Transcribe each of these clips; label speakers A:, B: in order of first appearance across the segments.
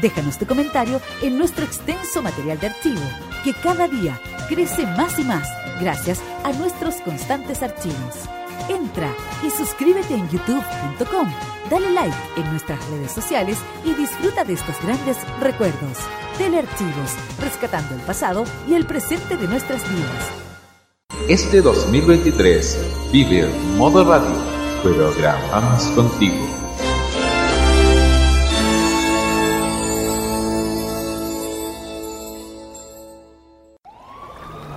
A: Déjanos tu comentario en nuestro extenso material de archivo, que cada día crece más y más gracias a nuestros constantes archivos. Entra y suscríbete en youtube.com, dale like en nuestras redes sociales y disfruta de estos grandes recuerdos. Telearchivos, rescatando el pasado y el presente de nuestras vidas.
B: Este 2023 vive modo radio, programamos contigo.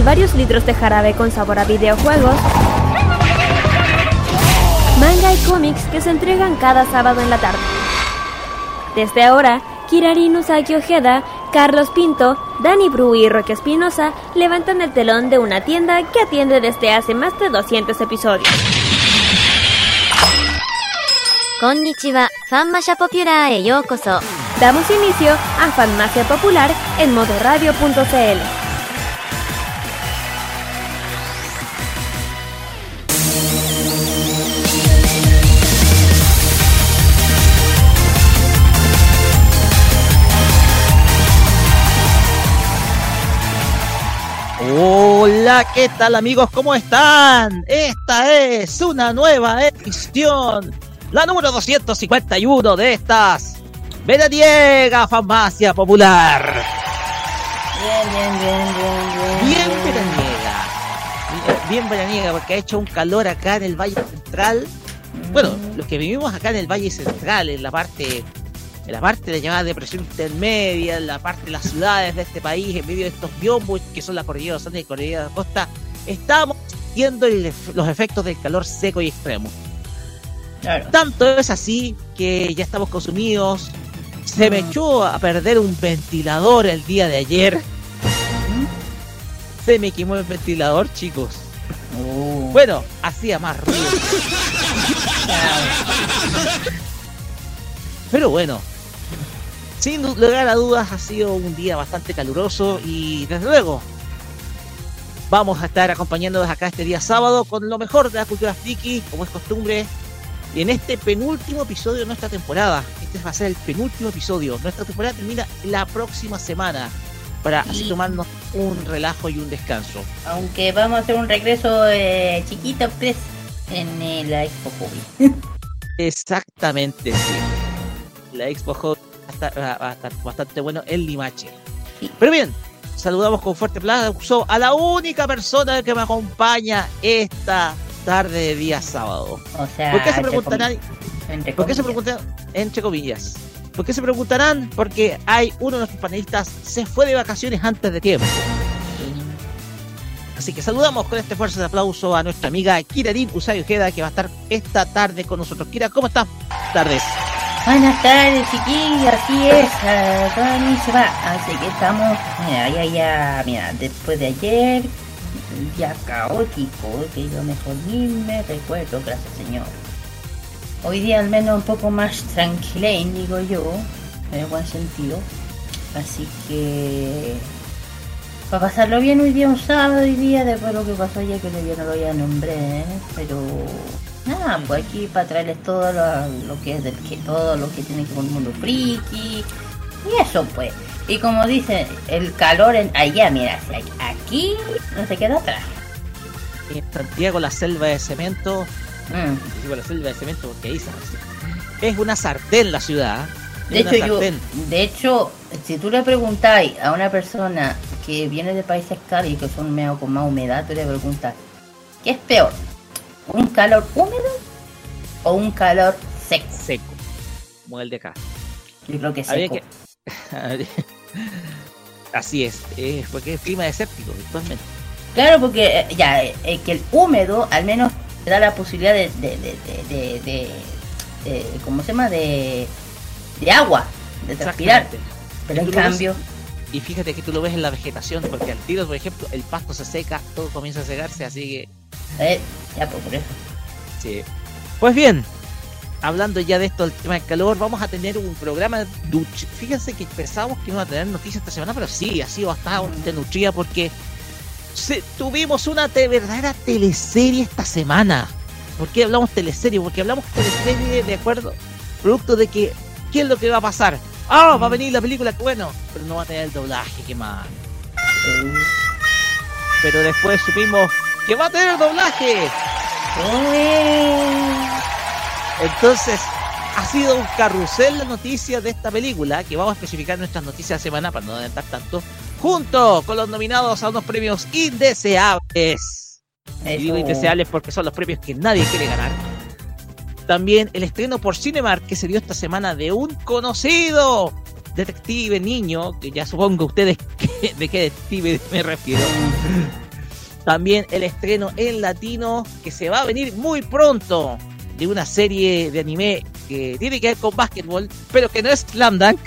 C: y varios litros de jarabe con sabor a videojuegos, manga y cómics que se entregan cada sábado en la tarde. Desde ahora, Kirari Usagi Ojeda, Carlos Pinto, Dani Bru y Roque Espinosa levantan el telón de una tienda que atiende desde hace más de 200 episodios.
D: Konnichiwa, Fanmasha Popular e.
C: Damos inicio a Fanmacia Popular en modoradio.cl.
E: Hola, ¿qué tal amigos? ¿Cómo están? Esta es una nueva edición, la número 251 de estas veraniega farmacia popular.
F: Bien, bien, bien, bien, bien.
E: Bien veraniega. Bien, veraniega porque ha hecho un calor acá en el Valle Central. Bueno, los que vivimos acá en el Valle Central, en la parte en la parte de la llamada depresión intermedia, en la parte de las ciudades de este país, en medio de estos biombos que son la cordillera de Andes y cordillera de la costa, estamos viendo los efectos del calor seco y extremo.
F: Claro.
E: Tanto es así que ya estamos consumidos. Se me echó a perder un ventilador el día de ayer. Se me quemó el ventilador, chicos.
F: Uh,
E: Bueno, hacía más ruido. Pero bueno, sin lugar a dudas ha sido un día bastante caluroso y desde luego vamos a estar acompañándonos acá este día sábado con lo mejor de la cultura friki, como es costumbre. Y en este penúltimo episodio de nuestra temporada, este va a ser el penúltimo episodio, nuestra temporada termina la próxima semana para así
F: Sí.
E: tomarnos un relajo y un descanso.
F: aunque vamos a hacer un regreso eh, chiquito, pues, en eh, la Expo Hobby.
E: Exactamente, sí. La Expo a estar, va a estar bastante bueno en Limache.
F: Sí.
E: Pero bien, saludamos con fuerte aplauso a la única persona que me acompaña esta tarde de día sábado.
F: O sea,
E: ¿Por qué se preguntarán?
F: entre
E: ¿Por qué se preguntan? Entre comillas. ¿Por qué se preguntarán? Porque hay uno de nuestros panelistas se fue de vacaciones antes de tiempo. Así que saludamos con este fuerte aplauso a nuestra amiga Kirarin Usagi Ojeda que va a estar esta tarde con nosotros. Kira, ¿cómo estás? Tardes.
F: Buenas tardes, chiquillos, así es, eh, konnichiwa. Así que estamos, mira, ya, ya, mira, después de ayer, día caótico, que yo mejor ni me recuerdo, gracias señor. Hoy día al menos un poco más tranquilén, digo yo, en el buen sentido. Así que, para pasarlo bien hoy día, un sábado, hoy día, después de lo que pasó ayer, que yo no lo ya nombré, ¿eh? pero Nada, pues aquí para traerles todo lo, lo que es del que todo lo que tiene que ver con el mundo friki y eso pues. Y como dicen, el calor en allá, mira, aquí no se queda atrás.
E: En Santiago, la selva de cemento,
F: Mm.
E: digo la selva de cemento porque ahí se. Es una sartén la ciudad. ¿eh?
F: De hecho yo, de hecho, si tú le preguntáis a una persona que viene de países cálidos que son medio con más humedad, tú le preguntas, ¿qué es peor? ¿Un calor húmedo o un calor seco?
E: Seco. Como el de acá.
F: Yo creo que seco.
E: que- Así es, eh, porque es clima desértico virtualmente.
F: Claro, porque eh, ya, eh, que el húmedo al menos te da la posibilidad de, de, de, de, ¿cómo se llama? De, de agua, de transpirar. Pero en
E: ves-
F: cambio,
E: Y fíjate que tú lo ves en la vegetación, porque al tiro, por ejemplo, el pasto se seca, todo comienza a secarse, así que
F: eh, ya pues, por eso.
E: Sí. Pues bien, hablando ya de esto del tema del calor, vamos a tener un programa duch. Fíjense que pensábamos que no iba a tener noticias esta semana, pero sí, ha sido bastante nutrida porque se- tuvimos una te- verdadera teleserie esta semana. ¿Por qué hablamos teleserie? Porque hablamos teleserie de acuerdo, producto de que, ¿qué es lo que va a pasar? Ah, va a venir la película, bueno, pero no va a tener el doblaje, qué mal.
F: Eh,
E: Pero después supimos que va a tener doblaje.
F: eh,
E: Entonces, ha sido un carrusel de noticias de esta película, que vamos a especificar nuestras noticias de semana para no adelantar tanto, junto con los nominados a unos premios indeseables. Y digo indeseables porque son los premios que nadie quiere ganar. También el estreno por Cinemark que se dio esta semana de un conocido detective niño, que ya supongo ustedes que- de qué detective me refiero. También el estreno en latino que se va a venir muy pronto de una serie de anime que tiene que ver con básquetbol, pero que no es Slam Dunk.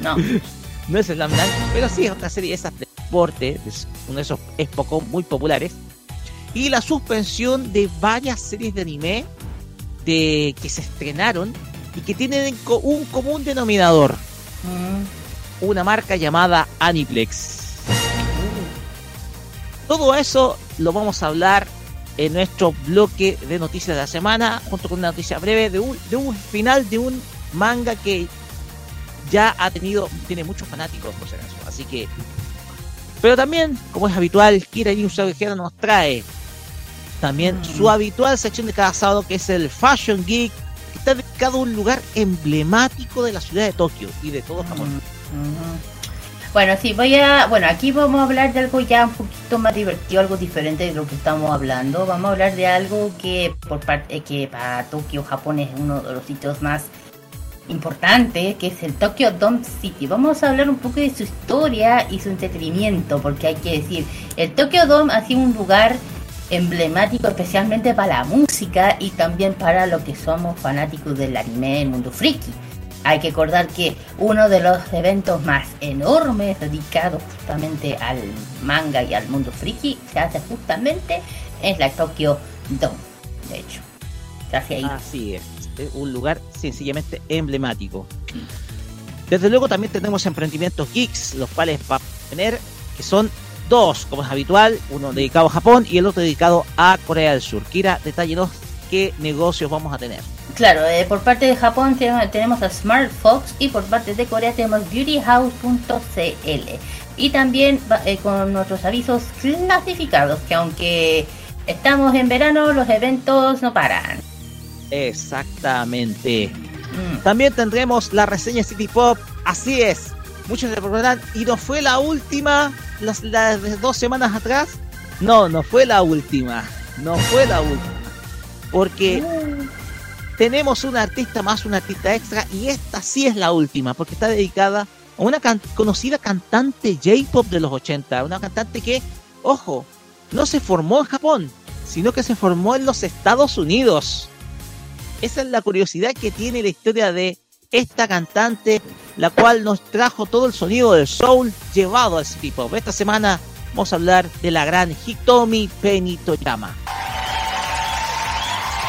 F: No,
E: No es Slam Dunk, pero sí es otra serie de esas de deporte, uno de esos es poco muy populares. Y la suspensión de varias series de anime de, que se estrenaron y que tienen un común denominador,
F: Mm,
E: una marca llamada Aniplex. Todo eso lo vamos a hablar en nuestro bloque de noticias de la semana, junto con una noticia breve de un, de un final de un manga que ya ha tenido, tiene muchos fanáticos por si acaso. Así que, pero también, como es habitual, Kira News Viajera nos trae también
F: Mm.
E: su habitual sección de cada sábado, que es el Fashion Geek, que está dedicado a un lugar emblemático de la ciudad de Tokio y de todo Japón.
F: Ujú. Bueno, sí, voy a. Bueno, aquí vamos a hablar de algo ya un poquito más divertido, algo diferente de lo que estamos hablando. Vamos a hablar de algo que por parte que para Tokio, Japón es uno de los sitios más importantes, que es el Tokyo Dome City. Vamos a hablar un poco de su historia y su entretenimiento, porque hay que decir, el Tokyo Dome ha sido un lugar emblemático especialmente para la música y también para lo que somos fanáticos del anime, el mundo friki. Hay que recordar que uno de los eventos más enormes dedicados justamente al manga y al mundo friki se hace justamente en la Tokyo Dome. De hecho, hace ahí.
E: Así es, es un lugar sencillamente emblemático. Desde luego también tenemos emprendimientos geeks, los cuales va a tener, que son dos, como es habitual, uno dedicado a Japón y el otro dedicado a Corea del Sur. Kira, detállenos qué negocios vamos a tener.
F: Claro, eh, por parte de Japón te- tenemos a Smart Fox y por parte de Corea tenemos beautyhouse.cl. Y también eh, con nuestros avisos clasificados, que aunque estamos en verano, los eventos no paran.
E: Exactamente.
F: Mm.
E: También tendremos la reseña City Pop, así es. Muchos recordarán, y no fue la última, las, dos semanas atrás. No, no fue la última, no fue la última. Porque tenemos una artista más, una artista extra, y esta sí es la última, porque está dedicada a una conocida cantante J-pop de los 80, una cantante que, ojo, no se formó en Japón, sino que se formó en los Estados Unidos. Esa es la curiosidad que tiene la historia de esta cantante, la cual nos trajo todo el sonido del soul llevado al city pop. Esta semana vamos a hablar de la gran Hitomi Penny Toyama.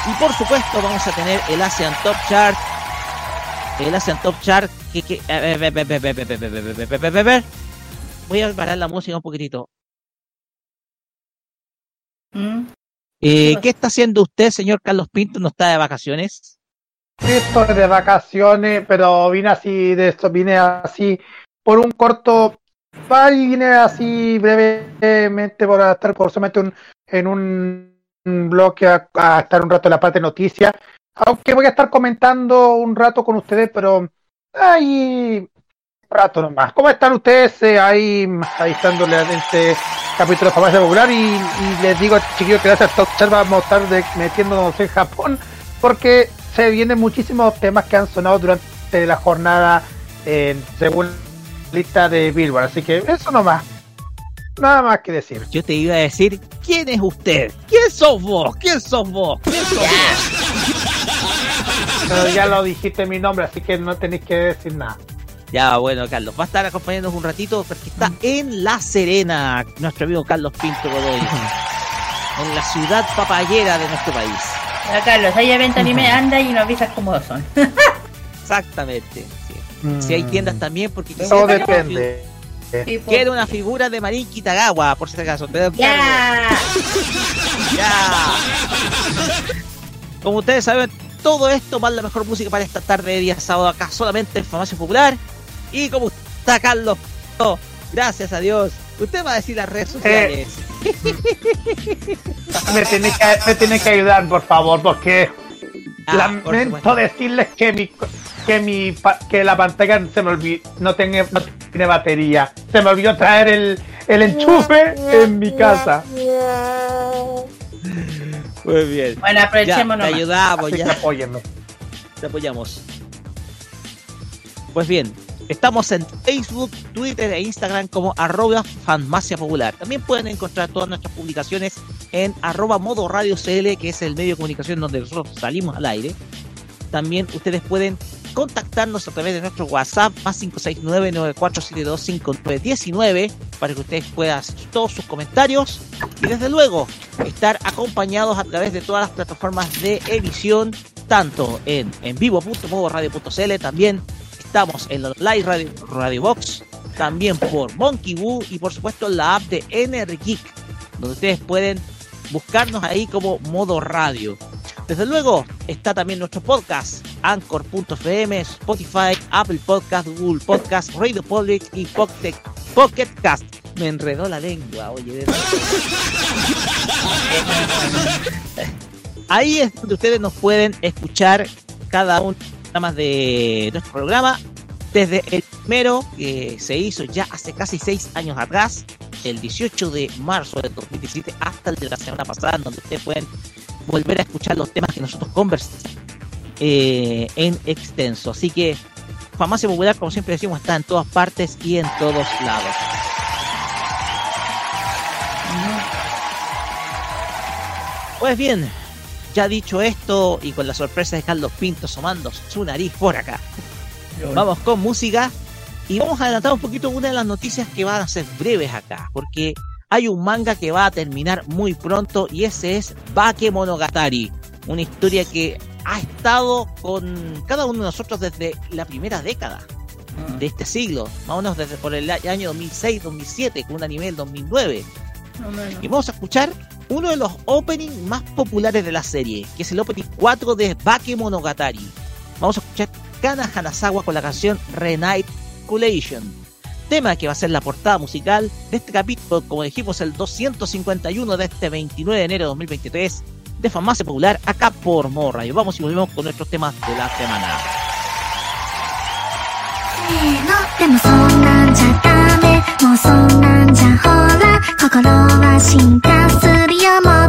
E: Y por supuesto vamos a tener el Asian Top Chart. El Asian Top Chart voy a parar la música un poquitito. ¿Qué está haciendo usted, señor Carlos Pinto? ¿No está de vacaciones?
G: Estoy de vacaciones, pero vine así de esto, vine así por un corto vine así brevemente por estar por solamente un, en un bloque a, estar un rato en la parte de noticias, aunque voy a estar comentando un rato con ustedes, pero ahí rato nomás. ¿Cómo están ustedes eh, ahí, estándole a este capítulo de Farmacia Popular? Y, les digo, chiquillos, que gracias a Top vamos a estar de- metiéndonos en Japón, porque se vienen muchísimos temas que han sonado durante la jornada en según lista de Billboard. Así que eso nomás. Nada más que decir.
E: Yo te iba a decir, ¿quién es usted? ¿Quién sos vos? ¿Quién sos vos? ¿Quién sos vos?
G: Pero ya lo dijiste mi nombre, así que no tenéis que decir nada.
E: Ya, bueno, Carlos, va a estar acompañándonos un ratito porque está en La Serena, nuestro amigo Carlos Pinto Godoy, en la ciudad papayera de nuestro país.
F: Ya, Carlos, hay evento anime, anda y nos avisas cómo son.
E: Exactamente. sí. Si hay tiendas también, porque
G: Todo depende.
E: Quiero una figura de Marín Kitagawa, por si acaso.
F: Ya.
E: Ya. Como ustedes saben, todo esto más la mejor música para esta tarde de día sábado acá solamente en Farmacia Popular. Y como está Carlos, gracias a Dios. Usted va a decir las redes sociales.
G: Me tiene que, me tiene que ayudar, por favor, porque
E: por
G: lamento
E: supuesto.
G: decirles que mi que mi pa- que la pantalla se me olvidó, no tiene, no tiene batería. Se me olvidó traer el, el enchufe en mi casa.
E: Muy bien.
F: Bueno,
E: Ya,
F: aprovechemos
E: te ayudamos,
G: Así que
E: ya. Te apoyamos. Pues bien, estamos en Facebook, Twitter e Instagram como arroba farmacia popular. También pueden encontrar todas nuestras publicaciones en arroba modo radio CL, que es el medio de comunicación donde nosotros salimos al aire. También ustedes pueden contactarnos a través de nuestro WhatsApp más 569-9472-5919 para que ustedes puedan hacer todos sus comentarios y desde luego estar acompañados a través de todas las plataformas de emisión tanto en, en vivo.modoradio.cl también estamos en la Live Radio, Radio Box también por Monkey Boo y por supuesto en la app de Geek donde ustedes pueden buscarnos ahí como modo radio desde luego está también nuestro podcast, Anchor.fm, Spotify, Apple Podcast, Google Podcast, Radio Public y Pocket, Pocket Cast. Me enredó la lengua, oye. Ahí es donde ustedes nos pueden escuchar cada uno más de nuestro programa. Desde el primero que se hizo ya hace casi seis años atrás, el 18 de marzo de 2017, hasta el de la semana pasada, donde ustedes pueden volver a escuchar los temas que nosotros conversamos eh, en extenso. Así que Farmacia Popular, como siempre decimos, está en todas partes y en todos lados. Pues bien, ya dicho esto y con la sorpresa de Carlos Pinto asomando su nariz por acá, vamos con música y vamos a adelantar un poquito una de las noticias que van a ser breves acá, porque hay un manga que va a terminar muy pronto y ese es Bake Monogatari, una historia que ha estado con cada uno de nosotros desde la primera década de este siglo, más o menos desde por el año 2006-2007, con un anime del 2009. Y vamos a escuchar uno de los openings más populares de la serie, que es el opening 4 de Bake Monogatari. Vamos a escuchar Kana Hanazawa con la canción Renite Culation, tema que va a ser la portada musical de este capítulo, como dijimos, el 251 de este 29 de enero de 2023 de Farmacia Popular, acá por Morra. Y vamos y volvemos con nuestros temas de la semana.
C: Yama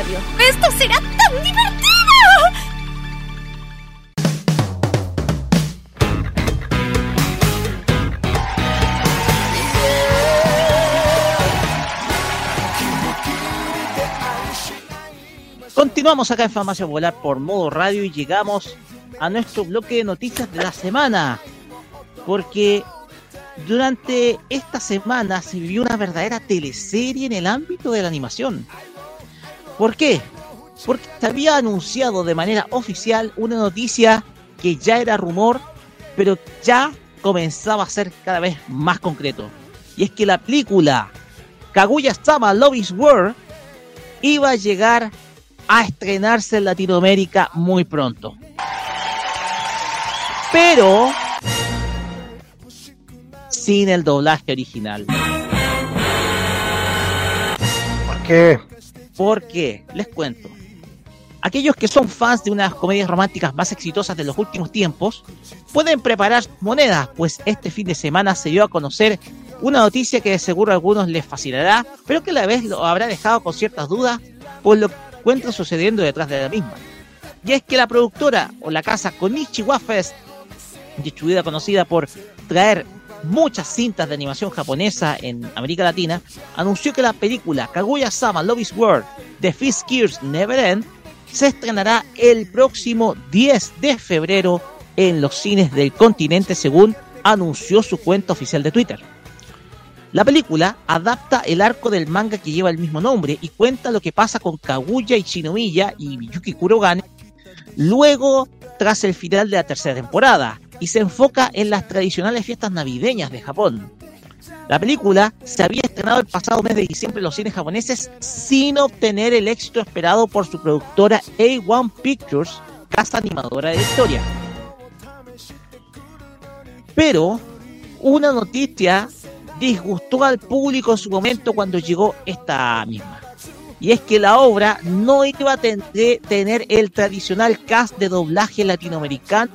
H: ¡Esto será tan divertido!
E: Continuamos acá en Farmacia Popular por modo radio y llegamos a nuestro bloque de noticias de la semana. Porque durante esta semana se vivió una verdadera teleserie en el ámbito de la animación. ¿Por qué? Porque se había anunciado de manera oficial una noticia que ya era rumor, pero ya comenzaba a ser cada vez más concreto. Y es que la película Kaguya-sama Love is War iba a llegar a estrenarse en Latinoamérica muy pronto. Pero sin el doblaje original.
G: ¿Por qué?
E: ¿Por qué? Les cuento. Aquellos que son fans de unas comedias románticas más exitosas de los últimos tiempos pueden preparar monedas, pues este fin de semana se dio a conocer una noticia que de seguro a algunos les fascinará, pero que a la vez lo habrá dejado con ciertas dudas por lo que encuentra sucediendo detrás de la misma. Y es que la productora o la casa Konichiwa Fest, distribuida conocida por traer muchas cintas de animación japonesa en América Latina, anunció que la película Kaguya-sama Love War de Fist Gears Never End se estrenará el próximo 10 de febrero en los cines del continente según anunció su cuenta oficial de Twitter. La película adapta el arco del manga que lleva el mismo nombre y cuenta lo que pasa con Kaguya y Shinomiya y Yuki Kurogane luego tras el final de la tercera temporada y se enfoca en las tradicionales fiestas navideñas de Japón. La película se había estrenado el pasado mes de diciembre en los cines japoneses sin obtener el éxito esperado por su productora A1 Pictures, casa animadora de la historia. Pero una noticia disgustó al público en su momento cuando llegó esta misma. Y es que la obra no iba a tener el tradicional cast de doblaje latinoamericano.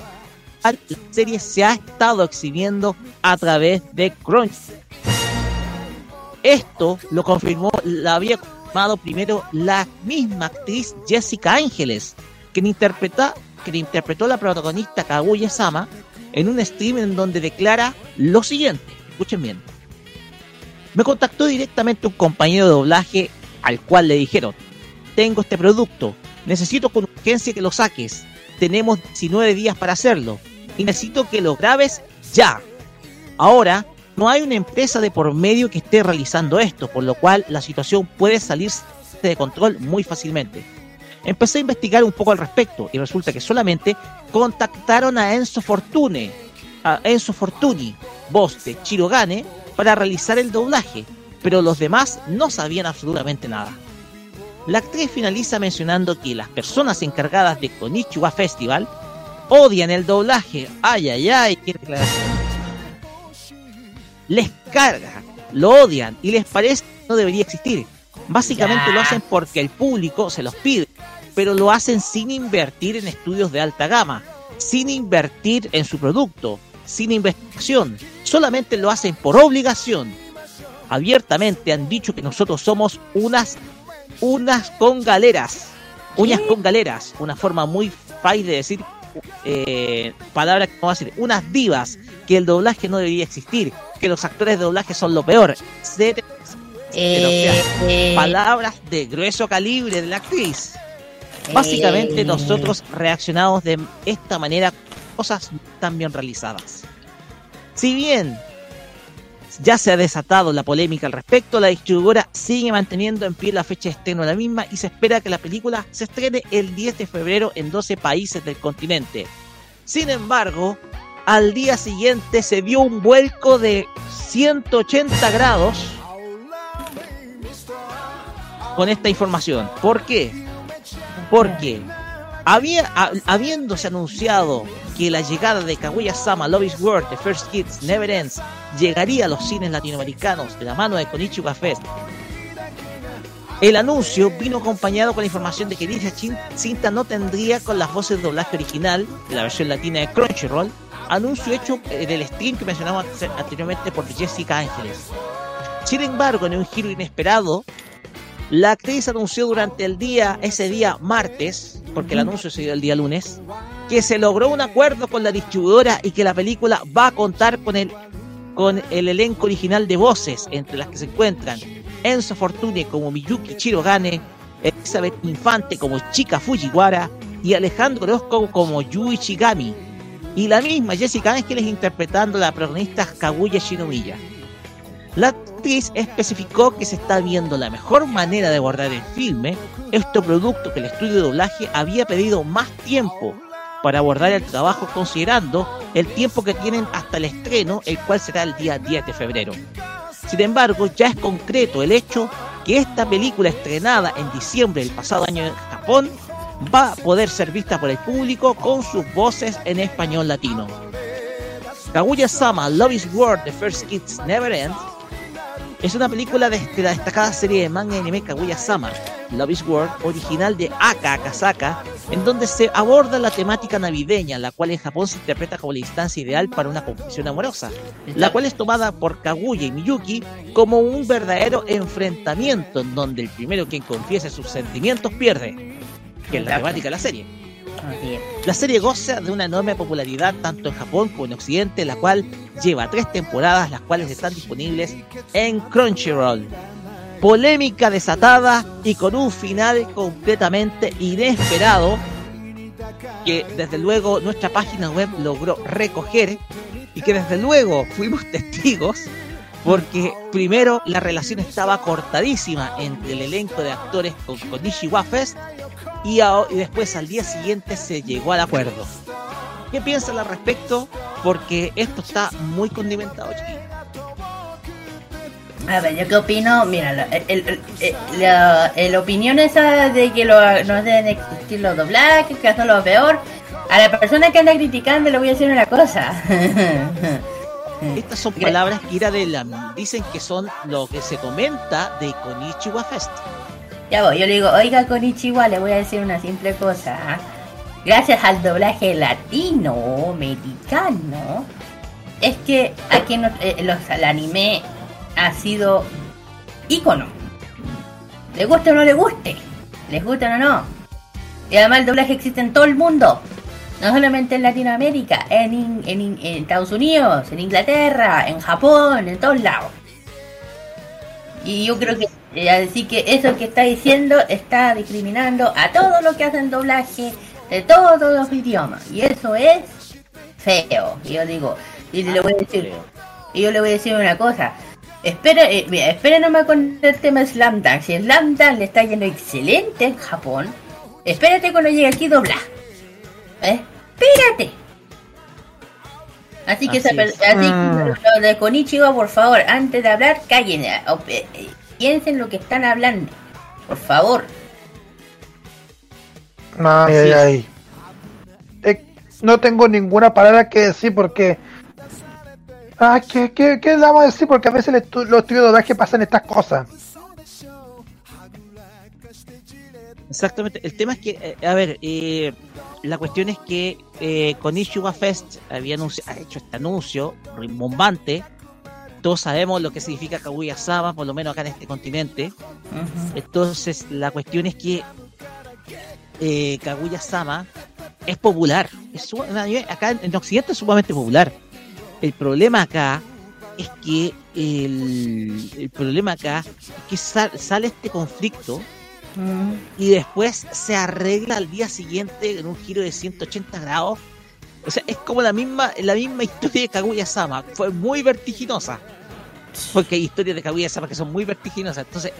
E: La serie se ha estado exhibiendo a través de Crunch. Esto lo confirmó, la había confirmado primero la misma actriz Jessica Ángeles, quien, interpreta, quien interpretó la protagonista Kaguya Sama en un stream en donde declara lo siguiente. Escuchen bien. Me contactó directamente un compañero de doblaje al cual le dijeron, tengo este producto, necesito con urgencia que lo saques, tenemos 19 días para hacerlo y necesito que lo grabes ya. Ahora, no hay una empresa de por medio que esté realizando esto, por lo cual la situación puede salirse de control muy fácilmente. Empecé a investigar un poco al respecto y resulta que solamente contactaron a Enzo Fortune, a Enzo Fortuni, voz de Chirogane, para realizar el doblaje, pero los demás no sabían absolutamente nada. La actriz finaliza mencionando que las personas encargadas de Konichiwa Festival odian el doblaje. Ay, ay, ay, qué. Les carga, lo odian y les parece que no debería existir. Básicamente lo hacen porque el público se los pide, pero lo hacen sin invertir en estudios de alta gama, sin invertir en su producto, sin investigación. Solamente lo hacen por obligación. Abiertamente han dicho que nosotros somos unas, unas con galeras. Uñas con galeras. Una forma muy fácil de decir eh, palabras que no va a decir. Unas divas. Que el doblaje no debería existir. Que los actores de doblaje son lo peor. etcétera. O sea,
F: Eh,
E: palabras de grueso calibre de la actriz. Básicamente
F: Eh.
E: nosotros reaccionamos de esta manera cosas tan bien realizadas. Si bien ya se ha desatado la polémica al respecto, la distribuidora sigue manteniendo en pie la fecha de estreno de la misma y se espera que la película se estrene el 10 de febrero en 12 países del continente. Sin embargo, al día siguiente se dio un vuelco de 180 grados con esta información. ¿Por qué? Porque había, ha- habiéndose anunciado que la llegada de Kaguya-sama Love is War The First Kids Never Ends llegaría a los cines latinoamericanos de la mano de Konichiwa Fest, el anuncio vino acompañado con la información de que dicha cinta no tendría con las voces de doblaje original de la versión latina de Crunchyroll, anuncio hecho eh, del stream que mencionamos anteriormente por Jessica Ángeles. Sin embargo, en un giro inesperado, la actriz anunció durante el día, ese día martes, porque el anuncio se dio el día lunes, que se logró un acuerdo con la distribuidora y que la película va a contar con el, con el elenco original de voces, entre las que se encuentran Enzo Fortune como Miyuki Chirogane, Elizabeth Infante como Chica Fujiwara y Alejandro Orozco como Yui Shigami. Y la misma Jessica Ángeles interpretando la protagonista Kaguya Shinomiya. La actriz especificó que se está viendo la mejor manera de abordar el filme, este producto que el estudio de doblaje había pedido más tiempo para abordar el trabajo considerando el tiempo que tienen hasta el estreno, el cual será el día 10 de febrero. Sin embargo, ya es concreto el hecho que esta película estrenada en diciembre del pasado año en Japón va a poder ser vista por el público con sus voces en español latino. Kaguya-sama Love is War The First Kids Never End es una película de la destacada serie de manga y anime Kaguya-sama Love is War, original de Aka Akasaka, en donde se aborda la temática navideña, la cual en Japón se interpreta como la instancia ideal para una confesión amorosa, la cual es tomada por Kaguya y Miyuki como un verdadero enfrentamiento en donde el primero quien confiese sus sentimientos pierde, que es la temática de la serie. La serie goza de una enorme popularidad tanto en Japón como en Occidente, la cual lleva tres temporadas, las cuales están disponibles en Crunchyroll. Polémica desatada y con un final completamente inesperado que desde luego nuestra página web logró recoger y que desde luego fuimos testigos porque primero la relación estaba cortadísima entre el elenco de actores con Konishiwa Fest y, a- y después al día siguiente se llegó al acuerdo. ¿Qué piensan al respecto? Porque esto está muy condimentado, chiquillos.
F: A ver, yo qué opino, mira, la, el, el- el- la- el opinión esa de que lo, no deben existir los doblajes, que son lo peor, a la persona que anda criticando le voy a decir una cosa.
E: Estas son palabras que era de la, dicen que son lo que se comenta de Konichiwa Fest.
F: Ya voy, yo le digo, oiga con Ichiwa, le voy a decir una simple cosa. ¿ah? Gracias al doblaje latino, americano, es que aquí eh, los, el anime ha sido ícono. Le guste o no le guste, les guste o no. Y además el doblaje existe en todo el mundo. No solamente en Latinoamérica, en, en en Estados Unidos, en Inglaterra, en Japón, en todos lados. Y yo creo que eh, así que eso que está diciendo está discriminando a todo lo que hacen doblaje de todos los idiomas. Y eso es feo. Y yo digo, y le voy a decir, y yo le voy a decir una cosa. Espera, eh, mira, espera nomás con el tema Slam Dunk. Si Slam Dunk le está yendo excelente en Japón, espérate cuando llegue aquí doblar. ¿Eh? Espérate. Así que,
E: Así
F: esa per-
E: es.
F: así que lo de Konichiwa, por favor, antes de hablar, cállense. o- eh, eh, Piensen lo que están hablando. Por favor.
G: Ay, ay, ay. Eh, no tengo ninguna palabra que decir porque. Ah, ¿qué, qué, qué le vamos a decir? Porque a veces el estu- los estudios de doblaje pasan estas cosas.
E: Exactamente. El tema es que, eh, a ver, eh, la cuestión es que eh, Konichiwa Fest había ha hecho este anuncio rimbombante. Todos sabemos lo que significa Kaguya-sama, por lo menos acá en este continente. Entonces, la cuestión es que eh, Kaguya-sama es popular. Es anime- acá en, en Occidente es sumamente popular. El problema acá es que el, el problema acá es que sal- sale este conflicto y después se arregla al día siguiente en un giro de 180 grados. O sea, es como la misma, la misma historia de Kaguya-sama. Fue muy vertiginosa. Porque hay historias de Kaguya-sama que son muy vertiginosas. Entonces,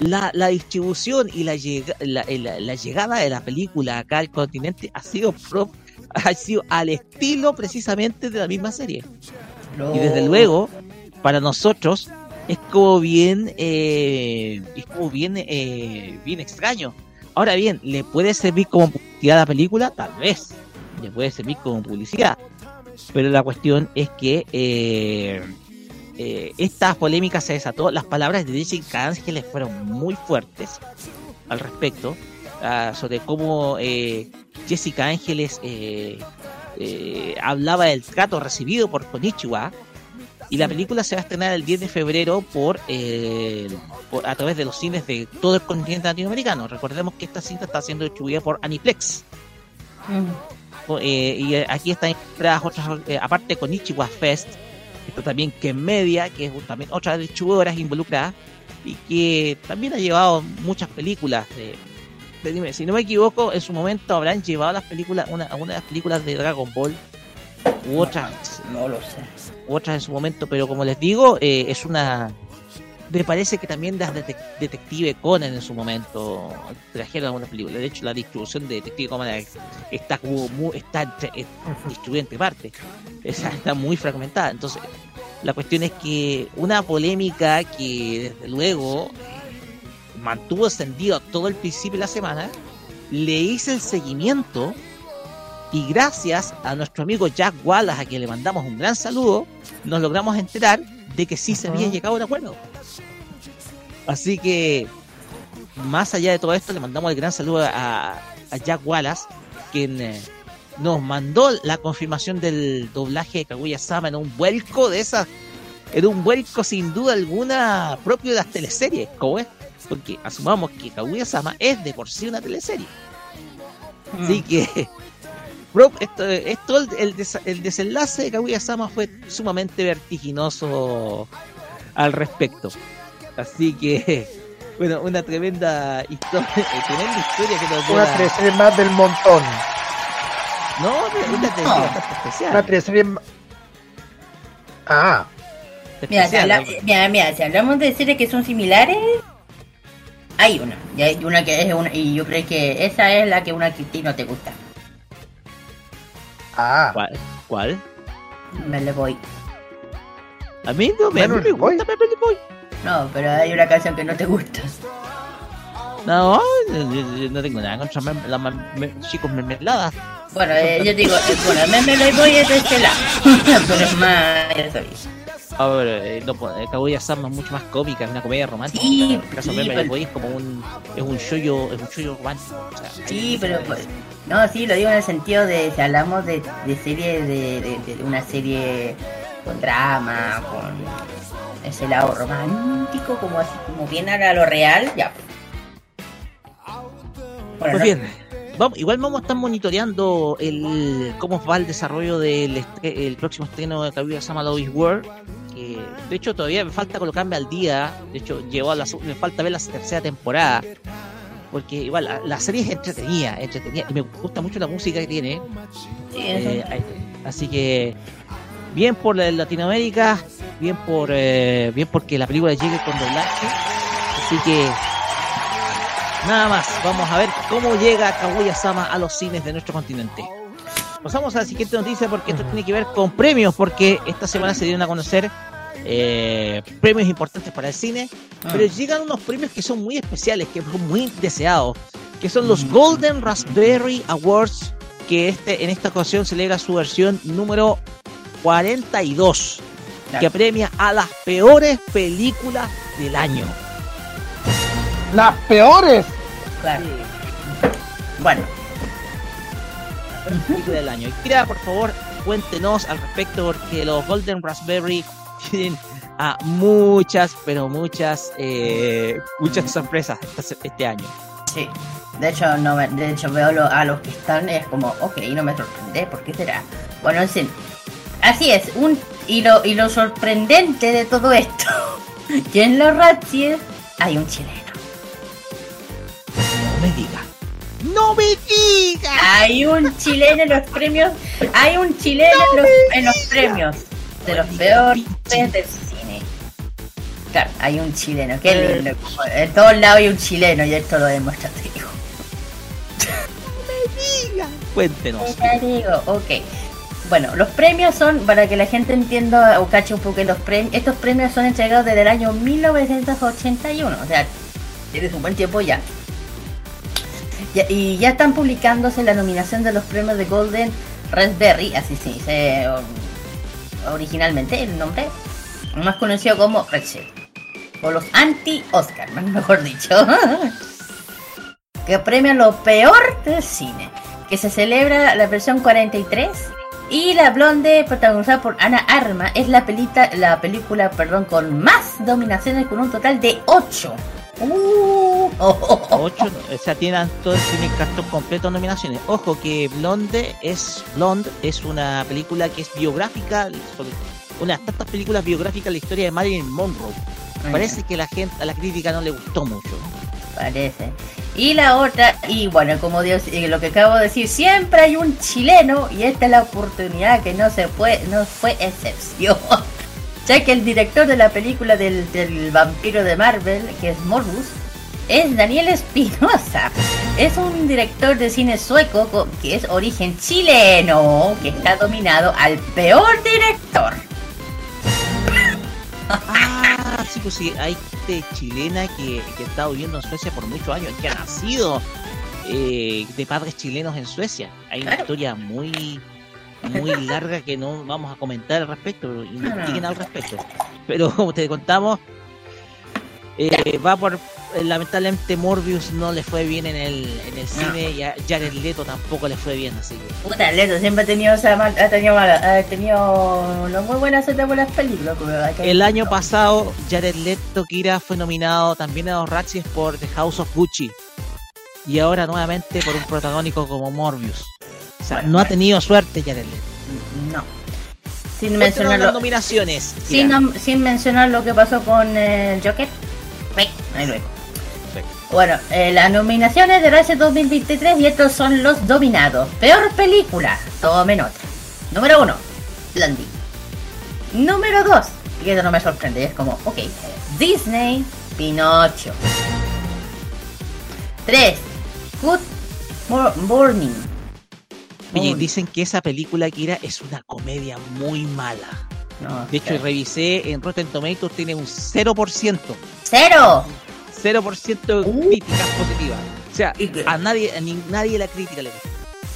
E: la, la distribución y la, llega- la, llegada de la película acá al continente ha sido, pro- ha sido al estilo precisamente de la misma serie. Y desde luego, para nosotros, es como bien, eh, es como bien, eh, bien extraño. Ahora bien, ¿le puede servir como publicidad a la película? Tal vez. Le puede servir como publicidad. Pero la cuestión es que eh, eh, esta polémica se desató. Las palabras de Jessica Ángeles fueron muy fuertes al respecto. ah, sobre cómo eh, Jessica Ángeles eh, eh, hablaba del trato recibido por Konichiwa Y la película se va a estrenar el 10 de febrero por, eh, por- a través de los cines de todo el continente latinoamericano. Recordemos que esta cinta está siendo distribuida por Aniplex.
F: Mm.
E: Eh, y eh, aquí están otras, eh, aparte con Ichiwa Fest, está también que Media, que es también otra distribuidoras involucradas, y que también ha llevado muchas películas de. Si no me equivoco, en su momento habrán llevado las películas, una, una de las películas de Dragon Ball, u otras,
F: No lo sé.
E: Otras en su momento, pero como les digo, eh, es una. Me parece que también las de Detective Conan en su momento trajeron algunas películas. De hecho, la distribución de Detective Conan está como muy, está entre- eh, distribuida entre partes. Está muy fragmentada. Entonces, la cuestión es que una polémica que desde luego eh, mantuvo encendido todo el principio de la semana, le hice el seguimiento y gracias a nuestro amigo Jack Wallace, a quien le mandamos un gran saludo, nos logramos enterar de que sí se había llegado a un acuerdo. Así que, más allá de todo esto, le mandamos el gran saludo a, a Jack Wallace, quien eh, nos mandó la confirmación del doblaje de Kaguya-sama en un vuelco de esas, en un vuelco sin duda alguna propio de las teleseries, como es, porque asumamos que Kaguya-sama es de por sí una teleserie. Así que bro, esto, esto el, el des- el desenlace de Kaguya-sama fue sumamente vertiginoso al respecto. Así que, bueno, una tremenda historia, tremenda historia que nos
G: Una teleserie más del montón.
E: No, pero una bastante especial.
G: Una Ah,
F: Mira, si mira, mira, si hablamos de series que son similares, hay una. Y hay una que es una. Y yo creo que esa es la que una que a ti no te gusta.
G: Ah.
E: ¿Cuál? ¿Cuál?
F: Me le voy.
E: A mí no me, a mí me gusta Boy.
F: No, pero hay una canción que no te gusta.
E: No, yo- yo no tengo nada contra mem- me- chicos mermeladas.
F: Bueno, eh, yo digo, eh, bueno, me, me le voy es de este lado. pero es más. Eso es.
E: A ver, eh, no, puedo- eh, Kaguya-sama es mucho más cómica, es una comedia romántica.
F: Sí,
E: en el caso de
F: sí, pero-
E: Boy es como un, es un shoyo, es un shoyo romántico. o sea,
F: Sí, pero pues, no, sí, lo digo en el sentido de si hablamos de, de serie de, de- de una serie con drama, con ese lado romántico, como así, como bien a lo real, ya. Bueno,
E: Pues
F: no-
E: bien, vamos, igual vamos a estar monitoreando el cómo va el desarrollo del estre- el próximo estreno de Kaguya-sama Love is War. Que, de hecho, todavía me falta colocarme al día. De hecho, llevo a la, me falta ver la tercera temporada. Porque igual la, la serie es entretenida, entretenida. Y me gusta mucho la música que tiene.
F: Sí.
E: Eh, así que bien por la- Latinoamérica, bien por eh, bien porque la película llegue con doblaje. Así que nada más, vamos a ver cómo llega Kaguya-sama a los cines de nuestro continente. Pasamos a la siguiente noticia porque esto tiene que ver con premios, porque esta semana se dieron a conocer eh, premios importantes para el cine, pero llegan unos premios que son muy especiales, que son muy deseados, que son los Golden Raspberry Awards, que este en esta ocasión celebra su versión número 42, que premia a las peores películas del año.
G: Las peores.
F: Claro. Bueno.
E: película del año. Y Kira, por favor, cuéntenos al respecto porque los Golden Raspberry tienen a muchas, pero muchas, eh, muchas sorpresas este, este año.
F: Sí. De hecho, no me- de hecho veo lo- a los que están, es como, ok, no me sorprende, ¿por qué será? Bueno, en fin. Así es, un y lo, y lo sorprendente de todo esto, que en los Razzies hay un chileno.
E: ¡No me diga!
F: Hay un chileno en los premios, hay un chileno en, los, en los premios de los peores del cine. Claro, hay un chileno, qué lindo. En todos lados hay un chileno y esto lo demuestra, te digo.
E: Cuéntenos.
F: Ya digo, ok. Bueno, los premios son, para que la gente entienda o cache un poco los premios, estos premios son entregados desde el año 1981, o sea, tienes un buen tiempo ya. Y ya están publicándose la nominación de los premios de Golden Raspberry, así se dice um, originalmente el nombre, más conocido como Red o los anti-Oscar, mejor dicho, que premian lo peor del cine, que se celebra la versión 43 Y La Blonde, protagonizada por Ana Arma, es la, pelita, la película perdón, con más nominaciones, con un total de 8. Uh, oh, oh, oh.
E: Ocho, o sea, tienen todo tiene cartón completo de nominaciones. Ojo que Blonde es Blonde es una película que es biográfica, sobre- una de tantas películas biográficas de la historia de Marilyn Monroe. Parece que la gente, a la crítica no le gustó mucho.
F: Parece. Y la otra, y bueno, como Dios, eh, lo que acabo de decir, siempre hay un chileno y esta es la oportunidad que no se fue, no fue excepción. Ya que el director de la película del, del vampiro de Marvel, que es Morbus, es Daniel Espinosa. Es un director de cine sueco co- que es origen chileno, que está dominado al peor director.
E: Ah, sí, pues sí, hay gente chilena que, que está viviendo en Suecia por muchos años, que ha nacido eh, de padres chilenos en Suecia. Hay una
F: Claro.
E: historia muy muy larga que no vamos a comentar al respecto, investiguen al respecto. Pero como te contamos, eh, va por eh, lamentablemente Morbius no le fue bien en el, en el cine y a Jared Leto tampoco le fue bien, así que
F: Puta, Leto siempre ha tenido esa mal- ha tenido mala- ha tenido no muy buenas setas por las películas.
E: El año pasado, Jared Leto Kira fue nominado también a los Razzies por The House of Gucci. Y ahora nuevamente por un protagónico como Morbius. O sea, no ha tenido suerte Jared Leto.
F: No. Sin mencionar,
E: las nominaciones.
F: sin, nom- sin mencionar lo que pasó con eh, Joker. Ahí luego. Bueno, eh, las nominaciones de Razzie 2023 y estos son los dominados. Peor película, tomen nota. Número 1, Blondie. Número 2, y eso no me sorprende, es como, ok, Disney, Pinocho. 3, Good Mor- Morning.
E: Oye, dicen que esa película, Kira, es una comedia muy mala.
F: No,
E: De hecho, revisé en Rotten Tomatoes, tiene un 0%.
F: ¡Cero!
E: 0% de
F: Uh.
E: críticas positivas. O sea, a nadie, a ni- nadie la crítica le gusta.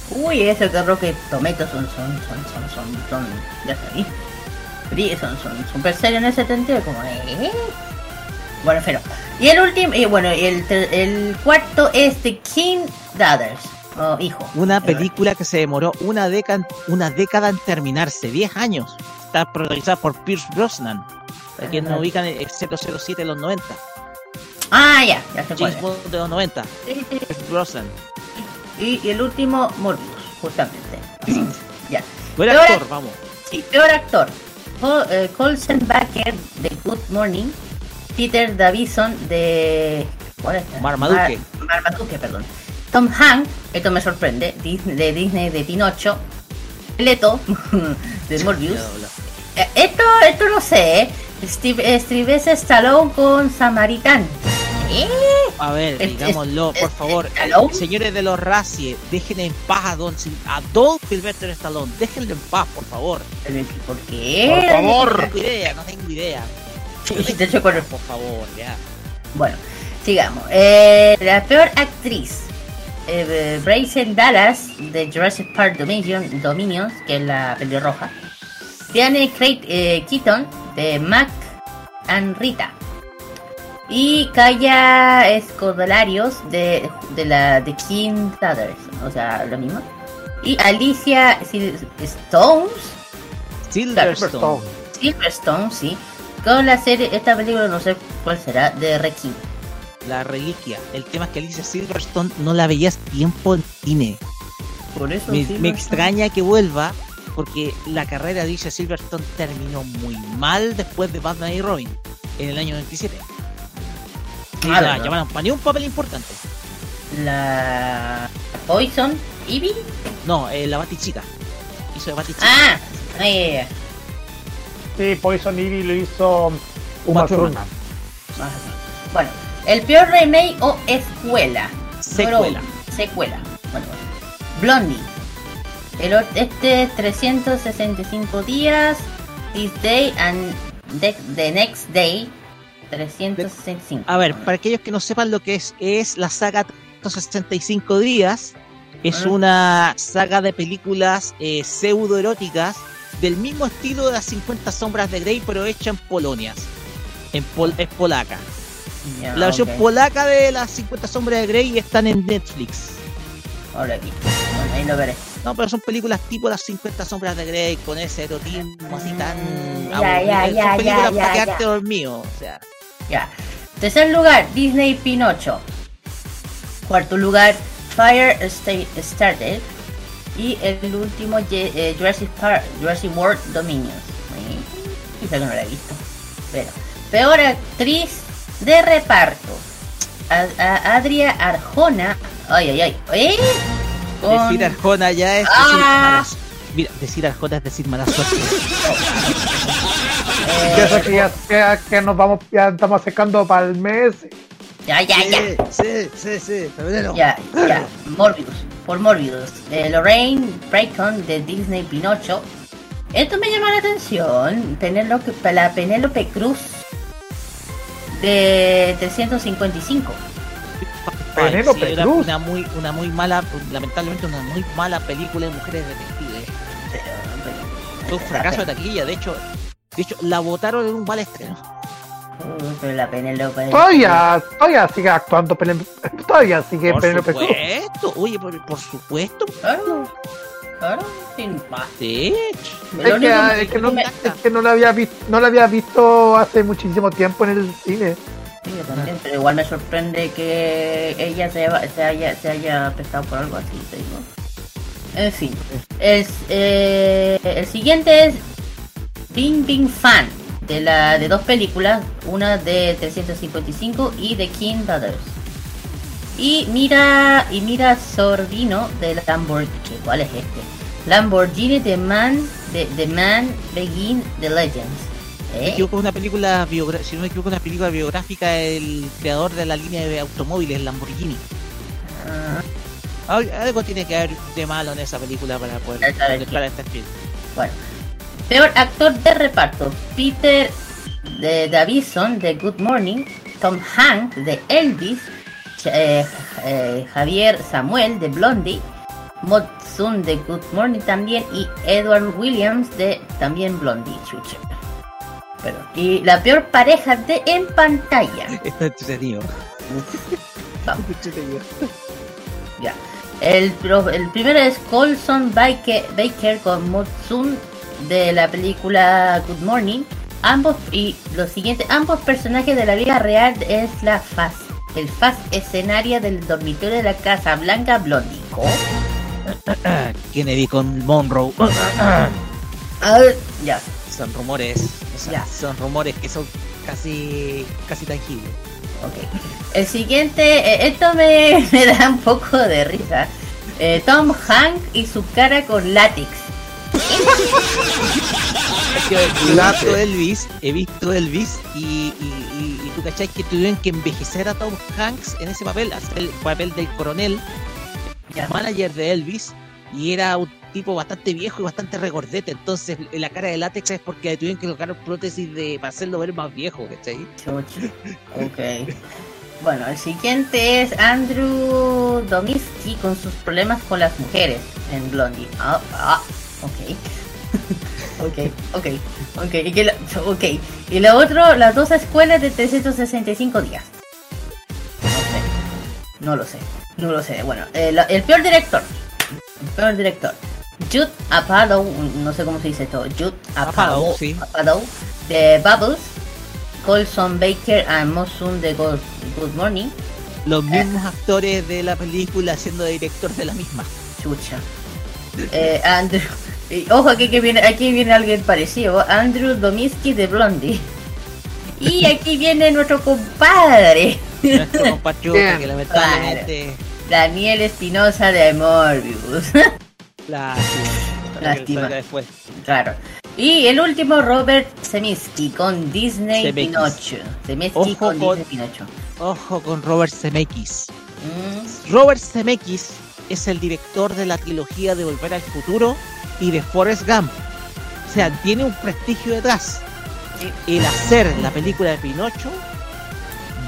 F: Uy, eso que creo que Tometos son, son, son, son, son, son, ya sabí. Son, son super serios en ese sentido, como, eh. Bueno, pero. Y el último, y bueno, el, el cuarto es The King Daughters, o hijo.
E: Una película que se demoró una década, una década en terminarse, 10 años. Está protagonizada por Pierce Brosnan. Para quienes no ubican el 007 de los 90.
F: Ah, ya, ya se
E: James. Bond de los 90. Pierce Brosnan.
F: Y, y el último, Morbius, justamente. ya.
E: Buen actor,
F: ac-
E: vamos.
F: Sí, peor actor. Col- eh, Colson Baker de Good Morning. Peter Davison de. ¿Cuál es?
E: Marmaduke.
F: Mar- Marmaduke, perdón. Tom Hanks, esto me sorprende, de Disney de Pinocho. Leto de Morbius. Eh, Esto, esto no sé. eh. Steve, eh, Sylvester Stallone con Samaritan. ¿Eh?
E: A ver, digámoslo,
F: es-
E: por favor.
F: Stallone.
E: Señores de los Razzie, dejen en paz a Don, a Don Sylvester Stallone. Déjenlo en paz, por favor.
F: ¿Por qué?
E: No tengo idea, no tengo idea.
F: De hecho, con el-
E: Por favor, ya.
F: Bueno, sigamos. Eh, la peor actriz. Eh, Brazen Dallas de Jurassic Park Dominion, Dominions, que es la pelirroja. Diane Craig eh, Keaton de Mac and Rita. Y Kaya Escodolarios de, de la de King Daughters, o sea, lo mismo. Y Alicia Sil- Stones,
E: Silverstone.
F: Silverstone, sí, con la serie, esta película no sé cuál será, de Requiem.
E: La reliquia. El tema es que Alicia Silverstone no la veías tiempo en cine.
F: Por eso
E: Me, me extraña que vuelva porque la carrera de Alicia Silverstone terminó muy mal después de Batman y Robin en el año 97. Y
F: Ah,
E: la llamaron para ni un papel importante.
F: La Poison Ivy.
E: No, eh, la Batichica. Hizo de Batichica.
F: Ah,
G: Sí, Poison Ivy lo hizo Uma
E: Thurman.
F: Bueno, el peor remake o escuela.
E: Secuela.
F: Secuela. Bueno, bueno. Blondie. El, este es 365 días. This day and the, the next day. 365.
E: A ver, para aquellos que no sepan lo que es, es la saga 365 días. Es una saga de películas eh, pseudoeróticas del mismo estilo de las 50 sombras de Grey, pero hecha en Polonia. En pol- es polaca.
F: Ya,
E: la versión
F: ok.
E: polaca de las 50 sombras de Grey están en Netflix.
F: Ahora aquí. Bueno, ahí lo veré.
E: No, pero son películas tipo las 50 sombras de Grey con ese erotismo así tan
F: Ya, ya,
E: aburrido.
F: ya,
E: son
F: ya,
E: películas
F: ya,
E: para
F: ya.
E: quedarte dormido, o sea,
F: Ya. Tercer lugar, Disney Pinocho. Cuarto lugar, Fire State Started. Y el último, eh, Jurassic Park, Jurassic World Dominion. Eh, Quizá que no la he visto. Pero, peor actriz de reparto. Adria Arjona. Ay, ay, ay. ¿Eh? Con-
E: decir Arjona ya es decir
F: Ah.
E: malas- Mira, decir Arjona es decir mala suerte.
G: Que eso que ya, que, que nos vamos, ya estamos acercando para el mes.
F: Ya, ya, ya.
E: Sí, sí, sí, febrero.
F: Ya, ya. Morbius. Por Morbius. De Lorraine Bracon de Disney Pinocho. Esto me llama la atención. Penélope, la Penélope Cruz de 355.
G: Penélope
E: Sí,
G: Cruz.
E: una muy, una muy mala, lamentablemente una muy mala película de mujeres detectives. Fue un fracaso de taquilla, de hecho, de hecho la votaron en un mal estreno.
F: Uh, pero la Penélope.
G: Todavía, todavía sigue actuando Penélope, todavía sigue
E: Por
G: Penélope Cruz.
E: supuesto, oye, por, por supuesto.
F: Claro, claro, sin más.
E: Sí.
G: Es que, es que no,
F: me-
G: es que no la había visto, no la había visto hace muchísimo tiempo en el cine.
F: Sí, yo también, pero igual me sorprende que ella se, haya- se haya, se haya prestado por algo así, te digo. En fin, es, eh, el siguiente es Bing Bing Fan, de, la, de dos películas, una de 355 y de King Brothers. Y mira, y mira Sorbino de Lamborghini, ¿cuál es este? Lamborghini The Man, de The Man Begin the Legends.
E: Me
F: ¿Eh?
E: equivoco, es una película si no me equivoco, una película biográfica del creador de la línea de automóviles Lamborghini.
F: Ah.
E: Al- Algo tiene que haber de malo en esa película para poder para este film.
F: Bueno, peor actor de reparto: Peter de Davison de Good Morning, Tom Hanks de Elvis, eh, eh, Javier Samuel de Blondie, Mod Sun de Good Morning también y Edward Williams de también Blondie. Chucha. Pero, y la peor pareja de en pantalla.
E: Está entretenido.
F: Vamos. Ya. El, el primero es Colson Baker, Baker con Motsun de la película Good Morning. Ambos y los siguientes, ambos personajes de la vida real es la faz, el faz escenario del dormitorio de la Casa Blanca Blondie.
E: Kennedy con Monroe.
F: Ya.
E: son rumores, o sea,
F: Ya.
E: son rumores que son casi casi tangibles.
F: Ok. El siguiente, eh, esto me, me da un poco de risa. Eh, Tom Hanks y su cara con látex.
E: Es que he visto Elvis, he visto Elvis y, y, y, y tú cachai que tuvieron que envejecer a Tom Hanks en ese papel, hacer el papel del coronel,
F: Ya.
E: manager de Elvis, y era un tipo bastante viejo y bastante regordete, entonces la cara de látex es porque tuvieron que colocar prótesis de para hacerlo ver más viejo, ¿cachai?
F: Ok. Bueno, el siguiente es Andrew Domisky con sus problemas con las mujeres en Blondie. Ah, ah, ok. ok, ok, ok. Y, que la- y lo otro, las dos escuelas de 365 días. No lo sé. No lo sé. Bueno, el, el peor director. El peor director. Jude Apatow, no sé cómo se dice esto. Jude Apatow,
E: Apatow, sí.
F: Apatow, de Bubbles. Colson Baker and Mosun de Good, Good Morning.
E: Los mismos actores de la película siendo director de la misma.
F: Chucha. Eh, Andrew. Y ojo, aquí, que viene, aquí viene alguien parecido. Andrew Domisky de Blondie. Y aquí viene nuestro compadre.
E: Nuestro compatriota que lamentablemente
F: Daniel Espinosa de Morbius.
E: lástima.
F: Lástima.
E: Después.
F: claro. Y el último, Robert Zemeckis con Disney
E: Zemeckis.
F: Pinocho. Zemeckis
E: Ojo
F: con
E: con-
F: Disney Pinocho.
E: Ojo con Robert Zemeckis.
F: Mm,
E: Robert Zemeckis es el director de la trilogía de Volver al Futuro y de Forrest Gump. O sea, tiene un prestigio detrás. El hacer la película de Pinocho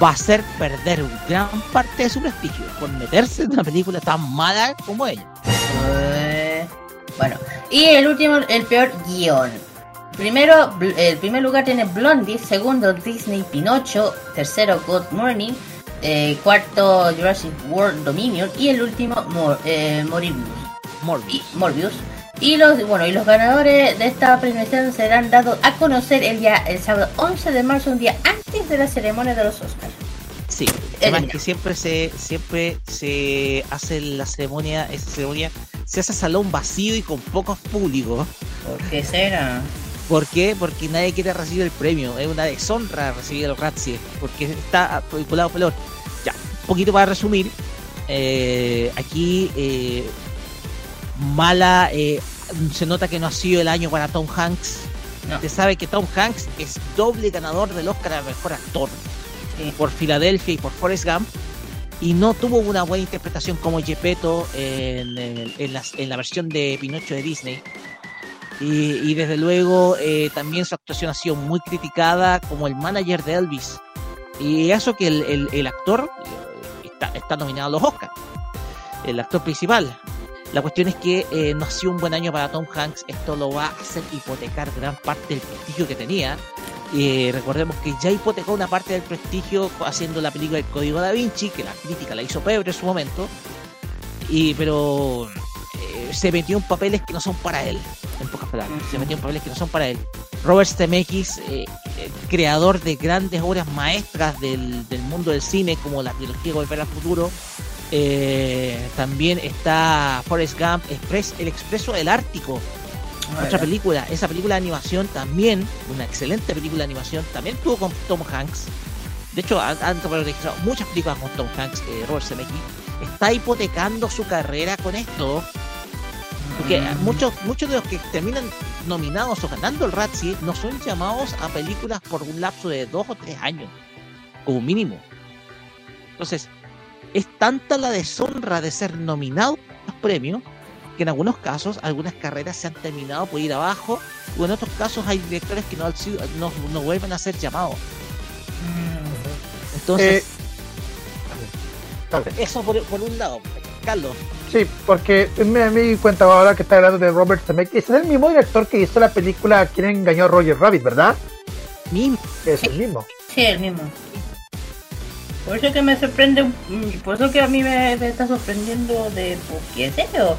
E: va a hacer perder gran parte de su prestigio por meterse en una película tan mala como ella.
F: Eh, Bueno, y el último, el peor guion. Primero, el primer lugar tiene Blondie, segundo Disney Pinocho, tercero Good Morning, eh, cuarto Jurassic World Dominion y el último Mor eh, Morbius.
E: Morbius.
F: y Morbius. Y los, bueno, y los ganadores de esta premiación serán dados a conocer el día el sábado 11 de marzo, un día antes de la ceremonia de los Oscars.
E: Sí, además que siempre se siempre se hace la ceremonia, esa ceremonia se hace a salón vacío y con pocos públicos.
F: ¿Por qué será?
E: ¿Por qué? Porque nadie quiere recibir el premio. Es una deshonra recibir el Razzie, porque está vinculado pelor. Ya, un poquito para resumir. eh, aquí eh, mala eh, se nota que no ha sido el año para Tom Hanks.
F: No.
E: Usted sabe que Tom Hanks es doble ganador del Oscar a mejor actor
F: Sí.
E: por Filadelfia y por Forrest Gump. Y no tuvo una buena interpretación como Gepetto en, en- en las- en la versión de Pinocho de Disney. Y, y desde luego eh, también su actuación ha sido muy criticada como el manager de Elvis. Y eso que el, el- el actor eh, está, está nominado a los Oscars, el actor principal. La cuestión es que eh, no ha sido un buen año para Tom Hanks. Esto lo va a hacer hipotecar gran parte del prestigio que tenía. Eh, recordemos que ya hipotecó una parte del prestigio haciendo la película El Código da Vinci, que la crítica la hizo pebre en su momento. Y, pero eh, se metió en papeles que no son para él, en pocas palabras. Se metió en papeles que no son para él. Robert Zemeckis, eh, creador de grandes obras maestras del, del mundo del cine, como la trilogía Volver al Futuro. Eh, también está Forrest Gump, Express, El Expreso del Ártico, otra película, esa película de animación también, una excelente película de animación, también tuvo con Tom Hanks. De hecho, han, han registrado muchas películas con Tom Hanks, eh, Robert Zemeckis. Está hipotecando su carrera con esto. Porque
F: Mm.
E: muchos, muchos de los que terminan nominados o ganando el Razzie no son llamados a películas por un lapso de dos o tres años, como mínimo. Entonces, es tanta la deshonra de ser nominado a los premios que en algunos casos algunas carreras se han terminado por ir abajo o en otros casos hay directores que no, han sido- no, no vuelven a ser llamados. Entonces,
G: Eh,
E: eso por, por un lado. Carlos,
G: Sí, porque me, me di cuenta ahora que está hablando de Robert Zemeckis. Es el mismo director que hizo la película Quien engañó a Roger Rabbit, ¿verdad?
E: mismo.
G: Es el mismo.
F: Sí, el mismo. Por eso que me sorprende, mm, por eso que a mí me, me está sorprendiendo de, porque en serio,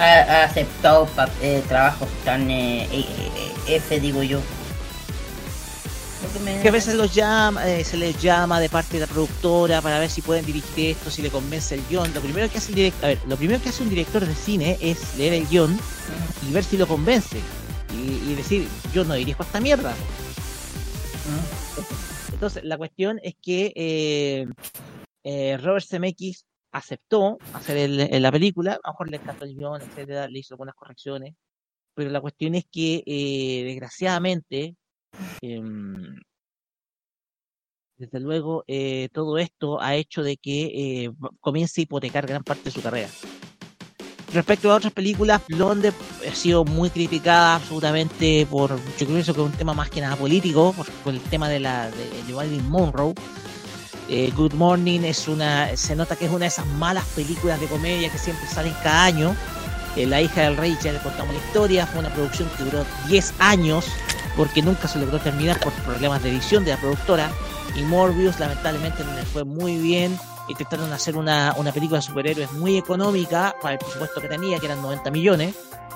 F: ha, ha aceptado pa- eh, trabajos tan eh, eh, eh, F, digo yo. Me-
E: que a veces los llama, eh, se les llama de parte de la productora para ver si pueden dirigir esto, si le convence el guion. Lo primero que hace el director, a ver, lo primero que hace un director de cine es leer el guion y ver si lo convence. Y, y decir, yo no dirijo esta mierda. Entonces, la cuestión es que eh, eh, Robert Zemeckis aceptó hacer el- el- la película, a lo mejor le encantó el guion, etcétera, le hizo algunas correcciones, pero la cuestión es que, eh, desgraciadamente, em, desde luego, eh, todo esto ha hecho de que eh, comience a hipotecar gran parte de su carrera. Respecto a otras películas, Blonde ha sido muy criticada absolutamente por, yo creo que es un tema más que nada político, por, el tema de la de Marilyn Monroe. Eh, Good Morning es una, se nota que es una de esas malas películas de comedia que siempre salen cada año. Eh, la hija del rey, ya le contamos la historia, fue una producción que duró 10 años porque nunca se logró terminar por problemas de edición de la productora. Y Morbius lamentablemente no le fue muy bien. Intentaron hacer una, una película de superhéroes muy económica para el presupuesto que tenía, que eran 90 millones.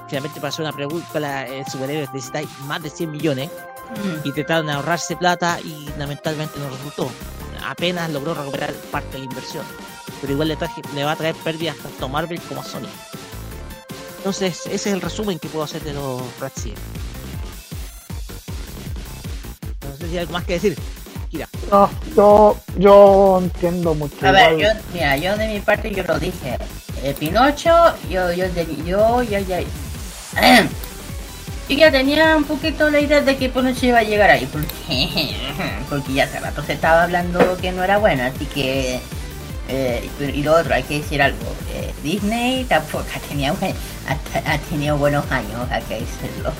E: Finalmente para hacer una película de superhéroes necesitáis más de 100 millones.
F: Mm.
E: Intentaron ahorrarse plata y lamentablemente no resultó. Apenas logró recuperar parte de la inversión. Pero igual le, traje- le va a traer pérdidas tanto a Marvel como a Sony. Entonces, ese es el resumen que puedo hacer de los Razzie. No sé si hay algo más que decir.
G: No, yo, yo entiendo mucho.
F: A ver, yo, mira, yo de mi parte yo lo dije. Eh, Pinocho, yo, yo, de- yo, ya, ya. Yo ya tenía un poquito la idea de que Pinocho iba a llegar ahí, porque, porque ya hace rato se estaba hablando que no era buena, así que. eh, y- y lo otro, hay que decir algo. eh, Disney tampoco ha tenido, buen- ha, ha tenido buenos años, hay que decirlo.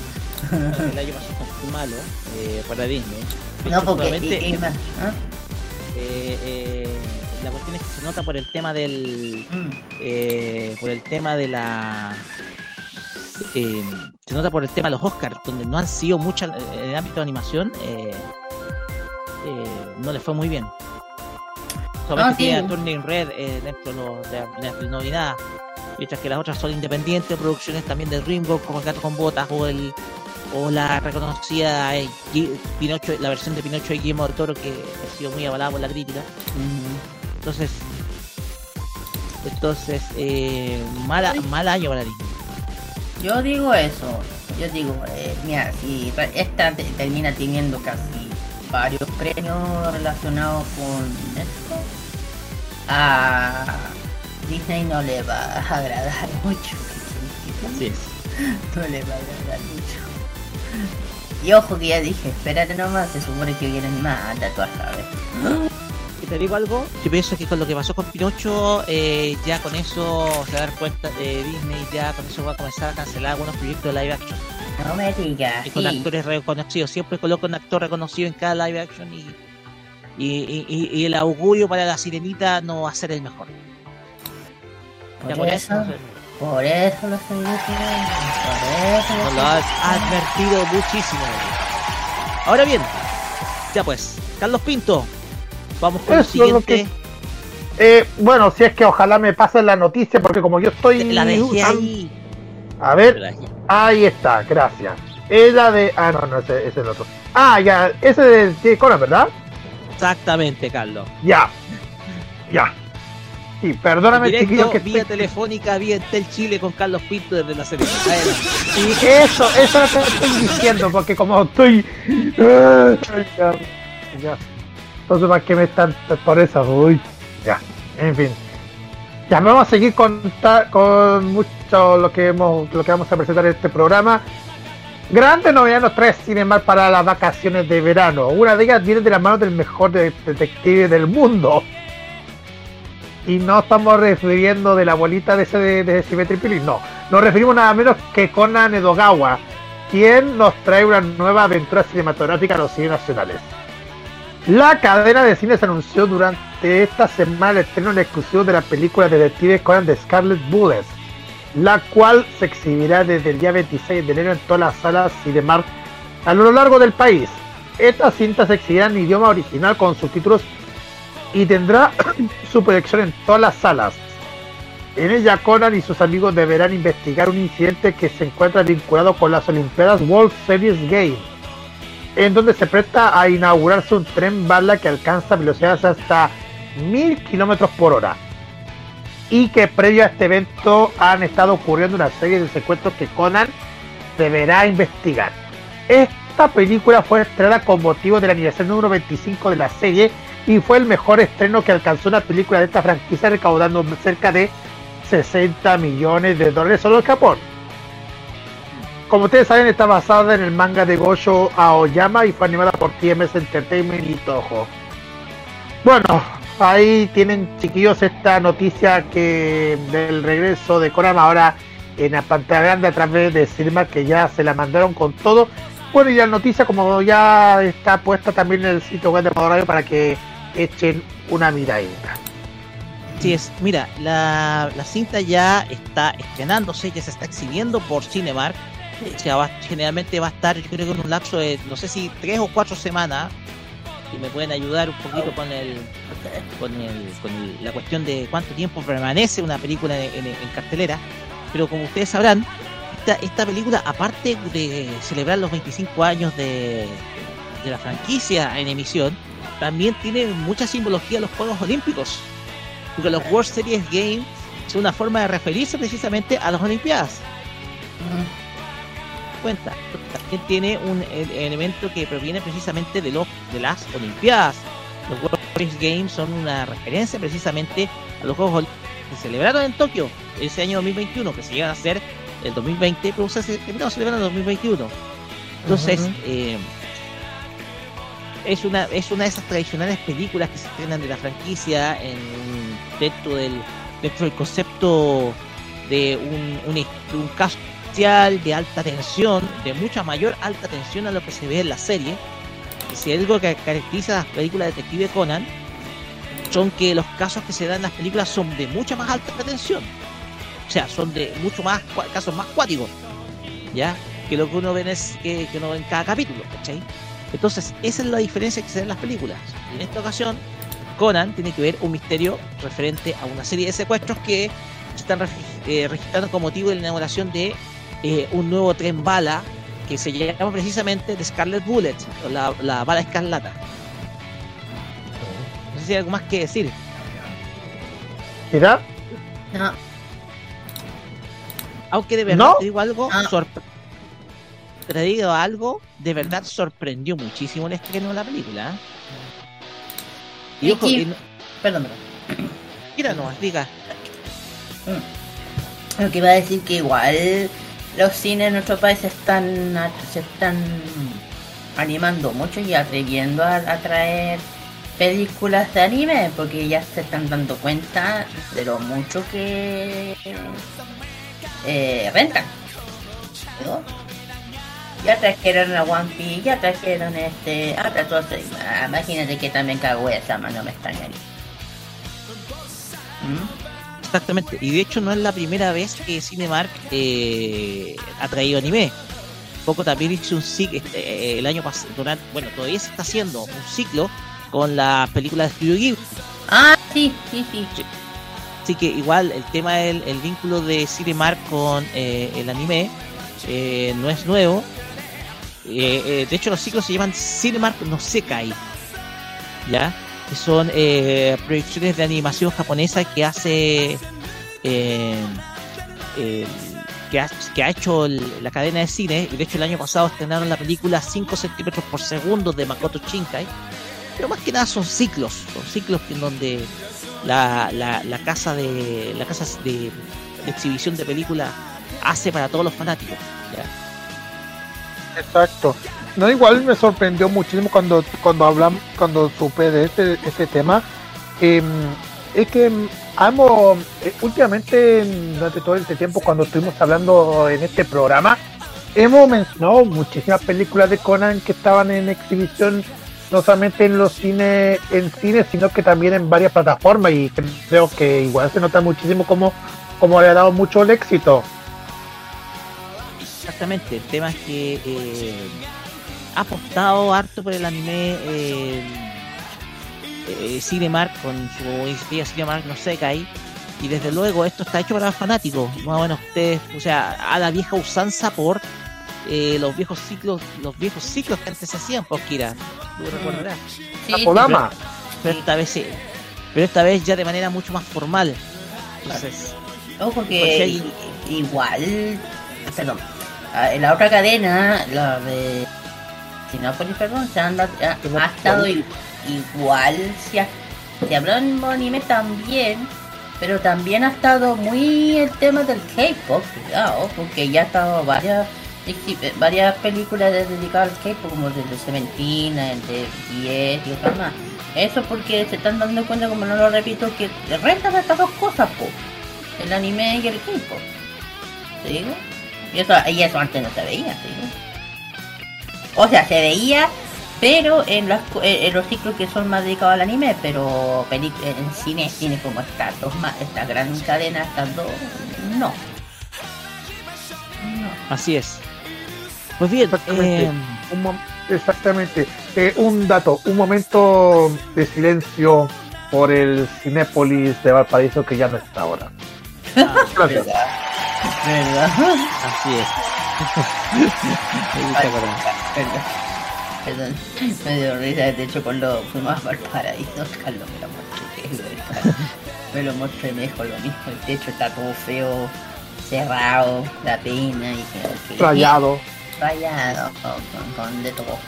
E: El año pasado fue malo eh, para Disney.
F: No, porque. Y- y ¿ah?
E: eh, eh, la cuestión es que se nota por el tema del.
F: Mm.
E: eh, por el tema de la. eh, se nota por el tema de los Oscars, donde no han sido muchas en el ámbito de animación, no les fue muy bien. Solamente
F: sí.
E: tiene a Turning Red dentro de, las nominadas. mientras que las otras son independientes, producciones también de DreamWorks como El Gato con Botas o el o la reconocida eh, Pinocho, la versión de Pinocho de Guillermo del Toro que ha sido muy avalada por la crítica. Entonces, entonces eh, mala, mal año para Disney.
F: Yo digo eso. Yo digo, eh, mira, si esta te- termina teniendo casi varios premios relacionados con esto, a Disney no le va a agradar mucho.
E: Así es.
F: No le va a agradar mucho. Y ojo que ya dije, espérate nomás, se supone que vienen más, a saber.
E: Y te digo algo, yo pienso que con lo que pasó con Pinocho, eh, ya con eso se va a dar cuenta de Disney, ya con eso va a comenzar a cancelar algunos proyectos de live action.
F: No me digas,
E: Y con
F: sí.
E: actores reconocidos, siempre coloca un actor reconocido en cada live action y, y, y- y- y el augurio para la sirenita no va a ser el mejor. Ya
F: Por
E: con
F: eso,
E: eso,
F: por eso lo estoy diciendo. Por eso lo
E: nos
F: estoy
E: lo has advertido muchísimo. Ahora bien, ya pues, Carlos Pinto, vamos con
G: Eso es
E: el siguiente.
G: Eh, bueno, si es que ojalá me pasen la noticia, porque como yo estoy.
E: La dejé
G: usando-
E: ahí.
G: A ver, ahí está, gracias. Es la de. Ah, no, no, ese, ese es el otro. Ah, ya, ese de, de Conan, ¿verdad?
E: Exactamente, Carlos.
G: Ya. Ya. Sí, perdóname,
E: Directo,
G: chiquillos, que
E: vía
G: estoy-
E: telefónica, vía Entel Chile con Carlos Pinto desde la serie.
G: Y eso, eso es lo que estoy diciendo, porque como estoy. Ya, ya. Entonces, ¿para qué me están por eso? Uy, ya, en fin. Ya vamos a seguir con, con mucho lo que hemos, lo que vamos a presentar en este programa. Grandes novedades nos trae Cinemark para las vacaciones de verano. Una de ellas viene de la mano del mejor de- detective del mundo. Y no estamos refiriendo de la bolita de ese de, de Pilling, no. Nos referimos nada menos que Conan Edogawa, quien nos trae una nueva aventura cinematográfica a los cines nacionales. La cadena de cines anunció durante esta semana el estreno en exclusivo de la película Detective Conan de Scarlet Bullets, la cual se exhibirá desde el día 26 de enero en todas las salas Cinemark a lo largo del país. Esta cinta se exhibirá en idioma original con subtítulos y tendrá su proyección en todas las salas. En ella Conan y sus amigos deberán investigar un incidente que se encuentra vinculado con las Olimpiadas World Series Games, en donde se presta a inaugurarse un tren bala que alcanza velocidades hasta 1000 kilómetros por hora. Y que previo a este evento han estado ocurriendo una serie de secuestros que Conan deberá investigar. Esta película fue estrenada con motivo del aniversario número 25 de la serie y fue el mejor estreno que alcanzó una película de esta franquicia recaudando cerca de 60 millones de dólares solo en Japón. Como ustedes saben, está basada en el manga de Gosho Aoyama y fue animada por TMS Entertainment y Toho. Bueno, ahí tienen chiquillos esta noticia que del regreso de Conan ahora en la pantalla grande a través de Cinema que ya se la mandaron con todo. Bueno, y la noticia como ya está puesta también en el sitio web de Modo Radio para que echen una miradita.
E: Así es, mira, la, la cinta ya está estrenándose, ya se está exhibiendo por Cinemark. O sea, va- generalmente va a estar, yo creo que en un lapso de, no sé si tres o cuatro semanas. Y me pueden ayudar un poquito con el, con el, con el- la cuestión de cuánto tiempo permanece una película en, en- en cartelera. Pero como ustedes sabrán, esta, esta película, aparte de celebrar los 25 años de, de la franquicia en emisión, también tiene mucha simbología los Juegos Olímpicos. Porque los World Series Games es una forma de referirse precisamente a las Olimpiadas. Cuenta, también tiene un e- elemento que proviene precisamente de, los, de las Olimpiadas. Los World Series Games son una referencia precisamente a los Juegos Olímpicos que se celebraron en Tokio ese año 2021, que se iban a hacer el 2020, pero se terminó celebrando en 2021. Entonces, eh, es una es una de esas tradicionales películas que se estrenan de la franquicia en, dentro del dentro del concepto de un, un, un caso especial de alta tensión, de mucha mayor alta tensión a lo que se ve en la serie. Si hay algo que caracteriza las películas de Detective Conan, son que los casos que se dan en las películas son de mucha más alta tensión. O sea, son de mucho más casos más cuáticos, ¿ya? Que lo que uno ve es, que, que uno ve en cada capítulo, ¿cachai? Entonces, esa es la diferencia que se da en las películas. En esta ocasión, Conan tiene que ver un misterio referente a una serie de secuestros que están eh, registrando con motivo de la inauguración de eh, un nuevo tren bala que se llama precisamente The Scarlet Bullet, o la, la bala escarlata. No sé si hay algo más que decir.
G: ¿Mira?
F: No,
E: Aunque de verdad
G: ¿No?
E: te digo algo,
F: Ah.
E: sorpre- digo algo, de verdad sorprendió muchísimo el estreno de la película. ¿eh? Y ojo, no-
F: perdón, perdón.
E: mira nomás, diga.
F: Lo que iba a decir que igual los cines en nuestro país están, se están animando mucho y atreviendo a, a traer películas de anime porque ya se están dando cuenta de lo mucho que eh, rentan. ¿no? Ya trajeron a One Piece, ya trajeron este, hasta todo esto. Ah, Imagínate que también Kaguya-sama no me extrañaría. ¿Mm?
E: Exactamente. Y de hecho no es la primera vez que Cinemark eh, ha traído anime. Poco también hizo un ciclo el año pasado, bueno, todavía se está haciendo un ciclo con las películas de Studio Ghibli.
F: Ah, sí, sí, sí.
E: Así que igual el tema del el vínculo de Cinemark con eh, el anime eh, no es nuevo. Eh, eh, de hecho los ciclos se llaman Cinemark no Sekai. ¿Ya? Que son eh, proyecciones de animación japonesa que hace que, ha, hecho la cadena de cine. Y de hecho el año pasado estrenaron la película 5 centímetros por segundo de Makoto Shinkai. Pero más que nada son ciclos, son ciclos en donde la, la, casa de la casa de, de exhibición de películas hace para todos los fanáticos.
G: Exacto. No, igual me sorprendió muchísimo cuando cuando hablamos, cuando supe de este, este tema. Em, es que em, hemos, eh, últimamente, en- durante todo este tiempo, cuando estuvimos hablando en este programa, hemos mencionado muchísimas películas de Conan que estaban en exhibición, no solamente en los cines, en cines, sino que también en varias plataformas. Y creo que igual se nota muchísimo como, como le ha dado mucho el éxito.
E: Exactamente, el tema es que eh, ha apostado harto por el anime eh, eh, Cinemark con su iniciativa Cinemark no sé ahí y desde luego esto está hecho para fanáticos más o menos ustedes o sea a la vieja usanza por eh, los viejos ciclos los viejos ciclos que antes se hacían por Kira tú recordarás.
F: Sí,
G: Kodama.
E: pero esta vez sí. Pero esta vez ya de manera mucho más formal. Entonces
F: Ojo que
E: hay-
F: igual, perdón, en la otra cadena, la de Cinepolis, perdón, se han ha, ha estado i- igual, se, ha, se habló en anime también, pero también ha estado muy el tema del K-pop, cuidado, porque ya ha estado varias eh, varias películas de- dedicadas al K-pop, como el de Seventeen, el de 10 y otras más. Eso porque se están dando cuenta, como no lo repito, que rentan estas dos cosas, po el anime y el K-pop. ¿Te digo? Y eso, y eso antes no se veía, ¿te digo? O sea, se veía, pero en, las, co- en los ciclos que son más dedicados al anime, pero peli- en cine tiene como estas dos más, esta gran cadena, estas dos, no.
E: así es pues bien
G: Exactamente.
E: eh,
G: Un exactamente. Eh, un dato, un momento de silencio por el Cinépolis de Valparaíso que ya no está ahora. Gracias.
F: ¿Verdad?
E: así es Me gusta acordar.
F: Perdón. Perdón. Me dio risa, de hecho cuando fuimos a Valparaíso, Carlos me lo mostré, me lo mostré y me dijo lo mismo, el techo está todo feo, cerrado, la pena, y dije, ok.
G: Rayado.
F: Rayado, con, con de todo.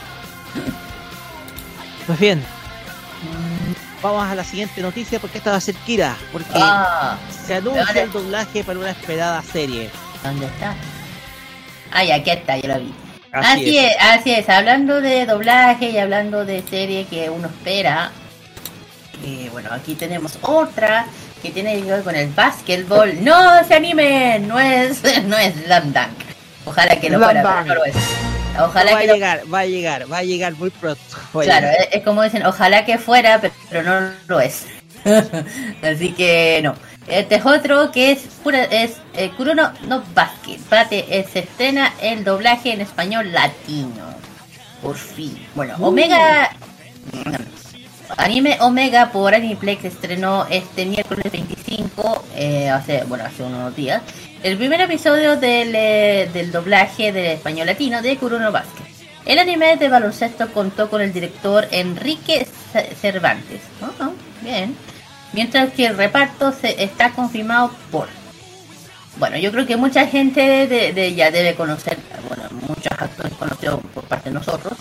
E: Pues bien, vamos a la siguiente noticia porque esta va a ser Kira, porque
F: Ah,
E: se anuncia
F: vale.
E: el doblaje para una esperada serie.
F: ¿dónde está? Ay, aquí está, ya lo vi.
E: Así,
F: Así,
E: es.
F: es. así es, hablando de doblaje y hablando de serie que uno espera, eh, bueno, aquí tenemos otra que tiene que ver con el básquetbol. No se animen, no es, no es Slam Dunk. Ojalá que
G: Slam
F: fuera, pero no lo es. Ojalá
E: va a
F: que no
E: llegar, va a llegar, va a llegar muy pronto. A
F: Claro,
E: llegar.
F: es, como dicen, ojalá que fuera, pero, pero no lo es. Así que no. Este es otro que es pura, es eh, Kurono no Basket. Pate, eh, se estrena el doblaje en español latino. Por fin. Bueno, Omega. Anime Omega por Aniplex estrenó este miércoles 25 25, eh, hace, bueno, hace unos días, el primer episodio del, eh, del doblaje del español latino de Kurono Basket. El anime de baloncesto contó con el director Enrique Cervantes. Oh, oh, bien. Mientras que el reparto se está confirmado por. Bueno, yo creo que mucha gente de, de- ya debe conocer, bueno, muchos actores conocidos por parte de nosotros,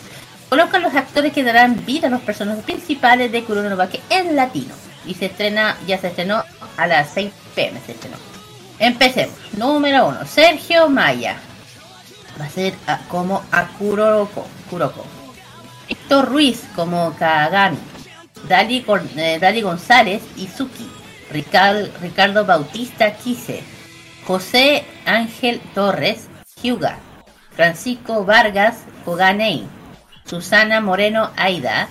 F: colocan los actores que darán vida a los personajes principales de Kurono no Bake en latino. Y se estrena, ya se estrenó a las 6 pm se estrenó. Empecemos. Número 1. Sergio Maya. Va a ser a- como a Kuroko. Ruiz como Kagami. Dali, eh, Dali González Izuki. Rical- Ricardo Bautista Quise. José Ángel Torres Hyuga. Francisco Vargas Koganei. Susana Moreno Aida.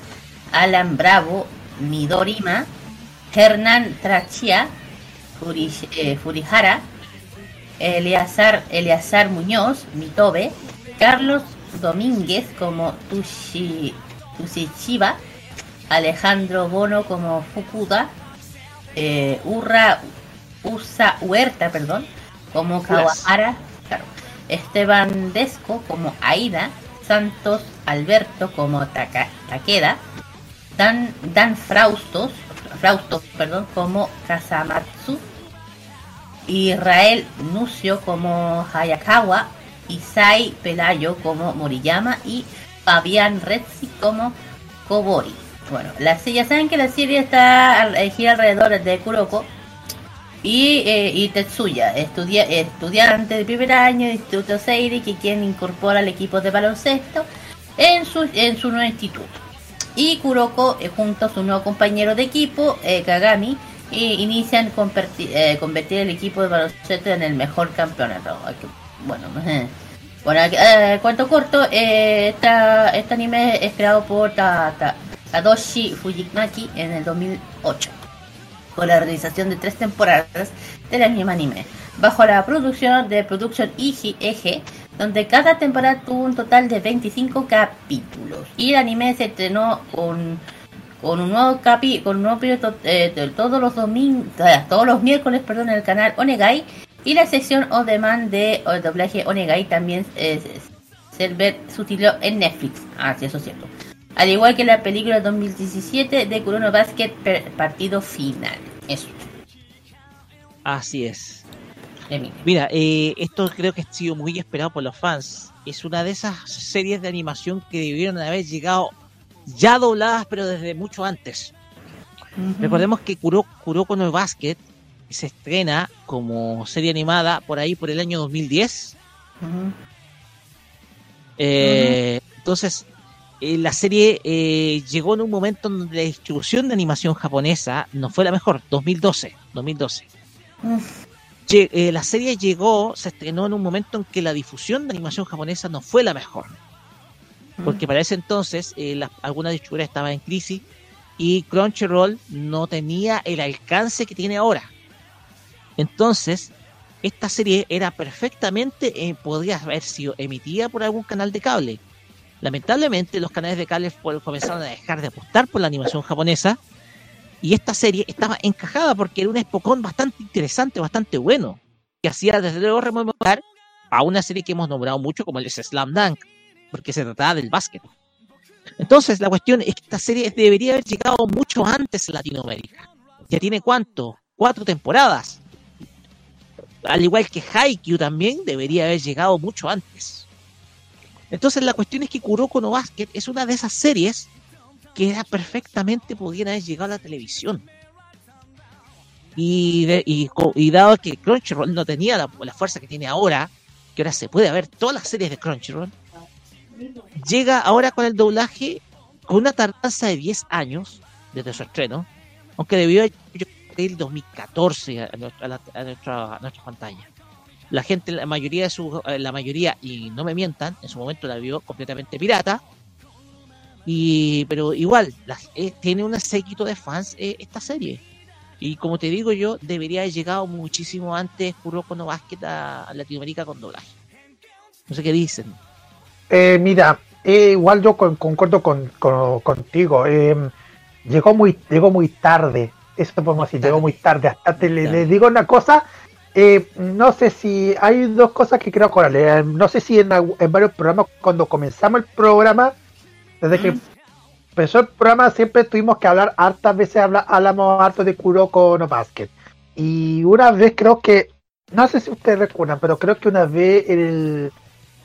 F: Alan Bravo Midorima. Hernán Trachia Furi- eh. Eleazar, Eleazar Muñoz, Mitobe, Carlos Domínguez como Tushi, Tushichiba, Alejandro Bono como Fukuda, eh, Urra Usa Huerta, perdón, como Kawahara, claro, Esteban Desco como Aida, Santos Alberto como Taka- Takeda, Dan, Dan Fraustos, Fraustos perdón, como Kasamatsu, Israel Nucio como Hayakawa, Isai Pelayo como Moriyama y Fabián Rezzi como Kobori. Bueno, la, ya saben que la serie está eh, gira alrededor de Kuroko y, eh, Tetsuya, estudia- estudiante de primer año de Instituto Seiri, que quien incorpora al equipo de baloncesto en su, en su nuevo instituto. Y Kuroko, eh, junto a su nuevo compañero de equipo, eh, Kagami, y inician converti- eh, convertir el equipo de baloncesto en el mejor campeonato. Que- Bueno, eh. bueno eh, cuento corto, eh, esta, este anime es creado por Ta- Ta- Fujimaki en el 2008 con la realización de tres temporadas del mismo anime, bajo la producción de Production Eje, donde cada temporada tuvo un total de 25 capítulos. Y el anime se estrenó con, con un nuevo capi, con un nuevo periodo, eh, todos los domingos, todos los miércoles, perdón, en el canal Onegai y la sección on demand de o, doblaje Onegai también eh, server sutiló en Netflix. Ah, sí, eso es cierto. Al igual que la película 2017 de Kurono Basket per- partido final. Eso.
E: Así es. Mira, eh, esto creo que ha sido muy esperado por los fans. Es una de esas series de animación que debieron haber llegado ya dobladas, pero desde mucho antes. Recordemos que Kuro, Kuroko no Basket se estrena como serie animada por ahí por el año 2010.
F: Ujú.
E: Eh, Entonces, eh, la serie eh, llegó en un momento donde la distribución de animación japonesa no fue la mejor, 2012, 2012.
F: Uf.
E: Lle- eh, la serie llegó, se estrenó en un momento en que la difusión de animación japonesa no fue la mejor. Porque para ese entonces eh, algunas distribuidoras estaban en crisis y Crunchyroll no tenía el alcance que tiene ahora. Entonces, esta serie era perfectamente, eh, podría haber sido emitida por algún canal de cable. Lamentablemente, los canales de cable comenzaron a dejar de apostar por la animación japonesa y esta serie estaba encajada porque era un espocón bastante interesante, bastante bueno, que hacía desde luego rememorar a una serie que hemos nombrado mucho como el Slam Dunk, porque se trataba del básquet. Entonces, la cuestión es que esta serie debería haber llegado mucho antes a Latinoamérica. Ya tiene cuánto? Cuatro temporadas. Al igual que Haikyuu también debería haber llegado mucho antes. Entonces, la cuestión es que Kuroko no Basket es una de esas series que era perfectamente podían haber llegado a la televisión. Y, de- y, dado que Crunchyroll no tenía la fuerza que tiene ahora, que ahora se puede ver todas las series de Crunchyroll, llega ahora con el doblaje con una tardanza de 10 años desde su estreno, aunque debió el 2014 a, nuestra- a la- a nuestra, pantalla. La gente, la mayoría de su, eh, la mayoría, y no me mientan, en su momento la vio completamente pirata, y pero igual, eh, tiene un séquito de fans eh, esta serie. Y como te digo yo, debería haber llegado muchísimo antes Kuroko no Basket a Latinoamérica con doblaje. No sé qué dicen.
G: Eh, mira, eh, igual yo con- concuerdo con, con- contigo. eh, llegó muy llegó muy tarde. Eso podemos decir, llegó muy tarde. Hasta te, le, les digo una cosa, eh, no sé si hay dos cosas que quiero acordarle. Eh, No sé si en, varios programas, cuando comenzamos el programa, desde que empezó el programa, siempre tuvimos que hablar hartas veces, habla, hablamos harto de Kuroko no Basket. Y una vez creo que, no sé si ustedes recuerdan, pero creo que una vez en, el,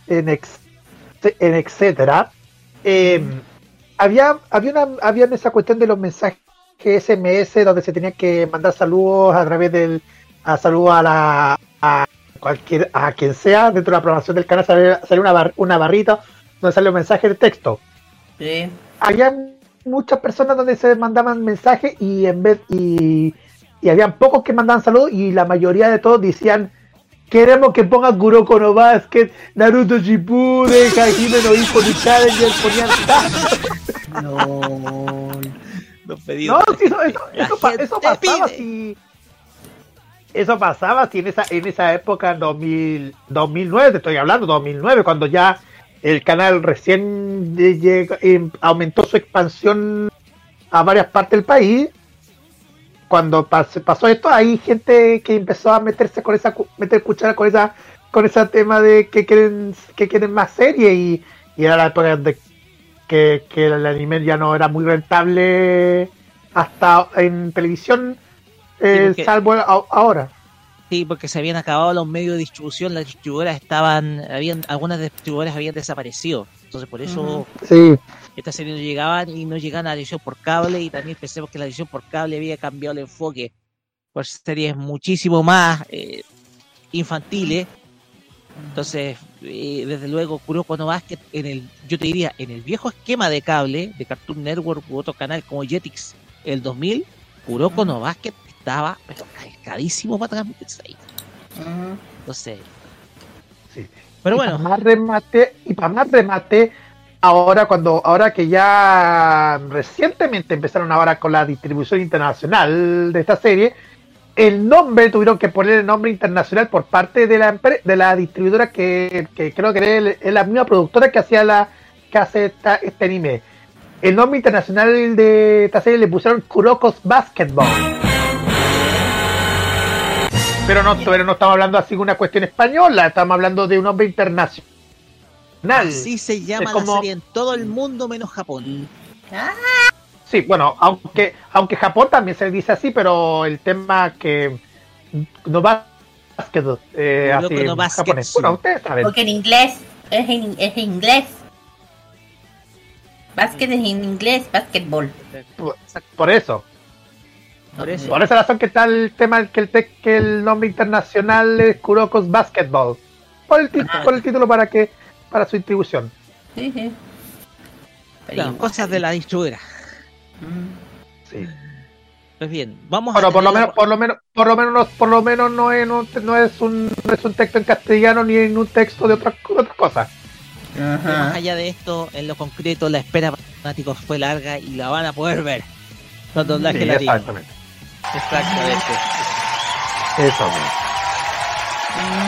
G: en, ex- etcétera, eh, había, había, una, había esa cuestión de los mensajes SMS donde se tenían que mandar saludos a través del a saludos a la a cualquier a quien sea dentro de la programación del canal sale, sale una, bar- una barrita donde sale un mensaje de texto.
F: Sí.
G: había muchas personas donde se mandaban mensajes y en vez y, y habían pocos que mandaban saludos y la mayoría de todos decían queremos que ponga Kuroko no Basket, Naruto Shippuden, Hajime no Ippo ni Challenger, ponían
E: No. Los
G: No,
E: pedidos.
G: sí, eso, eso, eso, eso pasaba
E: pide.
G: sí. Eso pasaba sí, en esa, en esa época, en 2000, 2009, te estoy hablando, 2009, cuando ya el canal recién llega- em, aumentó su expansión a varias partes del país. Cuando pas- pasó esto, hay gente que empezó a meterse con esa, meter cuchara con esa, con ese tema de que quieren, que quieren más serie y, y era la época de que, que el anime ya no era muy rentable hasta en televisión, eh,
E: porque-
G: salvo a- ahora.
E: Sí, porque se habían acabado los medios de distribución, las distribuidoras estaban, habían, algunas distribuidoras habían desaparecido. Entonces por eso
G: Sí,
E: estas series no llegaban y no llegaban a la edición por cable y también pensemos que la edición por cable había cambiado el enfoque por series muchísimo más eh, infantiles. Entonces, eh, desde luego, Kuroko no Basket, en el, yo te diría, en el viejo esquema de cable de Cartoon Network u otro canal como Jetix, el 2000, Kuroko no Basket estaba pero calcadísimo para transmitirse ahí. Entonces,
G: sí.
E: pero
G: Y
E: bueno,
G: para más remate, y para más remate, ahora cuando, ahora que ya recientemente empezaron ahora con la distribución internacional de esta serie, el nombre tuvieron que poner el nombre internacional por parte de la de la distribuidora que, creo que es la misma productora que hacía la que hace esta- este anime. El nombre internacional de esta serie le pusieron Kuroko's Basketball. Pero no, pero no estamos hablando así de una cuestión española, estamos hablando de un nombre internacional.
E: Así se llama
G: Es como-
E: la serie en todo el mundo menos Japón.
F: Ah,
G: Sí, bueno, aunque aunque Japón también se dice así, pero el tema que no va basket, eh, así
E: no
G: japonés. Bueno, ustedes saben.
F: porque en inglés es en, es en inglés. Básquet es en inglés, basketball.
G: Por, por eso,
E: Por eso.
G: por esa razón que está el tema que el que el nombre internacional es Kuroko's Basketball. Por el,
F: Ah.
G: por el título para que para su distribución.
F: Sí, sí.
E: Claro, cosas de la distribuidora.
F: Mm.
G: Sí.
E: Pues bien, vamos
G: Bueno,
E: a
G: por lo menos, por lo menos, por lo menos, no- por lo menos no es, un, no es un, no es un texto en castellano ni en un texto de otras de otras cosas.
E: Más allá de esto, en lo concreto, la espera para fanáticos fue larga y la van a poder ver. Los doblajes
G: Sí, exactamente.
E: Exactamente.
G: Eso.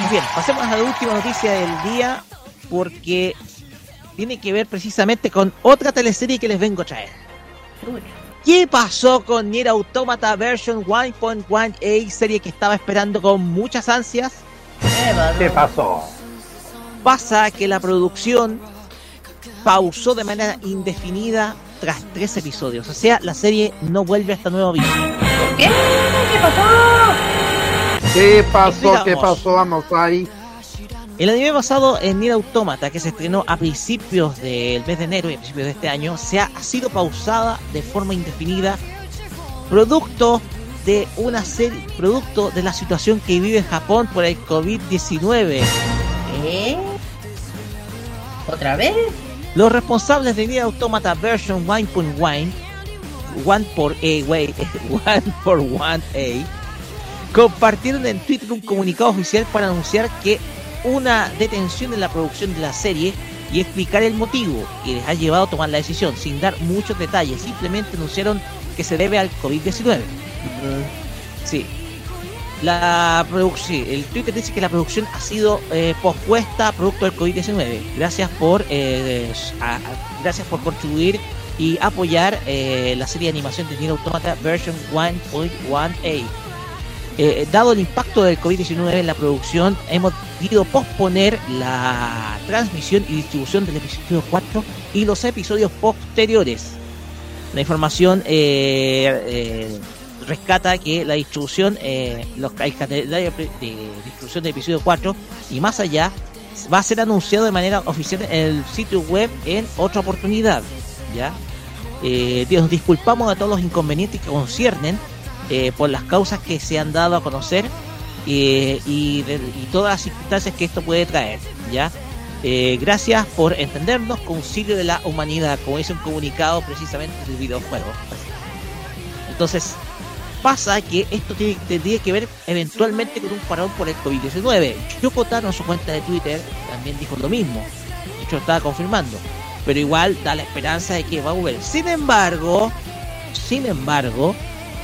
E: Bien, pasemos a la última noticia del día porque tiene que ver precisamente con otra teleserie que les vengo a traer. ¿Qué pasó con Nier Automata version 1.1a, serie que estaba esperando con muchas ansias?
G: ¿Qué pasó?
E: Pasa que la producción pausó de manera indefinida tras tres episodios. O sea, la serie no vuelve hasta nuevo aviso.
F: ¿Qué? ¿Qué pasó?
G: ¿Qué pasó?
E: Explicamos.
G: ¿Qué pasó? Vamos ahí.
E: El anime basado en Nier Automata, que se estrenó a principios del mes de enero y a principios de este año, se ha, ha sido pausada de forma indefinida, producto de una serie, producto de la situación que vive Japón por el COVID-19.
F: ¿Qué? ¿Otra vez?
E: Los responsables de Nier Automata version 1.1, one por A, wait, one for one A, compartieron en Twitter un comunicado oficial para anunciar que una detención en la producción de la serie y explicar el motivo que les ha llevado a tomar la decisión, sin dar muchos detalles. Simplemente anunciaron que se debe al COVID-19. Sí. La producción, el Twitter dice que la producción ha sido eh, pospuesta producto del COVID-19. Gracias por eh, a- a- gracias por contribuir y apoyar eh, la serie de animación de Nier Automata version 1.1a. Eh, dado el impacto del COVID-19 en la producción, hemos decidido posponer la transmisión y distribución del episodio 4 y los episodios posteriores. La información eh, eh, rescata que la distribución, eh, los de distribución del episodio 4 y más allá va a ser anunciado de manera oficial en el sitio web en otra oportunidad. ¿ya? Eh, nos disculpamos a todos los inconvenientes que conciernen eh, por las causas que se han dado a conocer eh, y, todas las circunstancias que esto puede traer. ¿ya? Eh, gracias por entendernos, concilio de la humanidad, como dice un comunicado precisamente del videojuego. Entonces, pasa que esto tendría que ver eventualmente con un parón por el COVID-19. Yoko Taro en su cuenta de Twitter también dijo lo mismo. De hecho, estaba confirmando. Pero igual da la esperanza de que va a volver. Sin embargo, sin embargo,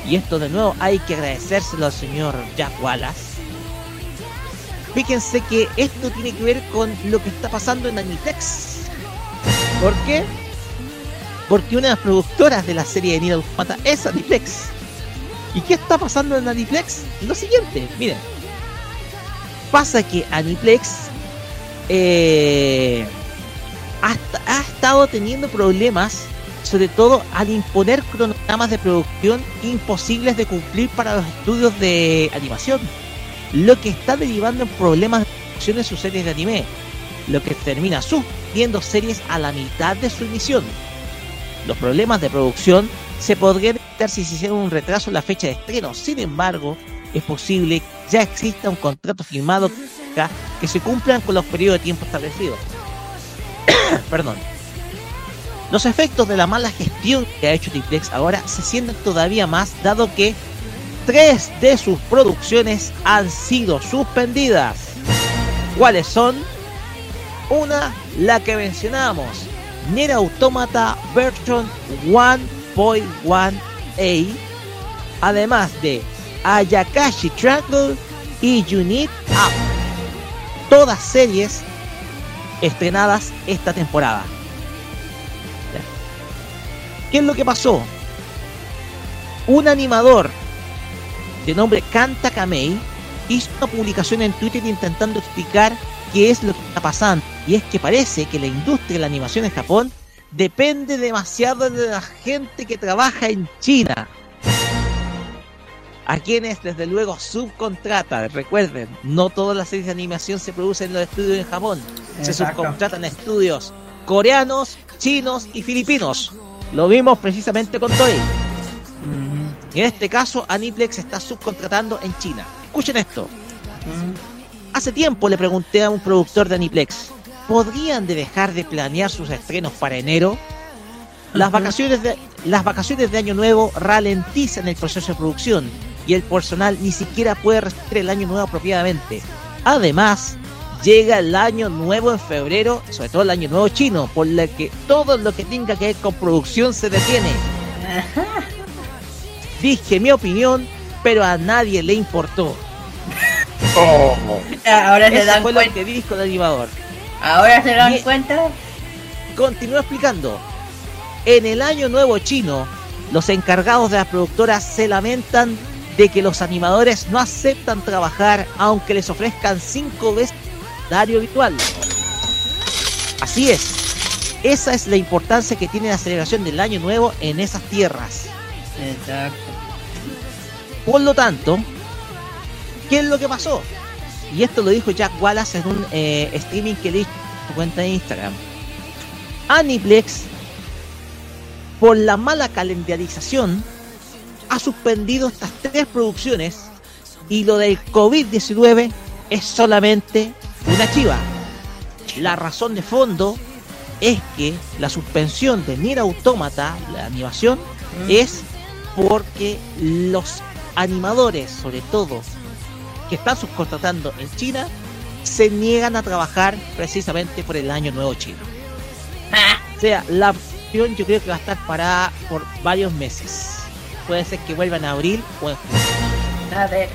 E: y esto de nuevo hay que agradecérselo al señor Jack Wallace. Fíjense que esto tiene que ver con lo que está pasando en Aniplex. ¿Por qué? Porque una de las productoras de la serie de Nier Automata es Aniplex. ¿Y qué está pasando en Aniplex? Lo siguiente, miren. Pasa que Aniplex eh, ha, ha estado teniendo problemas, sobre todo al imponer cronogramas de producción imposibles de cumplir para los estudios de animación, lo que está derivando en problemas de producción en sus series de anime, lo que termina suspendiendo series a la mitad de su emisión. Los problemas de producción se podrían evitar si se hiciera un retraso en la fecha de estreno. Sin embargo, es posible que ya exista un contrato firmado que- se cumplan con los periodos de tiempo establecidos. Perdón. Los efectos de la mala gestión que ha hecho Triplex ahora se sienten todavía más dado que tres de sus producciones han sido suspendidas. ¿Cuáles son? Una, la que mencionamos, Nier Automata version 1.1a, además de Ayakashi Triangle y Unit Up. Todas series estrenadas esta temporada. ¿Qué es lo que pasó? Un animador de nombre Kanta Kamei hizo una publicación en Twitter intentando explicar qué es lo que está pasando. Y es que parece que la industria de la animación en Japón depende demasiado de la gente que trabaja en China. A quienes desde luego subcontratan. Recuerden, no todas las series de animación se producen en los estudios en Japón. Se subcontratan estudios coreanos, chinos y filipinos. Lo vimos precisamente con Toei. En este caso, Aniplex está subcontratando en China. Escuchen esto. Hace tiempo le pregunté a un productor de Aniplex, ¿podrían de dejar de planear sus estrenos para enero? Las vacaciones de, las vacaciones de Año Nuevo ralentizan el proceso de producción y el personal ni siquiera puede recibir el Año Nuevo apropiadamente. Además, llega el Año Nuevo en febrero, sobre todo el Año Nuevo chino, por lo que todo lo que tenga que ver con producción se detiene. Dije mi opinión, pero a nadie le importó.
F: Ahora se dan
E: fue lo
F: cuenta.
E: que dijo el animador.
F: Ahora se dan
E: Y-
F: cuenta.
E: Continúa explicando. En el año nuevo chino, los encargados de las productoras se lamentan de que los animadores no aceptan trabajar aunque les ofrezcan cinco veces el salario habitual. Así es. Esa es la importancia que tiene la celebración del año nuevo en esas tierras.
F: Exacto.
E: Por lo tanto, ¿qué es lo que pasó? Y esto lo dijo Jack Wallace en un eh, streaming que le hizo en su cuenta de Instagram. Aniplex, por la mala calendarización, ha suspendido estas tres producciones y lo del COVID-19 es solamente una chiva. La razón de fondo es que la suspensión de Nier Automata, la animación, es porque los animadores, sobre todo, que están subcontratando en China, se niegan a trabajar precisamente por el año nuevo chino. O sea, la opción yo creo que va a estar parada por varios meses. Puede ser que vuelvan a abril o en junio.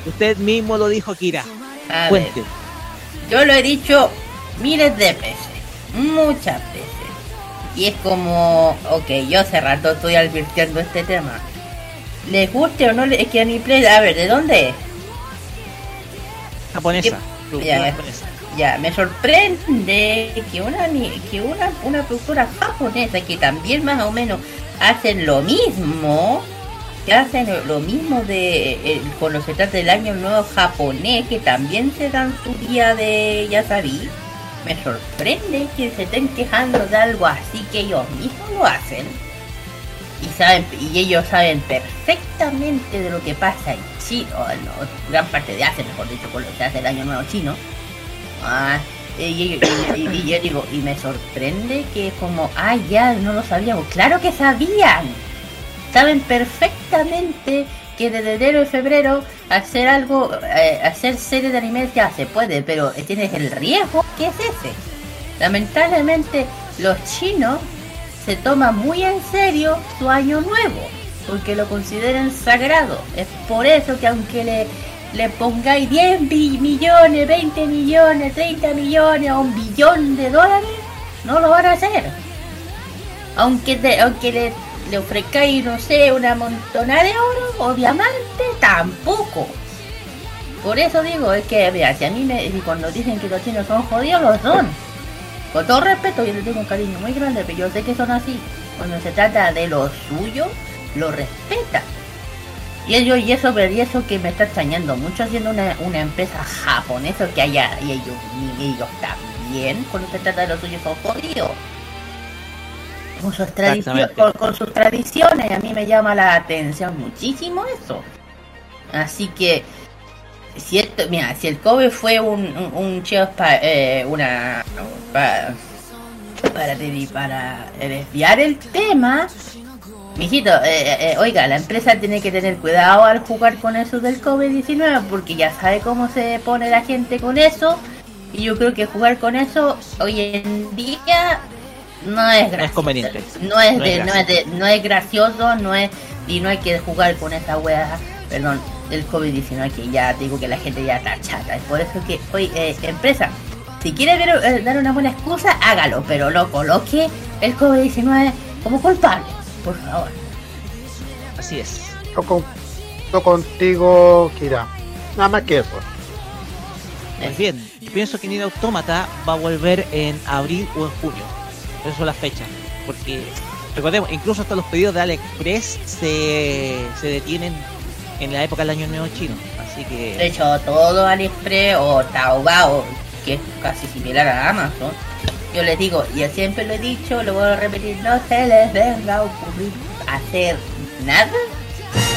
E: Usted mismo lo dijo, Kira. Cuente.
F: Yo lo he dicho miles de veces, muchas veces. Y es como, ok, yo hace rato estoy advirtiendo este tema. ¿Les guste o no? Es que Aniplay, a ver, ¿de dónde es?
E: Japonesa.
F: Ya,
E: productora japonesa.
F: ya, me sorprende que una ni- que una, una productora japonesa que también más o menos hacen lo mismo, hacen lo mismo de eh, cuando se trata del año nuevo japonés, que también se dan su día de ya sabí. Me sorprende que se estén quejando de algo así que ellos mismos lo hacen. Y saben, y ellos saben perfectamente de lo que pasa en China, o no, gran parte de Asia, mejor dicho, con lo que hace el año nuevo chino. Ah, y, y- y- yo digo, y me sorprende que como, ah, ya, no lo sabíamos. Claro que sabían. Saben perfectamente que desde enero y febrero hacer algo, eh, hacer series de anime ya se puede, pero tienes el riesgo que es ese. Lamentablemente los chinos se toman muy en serio su año nuevo, porque lo consideran sagrado. Es por eso que aunque le, le pongáis 10 bi- millones, 20 millones, 30 millones o un billón de dólares, no lo van a hacer. Aunque, aunque le, le ofrezcáis, no sé, una montonada de oro o diamante, tampoco. Por eso digo, es que, mira, si a mí me, cuando dicen que los chinos son jodidos, los son. Con todo respeto, yo les tengo un cariño muy grande, pero yo sé que son así. Cuando se trata de lo suyo, lo respetan. Y ellos, y eso, y eso que me está extrañando mucho siendo una, una empresa japonesa que haya, y ellos, y ellos también, cuando se trata de lo suyo, son jodidos. Con sus, tradiciones, con, con sus tradiciones, a mí me llama la atención muchísimo eso. Así que, si esto, mira, si el Kobe fue un, un, un chef pa- eh, una pa- para para, para desviar el tema, mijito, eh, eh, oiga, la empresa tiene que tener cuidado al jugar con eso del COVID-19 porque ya sabe cómo se pone la gente con eso y yo creo que jugar con eso hoy en día no es
E: No es conveniente.
F: No es,
E: No es
F: de- no es de- no es gracioso, no es y no hay que jugar con esa wea, perdón, del COVID-19 que ya te digo que la gente ya está chata. Es por eso que hoy eh, empresa, si quiere ver, eh, dar una buena excusa, hágalo, pero no coloque el COVID-19 como culpable, por favor.
E: Así es.
G: Yo con- yo contigo, Kira. Nada más que eso.
E: Pues bien, yo pienso que Nier Automata va a volver en abril o en junio. Esas son las fechas. Porque, recordemos, incluso hasta los pedidos de AliExpress se, se detienen en la época del año nuevo chino. Así
F: De
E: que,
F: hecho, todo AliExpress o Taobao, que es casi similar a Amazon, yo les digo, y siempre lo he dicho, lo voy a repetir, no se les venga a ocurrir hacer nada,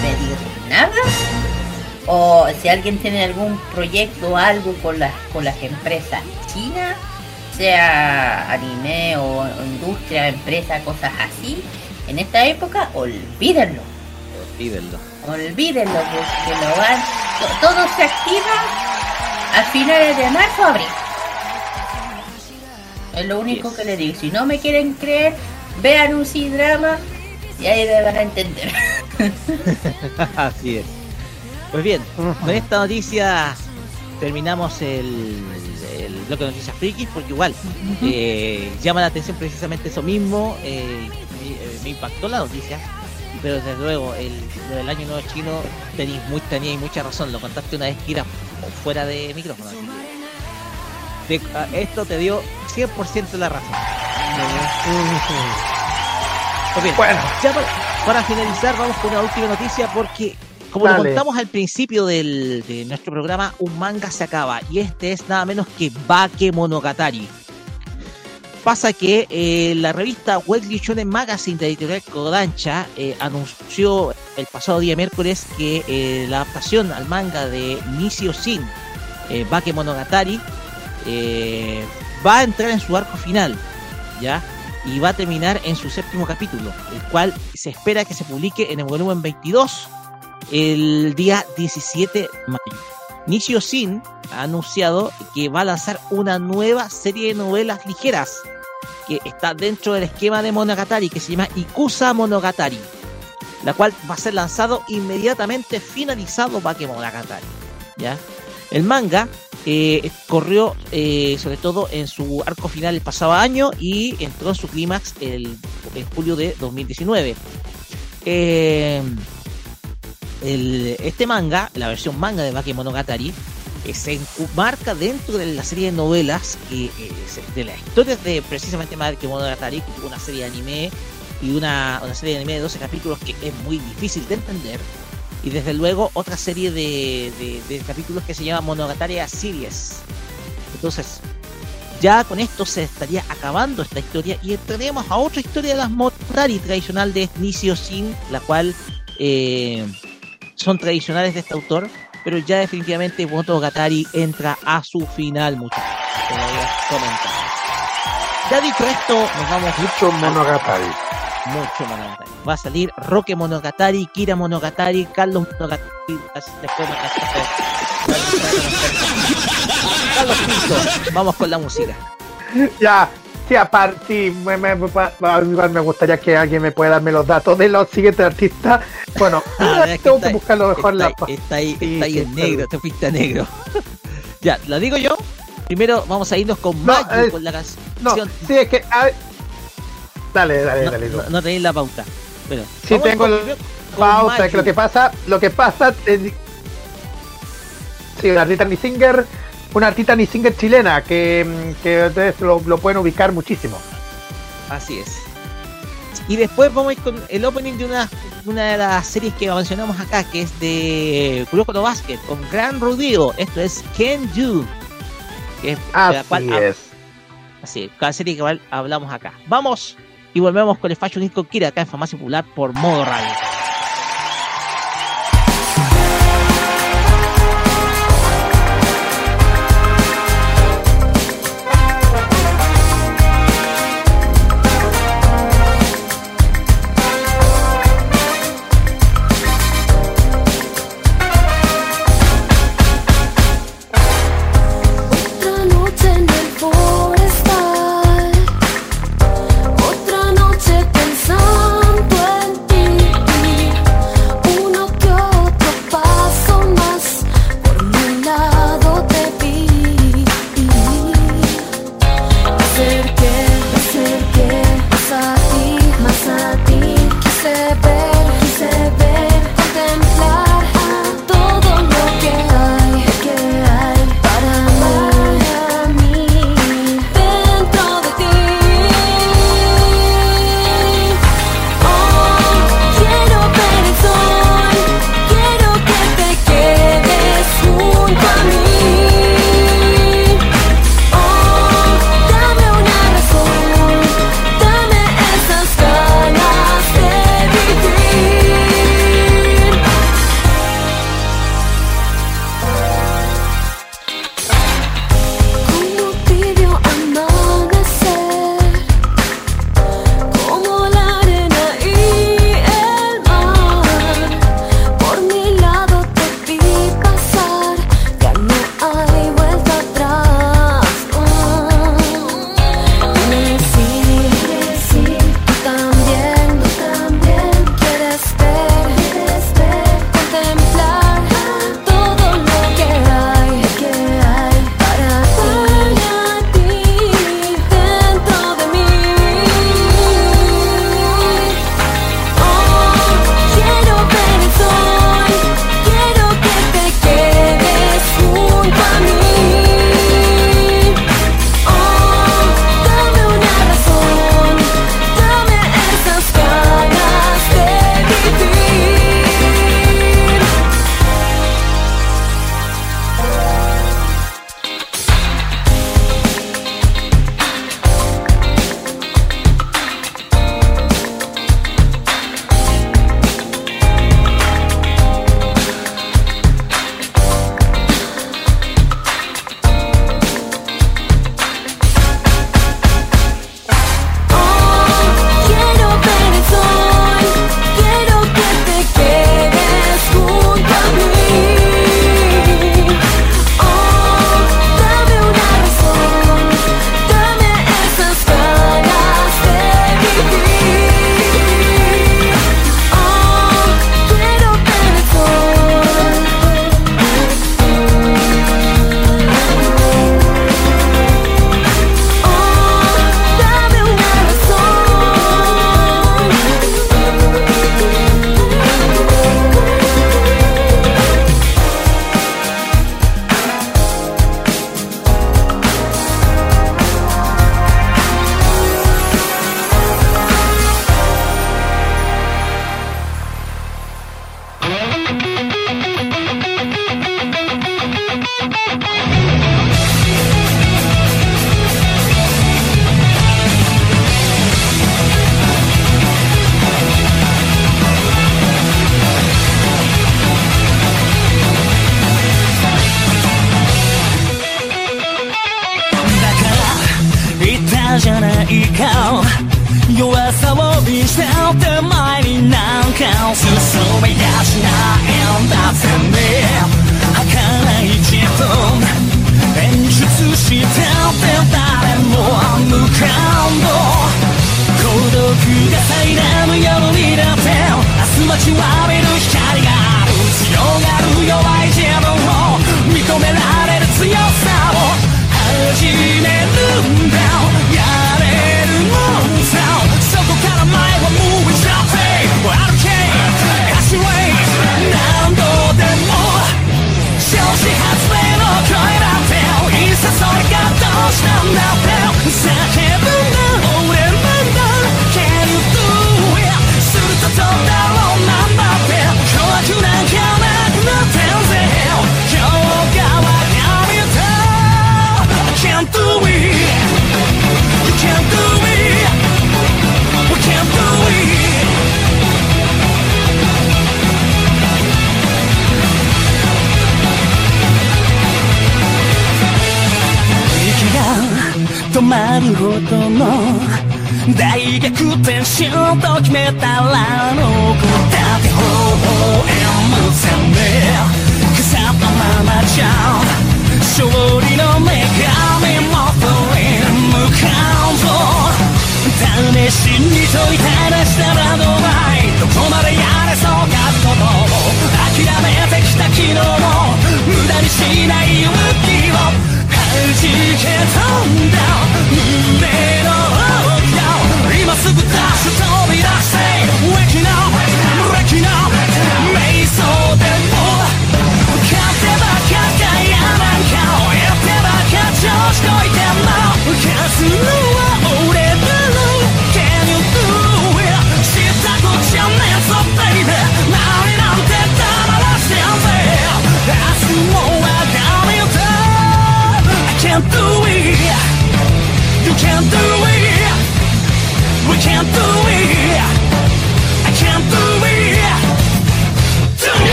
F: pedir nada, o si alguien tiene algún proyecto o algo con las, con las empresas chinas, sea anime o, o industria, empresa, cosas así, en esta época, olvídenlo.
E: pídenlo.
F: Olvídenlo que, que lo van. to- Todo se activa a finales de marzo abril. Es lo único que le digo. Si no me quieren creer, vean un C-drama y ahí me van a entender.
E: Así es. Pues bien, con esta noticia terminamos el, el bloque de noticias frikis porque igual eh, llama la atención precisamente eso mismo. eh, me, eh, me impactó la noticia, pero desde luego el, lo del año nuevo chino tenéis muy, teníais mucha razón. Lo contaste una vez que era fuera de micrófono. así que te- a- esto te dio 100% la razón. Pues bien,
G: Bueno.
E: ya para, para finalizar vamos con una última noticia porque como lo
G: Dale.
E: contamos al principio del, de nuestro programa, un manga se acaba y este es nada menos que Bake Monogatari. Pasa que eh, la revista Weekly Shonen Magazine de editorial Kodansha eh, anunció el pasado día miércoles que eh, la adaptación al manga de Nishio Shin, eh, Bake Monogatari, va a entrar en su arco final, ¿ya? Y va a terminar en su séptimo capítulo, el cual se espera que se publique en el volumen 22 el día 17 de mayo. Nishio Shin ha anunciado que va a lanzar una nueva serie de novelas ligeras que está dentro del esquema de Monogatari que se llama Ikusa Monogatari, la cual va a ser lanzado inmediatamente finalizado Bake Monogatari. ¿ya? El manga eh, corrió eh, sobre todo en su arco final el pasado año y entró en su clímax el, en julio de 2019. Eh, el- este manga, la versión manga de Bakemonogatari, eh, se enmarca dentro de la serie de novelas eh, de las historias de precisamente Bakemonogatari, que tuvo una serie de anime y una, una serie de anime de 12 capítulos que es muy difícil de entender. Y desde luego otra serie de, de- capítulos que se llama Monogatari Series. Entonces, ya con esto se estaría acabando esta historia y entraremos a otra historia de las Monogatari tradicional de Nisio Shin, la cual eh, son tradicionales de este autor, pero ya definitivamente Monogatari entra a su final, muchachos. como ya comentamos. Ya dicho esto, nos vamos
G: Mucho Monogatari.
E: mucho Monogatari. Va a salir Roque Monogatari, Kira Monogatari, Carlos Monogatari. Después Carlos Pinto. Vamos con la música.
G: Ya, sí, aparte, sí, me, me- me- gustaría que alguien me pueda darme los datos de los siguientes artistas. Bueno,
E: Ah, es que
G: tengo
E: está-
G: que buscarlo mejor en la
E: Está, ahí- está ahí,
G: Sí,
E: está ahí
G: sí,
E: en
G: está
E: negro, te fuiste a negro. ya, ¿la digo yo? Primero vamos a irnos con
G: No,
E: Mayu,
G: eh,
E: con la canción.
G: No, sí, es que. a. Dale, dale,
E: no,
G: dale.
E: no- no tenéis la pauta. Bueno,
G: Sí, tengo
E: con- con
G: pausa, es que lo que pasa, lo que pasa es, sí, una artista singer, una artista singer chilena que, mm, que ustedes lo, lo pueden ubicar muchísimo.
E: Así es. Y después vamos a ir con el opening de una, una de las series que mencionamos acá, que es de Kuroko Basket, con Gran Rodeo. Esto es Ken You. Que es de la
G: Así
E: cual
G: es.
E: Así es, cada serie que hablamos acá. Vamos y volvemos con el Fashion Disco Kira acá en Farmacia Popular por modo radio.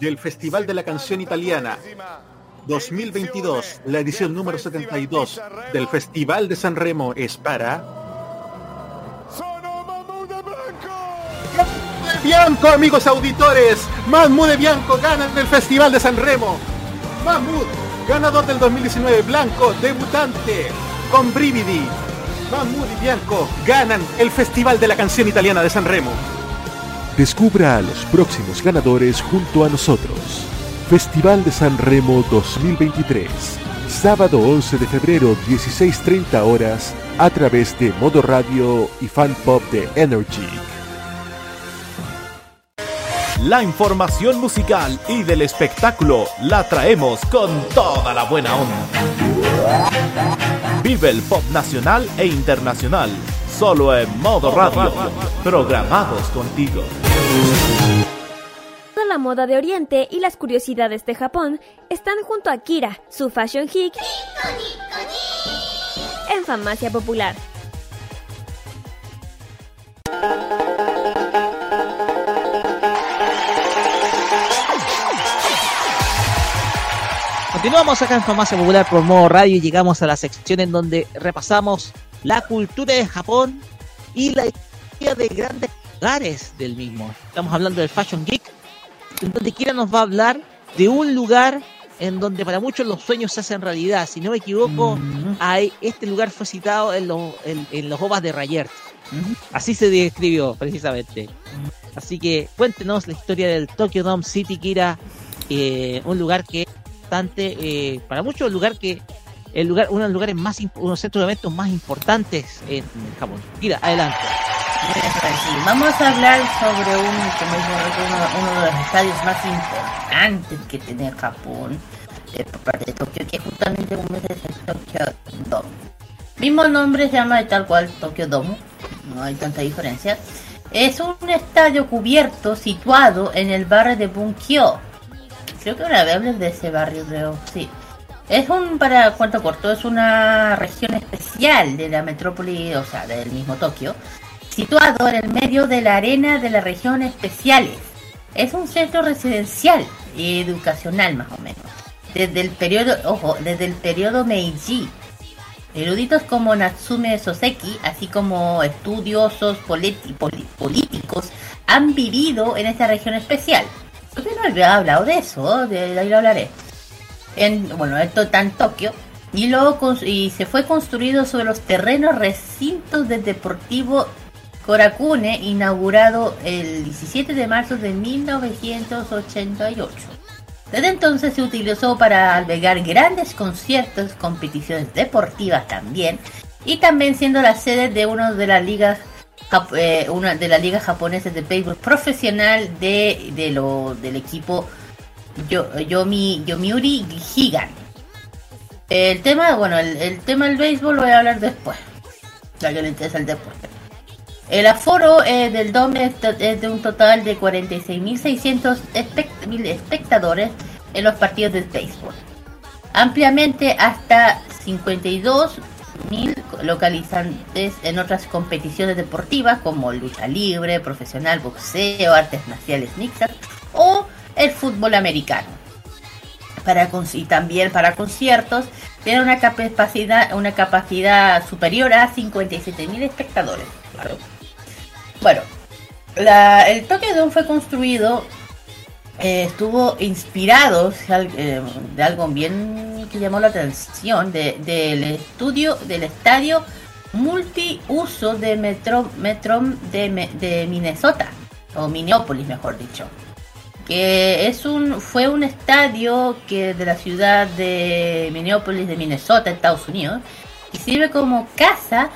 I: del Festival de la Canción Italiana 2022, la edición número 72 del Festival de San Remo es para... Bianco, amigos auditores, Mahmoud de Bianco gana el Festival de San Remo. Mahmoud, ganador del 2019, Blanco, debutante, con Brividi. Mahmoud y Bianco ganan el Festival de la Canción Italiana de San Remo.
J: Descubra a los próximos ganadores junto a nosotros. Festival de San Remo 2023. Sábado 11 de febrero 16.30 horas a través de Modo Radio y Fan Pop de Energy.
K: La información musical y del espectáculo la traemos con toda la buena onda. Vive el pop nacional e internacional, solo en modo radio, programados contigo.
C: Toda la moda de Oriente y las curiosidades de Japón están junto a Kira, su fashion geek, en Farmacia Popular.
E: Continuamos acá en Farmacia Popular por modo radio y llegamos a la sección en donde repasamos la cultura de Japón y la historia de grandes lugares del mismo. Estamos hablando del Fashion Geek, en donde Kira nos va a hablar de un lugar en donde para muchos los sueños se hacen realidad. Si no me equivoco, hay, este lugar fue citado en, los en, en los ovas de Rayert. Así se describió precisamente. Así que cuéntenos la historia del Tokyo Dome City, Kira. eh, un lugar que es bastante, eh, para muchos, un lugar que el lugar, uno de los lugares más, unos centros de eventos más importantes en Japón. Mira, adelante.
F: Vamos a hablar sobre uno, uno de los estadios más importantes que tiene Japón, de por parte de Tokio, justamente es el Tokyo Dome. Mismo nombre se llama tal cual Tokyo Dome, no hay tanta diferencia. Es un estadio cubierto situado en el barrio de Bunkyo. Creo que una vez hablé de ese barrio, creo, sí. Es un, para cuento corto, es una región especial de la metrópoli, o sea, del mismo Tokio, situado en el medio de la arena de las regiones especiales. Es un centro residencial y educacional más o menos. Desde el periodo, ojo, desde el periodo Meiji. Eruditos como Natsume Soseki, así como estudiosos políticos, han vivido en esta región especial. Usted no había hablado de eso, de ahí lo hablaré. En, bueno, esto está en Tokio. Y, luego y se fue construido sobre los terrenos recintos del Deportivo Korakune, inaugurado el 17 de marzo de 1988. Desde entonces se utilizó para albergar grandes conciertos, competiciones deportivas también, y también siendo la sede de una de las ligas eh, una de las ligas japonesas de béisbol profesional de, de lo, del equipo Yomi, Yomiuri Higan. El tema, bueno, el, tema del béisbol lo voy a hablar después, ya que le interesa el. El aforo del Dome es, de un total de 46.600 espect- espectadores en los partidos de béisbol. Ampliamente hasta 52.000 localizantes en otras competiciones deportivas como lucha libre, profesional, boxeo, artes marciales mixtas o el fútbol americano. Para y también para conciertos tiene una capacidad una capacidad superior a 57.000 espectadores. Claro. Bueno, la- el Tokyo Dome fue construido, eh, estuvo inspirado eh, de algo bien que llamó la atención, de- del estudio, del estadio multiuso de Metro, Metro de, de Minnesota, o Minneapolis mejor dicho. Que es un, fue un estadio que de la ciudad de Minneapolis de Minnesota, Estados Unidos, y sirve como casa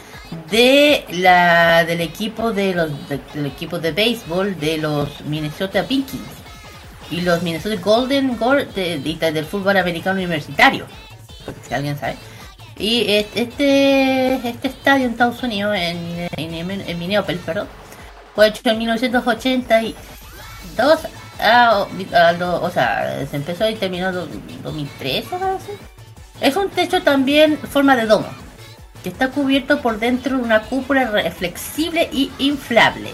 F: de la del equipo de los de- del equipo de béisbol de los Minnesota Vikings y los Minnesota Golden Gold de- de- del fútbol americano universitario si alguien sabe. Y es- este este estadio en Estados Unidos en, en, en Minneapolis perdón fue hecho en 1982 ah, o, a lo- o sea se empezó y terminó en 2003 o algo así es un techo también forma de domo que está cubierto por dentro de una cúpula flexible y inflable.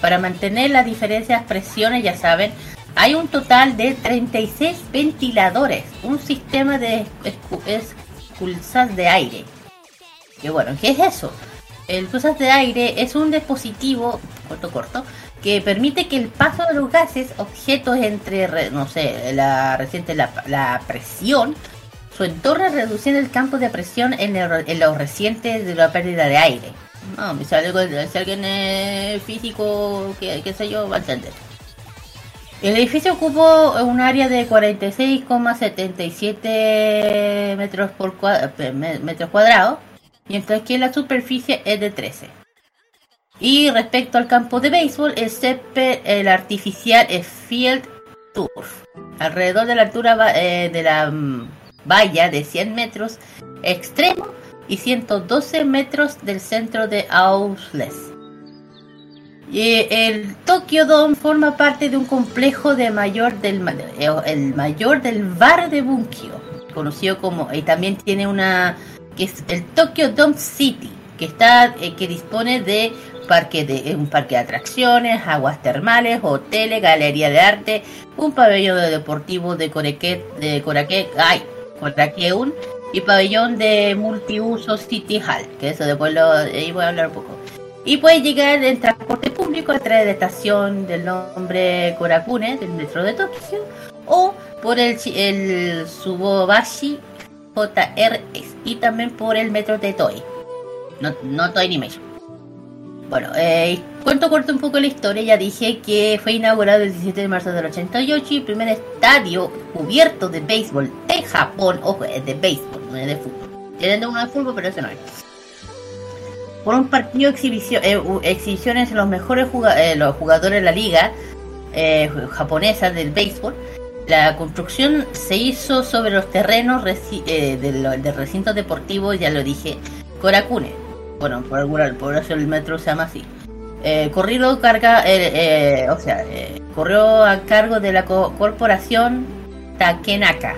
F: Para mantener las diferentes presiones, ya saben, hay un total de 36 ventiladores, un sistema de expulsas de aire. Que bueno, ¿qué es eso? El pulsas de aire es un dispositivo, corto corto, que permite que el paso de los gases, objetos entre, re- no sé, la reciente la, presión, su entorno reduciendo el campo de presión en, los recientes de la pérdida de aire. No, si, algo- si alguien es físico, qué sé yo, va a entender. El edificio ocupó un área de 46,77 metros por metros cuadrados, mientras que la superficie es de 13. Y respecto al campo de béisbol, el césped, el artificial es Field Turf, alrededor de la altura eh, de la mm, valla de 100 metros extremo y 112 metros del centro de Ausless. Y el Tokyo Dome forma parte de un complejo de mayor del eh, el mayor del bar de Bunkyo, conocido como y también tiene una que es el Tokyo Dome City, que está eh, que dispone de parque de eh, un parque de atracciones, aguas termales, hoteles, galería de arte, un pabellón de deportivo de Koreke, de Korake, ay, Korakeun y pabellón de multiuso City Hall, que eso después lo, ahí voy a hablar un poco. Y puede llegar en transporte público a través de la estación del nombre Korakune del metro de Tokio o por el, el Subobashi JRS y también por el metro de Toei. No, no Toei Animation. Bueno, eh, cuento corto un poco la historia. Ya dije que fue inaugurado el 17 de marzo del 88 y el primer estadio cubierto de béisbol en Japón. Ojo, es de béisbol, no es de fútbol. Tienen uno de fútbol, pero ese no es. Por un partido de exhibición, eh, exhibiciones de los mejores juga- eh, los jugadores de la liga japonesa del béisbol. La construcción se hizo sobre los terrenos de lo- del recinto deportivo, ya lo dije, Korakune. Bueno, por alguna por eso el metro se llama así. Eh, corrido carga, eh, eh, o sea, eh, corrió a cargo de la co- corporación Takenaka.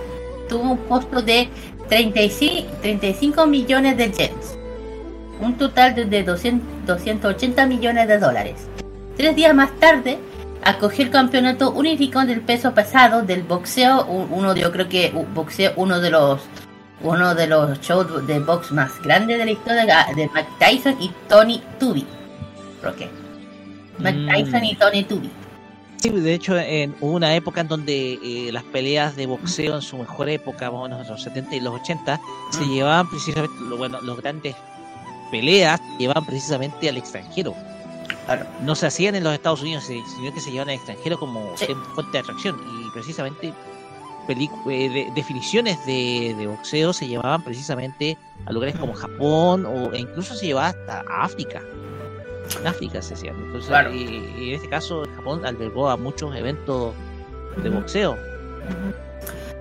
F: Tuvo un costo de 35, 35 millones de yens, un total de, de 200 280 millones de dólares. Tres días más tarde, acogió el campeonato unificado del peso pesado del boxeo, uno yo creo que boxeo, uno de los uno de los shows de box más grandes de la historia de Mike Tyson y Tony Tubi. Creo que. Mike
E: Mm.
F: Tyson y Tony Tubi.
E: Sí, de hecho, en, hubo una época en donde eh, las peleas de boxeo en su mejor época, más o menos en los 70 y los 80, se
F: Mm.
E: llevaban precisamente, lo- bueno, los grandes peleas llevaban precisamente al extranjero. No se hacían en los Estados Unidos, sino que se llevaban al extranjero como tem- fuente de atracción. Y precisamente de- definiciones de, de boxeo se llevaban precisamente a lugares como Japón o e incluso se llevaba hasta África. En África se hacían. Entonces,
F: Claro.
E: y, y en este caso, Japón albergó a muchos eventos de boxeo.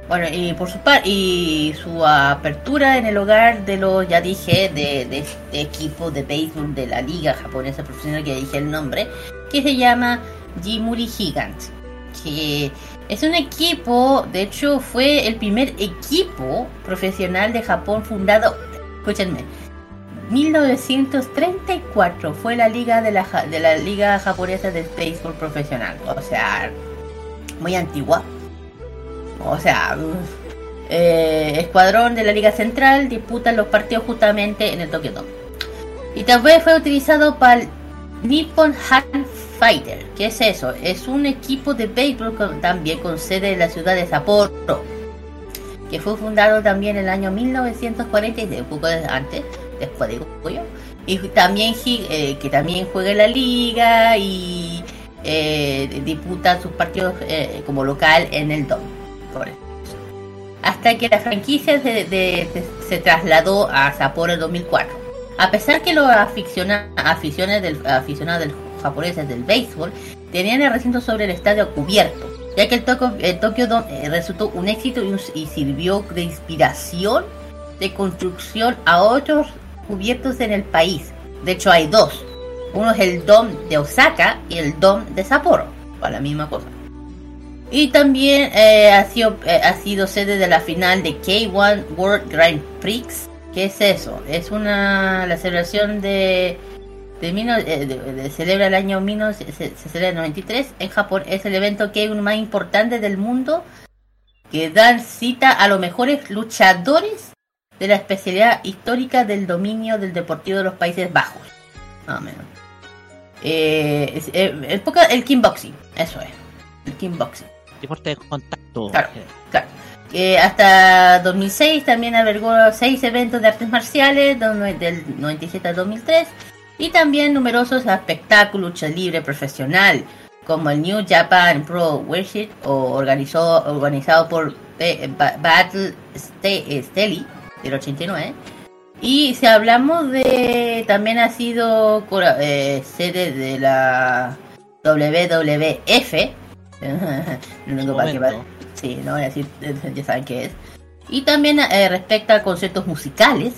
F: Bueno, y por su par y su apertura en el hogar de los, ya dije, de, de este equipo de béisbol de la liga japonesa profesional, que ya dije el nombre, que se llama Jimuri Gigant. Que es un equipo, de hecho fue el primer equipo profesional de Japón fundado, escúchenme, 1934 fue la liga de la, de la liga japonesa de béisbol profesional, o sea, muy antigua. O sea, eh, escuadrón de la Liga Central disputan los partidos justamente en el Tokyo Dome. Y también fue utilizado para el Nippon Han Fighter. ¿Qué es eso? Es un equipo de béisbol también con sede en la ciudad de Sapporo. Que fue fundado también en el año 1946, un poco antes, después digo yo. Y también eh, que también juega en la liga y eh, disputa sus partidos eh, como local en el Dome. Por. Hasta que la franquicia se, de- de- trasladó a Sapporo en 2004. A pesar que los aficiona- aficiones del, aficionados del, japoneses del béisbol tenían el recinto sobre el estadio cubierto, ya que el, Tokyo, el Tokyo Dome eh, resultó un éxito y, sirvió de inspiración de construcción a otros cubiertos en el país. De hecho, hay dos. Uno es el Dome de Osaka y el Dome de Sapporo, para la misma cosa. Y también eh, ha, sido, eh, ha sido sede de la final de K1 World Grand Prix. ¿Qué es eso? Es una la celebración de, de, eh, de- de- celebra el año 19 se, se celebra el 93 en Japón. Es el evento que más importante del mundo que dan cita a los mejores luchadores de la especialidad histórica del dominio del deportivo de los Países Bajos. Más o menos. Eh, es- eh, el, el kickboxing, eso es. El kickboxing.
E: Deporte de contacto.
F: Claro, claro. Que hasta 2006 también albergó seis eventos de artes marciales del 97 al 2003 y también numerosos espectáculos lucha libre profesional como el New Japan Pro Worship o organizó, organizado por eh, Ba- Battle Ste- Steli del 89 y si hablamos de también ha sido eh, sede de la WWF no tengo para qué va-
E: momento.
F: Sí, no voy a decir, ya saben qué es. Y también eh, respecto a conciertos musicales,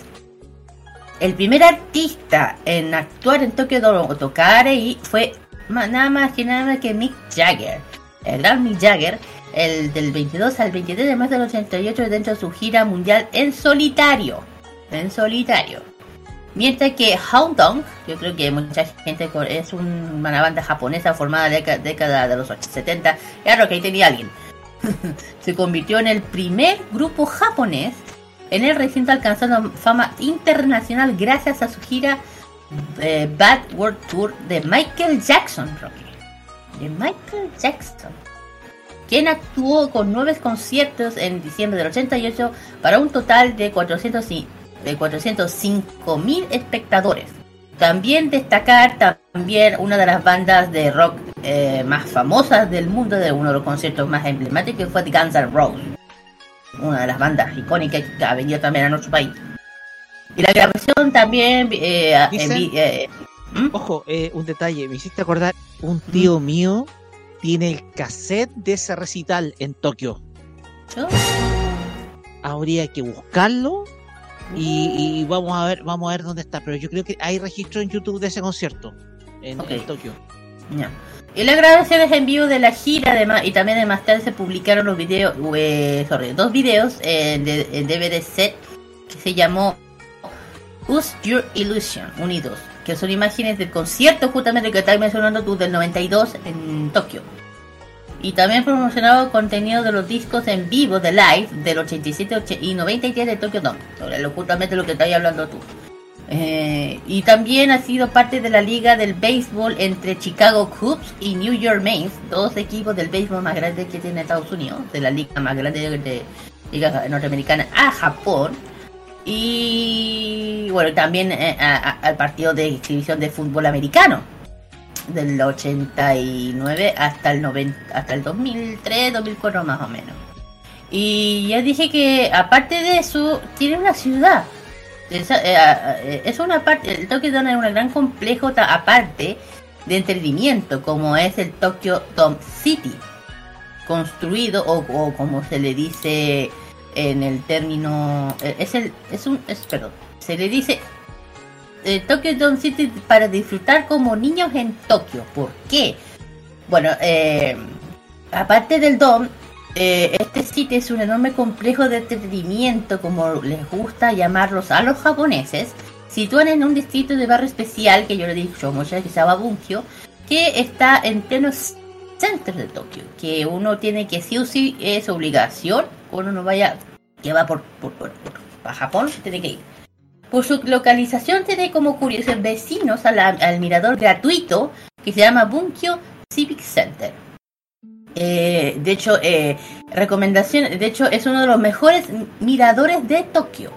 F: el primer artista en actuar en Tokyo Dome o tocar ahí fue nada más que nada más que Mick Jagger. El gran Mick Jagger, el del 22 al 23 de marzo del 88 dentro de su gira mundial en solitario. En solitario. Mientras que Hound Dong, yo creo que mucha gente es un- una banda japonesa formada en década de los 70, claro que ahí tenía alguien. se convirtió en el primer grupo japonés en el recinto alcanzando fama internacional gracias a su gira eh, Bad World Tour de Michael Jackson, Rocky. De Michael Jackson. Quien actuó con nueve conciertos en diciembre del 88 para un total de 400 y- de 405 mil espectadores. También destacar también una de las bandas de rock eh, más famosas del mundo, de uno de los conciertos más emblemáticos, que fue The Guns N' Roses. Una de las bandas icónicas que ha venido también a nuestro país. Y la grabación también... eh,
E: Dicen-
F: eh,
E: Ojo, eh, un detalle, me hiciste acordar, un tío mío tiene el cassette de ese recital en Tokio. Habría que buscarlo y, y vamos a ver, vamos a ver dónde está. Pero yo creo que hay registro en YouTube de ese concierto en,
F: Ok.
E: en Tokio.
F: Y las grabaciones en vivo de la gira además y también de más tarde se publicaron los videos, eh, sorry, dos videos en, en DVD set que se llamó Use Your Illusion Unidos, que son imágenes del concierto justamente que estás mencionando tú del 92 en Tokio. Y también promocionado contenido de los discos en vivo de live del 87 och- y 93 de Tokyo Dome, lo, justamente lo que estás hablando tú. Eh, y también ha sido parte de la liga del béisbol entre Chicago Cubs y New York Mets, dos equipos del béisbol más grandes que tiene Estados Unidos, de la liga más grande de, liga norteamericana a Japón. Y bueno, también eh, al partido de exhibición de fútbol americano del 89 hasta el 90, hasta el 2003, 2004 más o menos. Y ya dije que aparte de eso, tiene una ciudad. Eh, eh, es una parte, el Tokyo Dome es un gran complejo aparte de entretenimiento, como es el Tokyo Dome City, construido o, como se le dice en el término, eh, es el, es un, es, perdón, se le dice eh, Tokyo Dome City para disfrutar como niños en Tokio. ¿Por qué? Bueno, aparte del Dome, eh, este sitio es un enorme complejo de entretenimiento, como les gusta llamarlos a los japoneses, situado en un distrito de barrio especial que yo le he dicho muchas veces que se llama Bunkyo, que está en pleno centro de Tokio, que uno tiene que sí o sí es obligación, cuando uno vaya, que va por, por, por- por- a Japón, tiene que ir. Por su localización tiene como curiosos vecinos a la- al mirador gratuito que se llama Bunkyo Civic Center. Eh, de hecho, eh, recomendación, de hecho es uno de los mejores miradores de Tokio.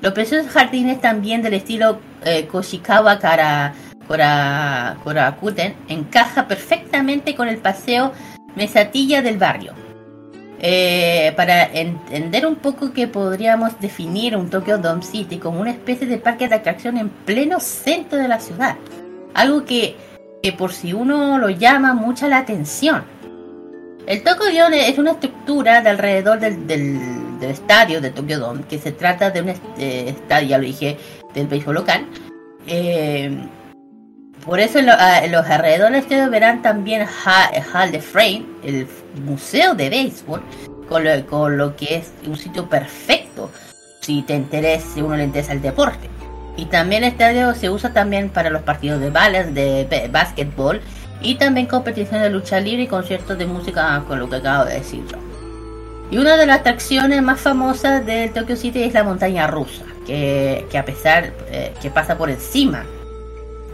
F: Los preciosos jardines también del estilo eh, Koshikawa Kara, Kora, Korakuten encaja perfectamente con el paseo Mesatilla del barrio. Eh, para entender un poco que podríamos definir un Tokyo Dome City como una especie de parque de atracción en pleno centro de la ciudad. Algo que, que por si uno lo llama mucha la atención. El Tokyo Dome es una estructura de alrededor del, del- del estadio de Tokyo Dome, que se trata de un eh, estadio, ya lo dije, del béisbol local. Eh, por eso en, lo- ah, en los alrededores estadio verán también Ha- Hall de Frame, el museo de béisbol, con lo, con lo que es un sitio perfecto si te interesa, si uno le interesa el deporte. Y también el estadio se usa también para los partidos de balas, de básquetbol y también competiciones de lucha libre y conciertos de música con lo que acabo de decir yo. Y una de las atracciones más famosas del Tokyo City es la montaña rusa, que, que a pesar eh, que pasa por encima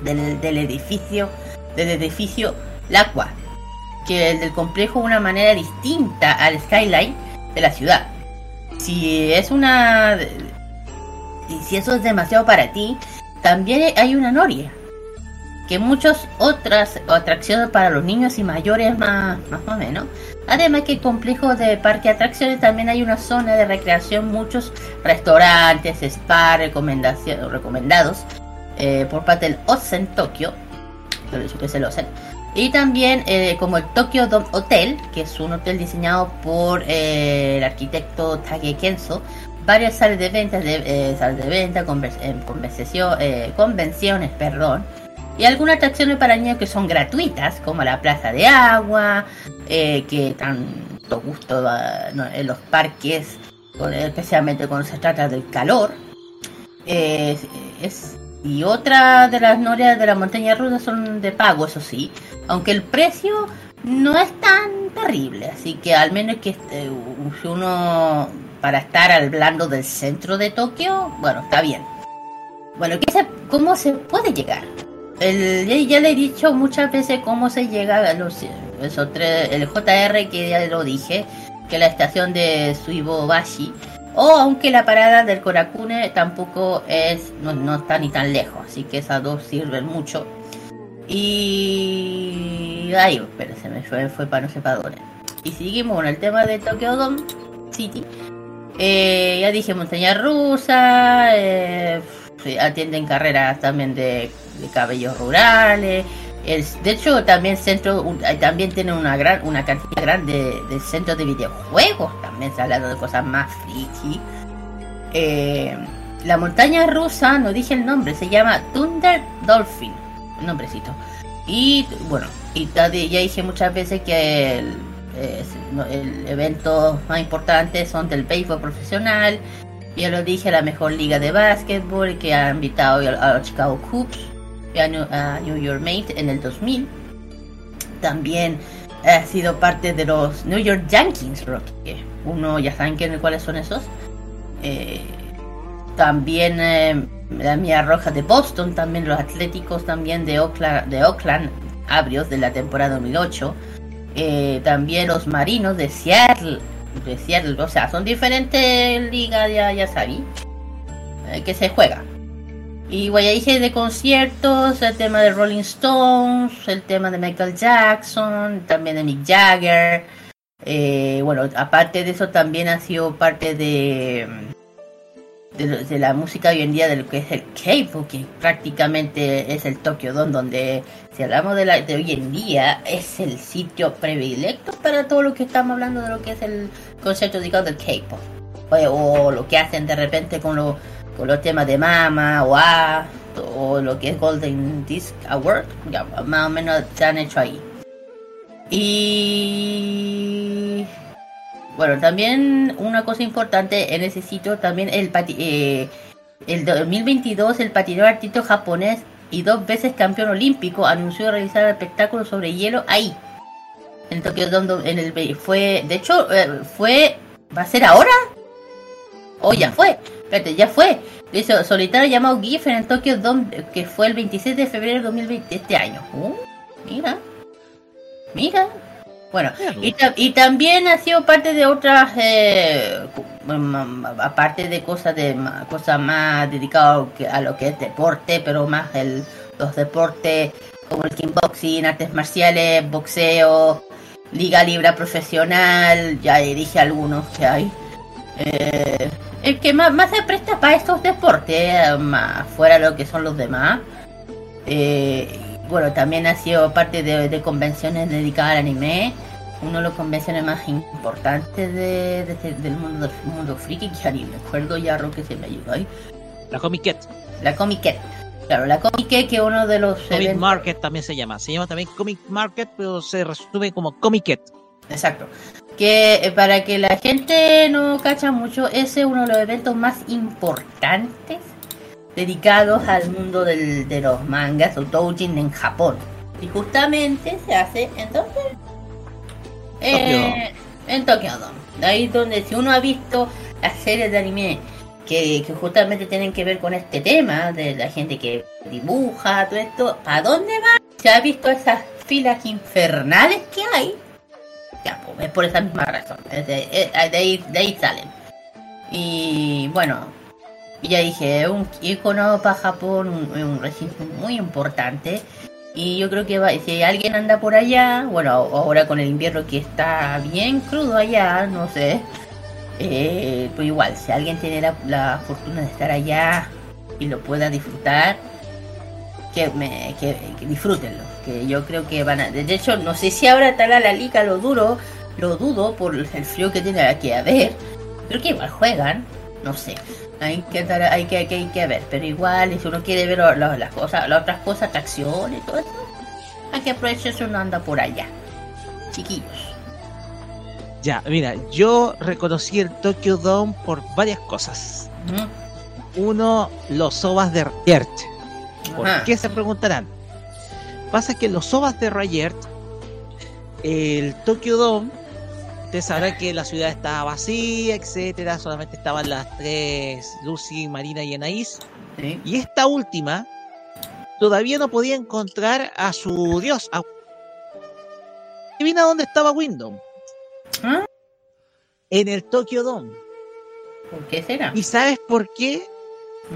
F: del, del edificio, del edificio Lacua, que el del complejo de una manera distinta al skyline de la ciudad. Si es una y si eso es demasiado para ti, también hay una noria, que muchas otras atracciones para los niños y mayores más, más o menos. Además que el complejo de parque atracciones también hay una zona de recreación, muchos restaurantes, spa recomendación- recomendados eh, por parte del Osen dicho que es el Osen, y también eh, como el Tokyo Dome Hotel, que es un hotel diseñado por eh, el arquitecto Tage Kenzo, varias salas de ventas, de, salas de venta, convers- conversación- convenciones, perdón, y algunas atracciones para niños que son gratuitas, como la plaza de agua, eh, que tanto gusto en los parques, especialmente cuando se trata del calor. Eh, es, y otra de las norias de la montaña rusa son de pago, eso sí, aunque el precio no es tan terrible, así que al menos que este, uno para estar hablando del centro de Tokio, bueno, está bien. Bueno, ¿qué se- ¿cómo se puede llegar? El, ya, le he dicho muchas veces cómo se llega a los esos tres- el JR que ya lo dije, que la estación de Suibobashi O aunque la parada del Korakune tampoco es, no, no está ni tan lejos, así que esas dos sirven mucho. Y ay, pero se me fue, fue para no dónde. Y seguimos con el tema de Tokyo Dome City. Eh, ya dije montaña rusa, eh, atienden carreras también de, cabellos rurales. Es, de hecho, también centro, eh, también tienen una gran, una cantidad grande de, de centros de videojuegos. También se ha hablado de cosas más friki. Eh, la montaña rusa, no dije el nombre, se llama Thunder Dolphin, nombrecito. Y bueno, y ya dije muchas veces que el, no, el evento más importante son del béisbol profesional. Ya lo dije, la mejor liga de básquetbol que ha invitado a, a los Chicago Cubs y a New, a York Mets en el 2000. También ha sido parte de los New York Yankees, que Uno ya saben cuáles son esos. Eh, también eh, la Mía Roja de Boston, también los Atléticos también de Oakland, de Oakland abrios de la temporada 2008. Eh, también los Marinos de Seattle, de o sea, son diferentes ligas, ya, ya sabí, eh, que se juega. Y bueno, ya dije de conciertos, el tema de Rolling Stones, el tema de Michael Jackson, también de Mick Jagger. Eh, bueno, aparte de eso también ha sido parte de, de, la música hoy en día de lo que es el K-pop, que prácticamente es el Tokyo Dome, donde si hablamos de, la, de hoy en día es el sitio predilecto para todo lo que estamos hablando de lo que es el concepto digamos del K-pop. O, lo que hacen de repente con, lo- con los temas de Mama o o lo que es Golden Disc Award, ya, más o menos se han hecho ahí. Y bueno, también una cosa importante en ese sitio, también el pati- eh, el 2022 el patinador artista japonés y dos veces campeón olímpico anunció realizar el espectáculo sobre hielo ahí. En Tokio Dome, en el fue, de hecho, eh, fue, va a ser ahora o ya fue, espérate, ya fue. Dice solitario llamado Giffen en Tokio Dome, que fue el 26 de febrero de 2020 este año. Uh, mira, mira. Bueno, y, ta- y también ha sido parte de otras, eh, cu- mm, aparte de cosas de cosas más dedicadas a lo que es deporte, pero más el, los deportes como el kickboxing, artes marciales, boxeo, liga libre profesional, ya dije algunos que hay. Eh, el que más, más se presta para estos deportes, eh, más fuera de lo que son los demás. Eh, bueno, también ha sido parte de, de convenciones dedicadas al anime. Una de las convenciones más importantes de, de- del mundo del mundo friki, que ya ni me acuerdo ya, Roque, se me ayudó ahí.
E: La Comiquet.
F: La Comiquet. Claro, la Comiquet que es uno de los
E: Comic
F: eventos-
E: Market también se llama. Se llama también Comic Market, pero se resume como Comiquet.
F: Exacto. Que eh, para que la gente no cacha mucho, ese es uno de los eventos más importantes dedicados al mundo del- de los mangas o doujin en Japón. Y justamente se hace en donde? Eh, en Tokyo Dome. Ahí donde si uno ha visto las series de anime que, que justamente tienen que ver con este tema de la gente que dibuja, todo esto, ¿a dónde va? Se ha visto esas filas infernales que hay. Ya, pues es por esa misma razón. De ahí, de ahí salen. Y bueno, y ya dije, es un icono para Japón, un, un recinto muy importante. Y yo creo que va- si alguien anda por allá, bueno, ahora con el invierno que está bien crudo allá, no sé. Eh, pues igual, si alguien tiene la, la fortuna de estar allá y lo pueda disfrutar, que, me, que, que. Que yo creo que van a. De hecho, no sé si ahora estará la liga, lo duro, lo dudo por el frío que tiene que haber. Creo que igual juegan, no sé. Hay que, dar- hay que, que, hay que ver, pero igual, si uno quiere ver lo- lo- las cosas, las otras cosas, atracciones y todo eso, hay que aprovechar si uno anda por allá. Chiquillos.
E: Ya, mira, yo reconocí el Tokyo Dome por varias cosas. Uno, los sobas de Rayert. ¿Por
F: Ajá.
E: qué se preguntarán? Pasa que los sobas de Rayert, el Tokyo Dome, usted sabrá que la ciudad estaba vacía, etcétera, solamente estaban las tres, Lucy, Marina y Anaís. Y esta última todavía no podía encontrar a su dios. A... Adivina dónde estaba Wyndham. En el Tokyo Dome.
F: ¿Por qué será?
E: ¿Y sabes por qué?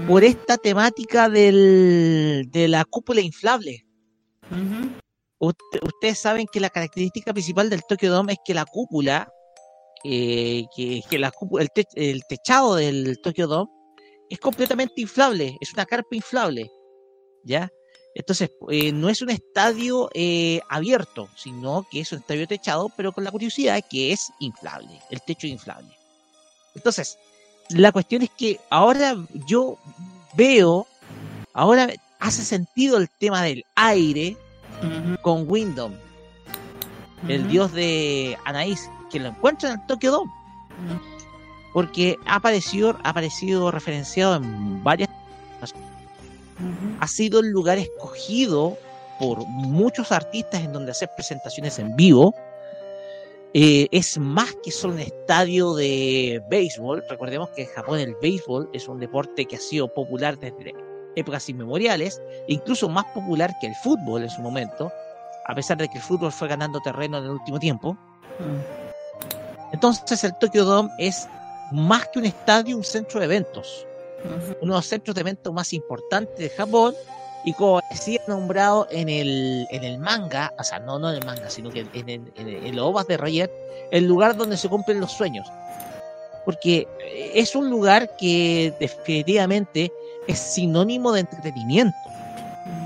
E: Por esta temática del, de la cúpula inflable. Usted- ustedes saben que la característica principal del Tokyo Dome es que la cúpula, eh, que, que el, el techado del Tokyo Dome es completamente inflable, es una carpa inflable, ¿ya? Entonces, eh, no es un estadio eh, abierto, sino que es un estadio techado, pero con la curiosidad que es inflable, el techo inflable. Entonces, la cuestión es que ahora yo veo, ahora hace sentido el tema del aire con Windom, el dios de Anaís, que lo encuentra en el Tokyo Dome. Porque ha aparecido, ha aparecido referenciado en varias ha sido el lugar escogido por muchos artistas en donde hacer presentaciones en vivo. Eh, es más que solo un estadio de béisbol. Recordemos que en Japón el béisbol es un deporte que ha sido popular desde épocas inmemoriales, incluso más popular que el fútbol en su momento, a pesar de que el fútbol fue ganando terreno en el último tiempo. Entonces el Tokyo Dome es más que un estadio, un centro de eventos uno de los centros de eventos más importantes de Japón y como decía nombrado en el, en el manga, o sea, no, no en el manga, sino que en, en, en, en los ovas de Roger, el lugar donde se cumplen los sueños. Porque eh, es un lugar que definitivamente es sinónimo de entretenimiento.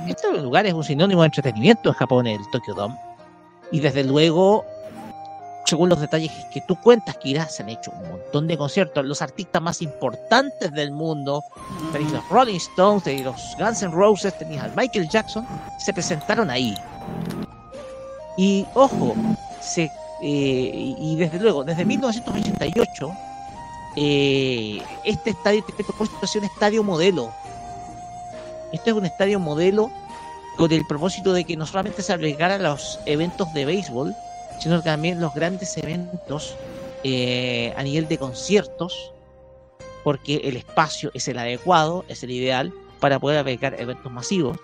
E: Este lugar es un sinónimo de entretenimiento en Japón, el Tokyo Dome. Y desde luego, según los detalles que tú cuentas, Kira, se han hecho un montón de conciertos. Los artistas más importantes del mundo, tenéis los Rolling Stones, tenéis los Guns N' Roses, tenéis al Michael Jackson, se presentaron ahí. Y ojo, se, eh, y desde luego, desde 1988, eh, este estadio tiene propósito ser un estadio modelo. Este es un estadio modelo con el propósito de que no solamente se albergara los eventos de béisbol, sino también los grandes eventos eh, a nivel de conciertos, porque el espacio es el adecuado, es el ideal para poder albergar eventos masivos.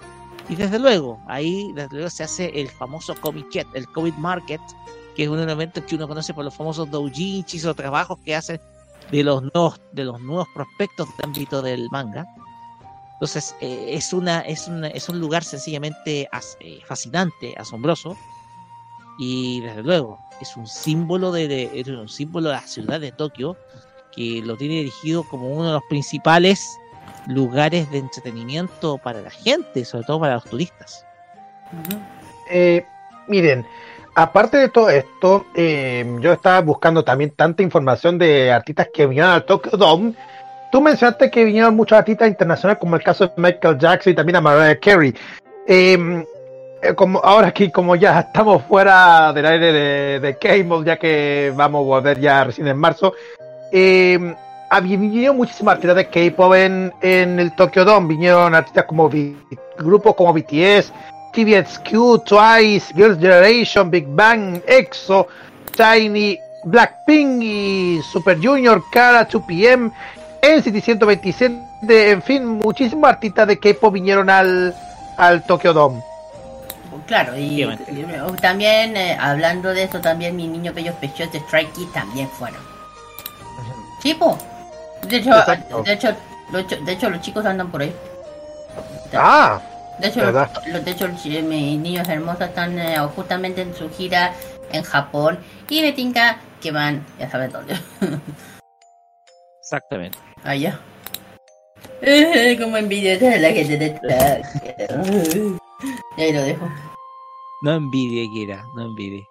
E: Y desde luego, ahí desde luego se hace el famoso Comic el COVID Market, que es un evento que uno conoce por los famosos doujinshis o trabajos que hacen de los nuevos, de los nuevos prospectos del ámbito del manga. Entonces, eh, es, una, es, una- es un lugar sencillamente eh, fascinante, asombroso, y desde luego es un símbolo de, de- es un símbolo de la ciudad de Tokio que lo tiene dirigido como uno de los principales lugares de entretenimiento para la gente, sobre todo para los turistas.
G: Eh, miren, aparte de todo esto, eh, yo estaba buscando también tanta información de artistas que vinieron al Tokyo Dome. Tú mencionaste que vinieron muchos artistas internacionales, como el caso de Michael Jackson y también a Mariah Carey. Eh, eh, como ahora aquí, como ya estamos fuera del aire de, de Cable, ya que vamos a volver ya recién en marzo, eh, había- vinieron muchísimos artistas de K-pop en, en el Tokyo Dome. Vinieron artistas como grupos como BTS, TVXQ, Twice, Girls' Generation, Big Bang, EXO, Tiny, Blackpink y Super Junior, Kara, 2PM, NCT 127, en fin, muchísimos artistas de K-pop vinieron al, al Tokyo Dome.
F: Claro, y, y también eh, hablando de eso, también mis niños bellos pechos de Strike Kids también fueron. Sí, po. De hecho, de hecho, de hecho, de hecho, los chicos andan por ahí.
G: Ah,
F: De hecho,
G: ¿verdad?
F: los, de hecho los chi- mis niños hermosos están eh, justamente en su gira en Japón y me tinca que van, ya saben dónde.
E: Exactamente.
F: Allá. Eh, Como envidia de la gente de. Y ahí lo dejo.
E: No envidie, Kira, no envidie.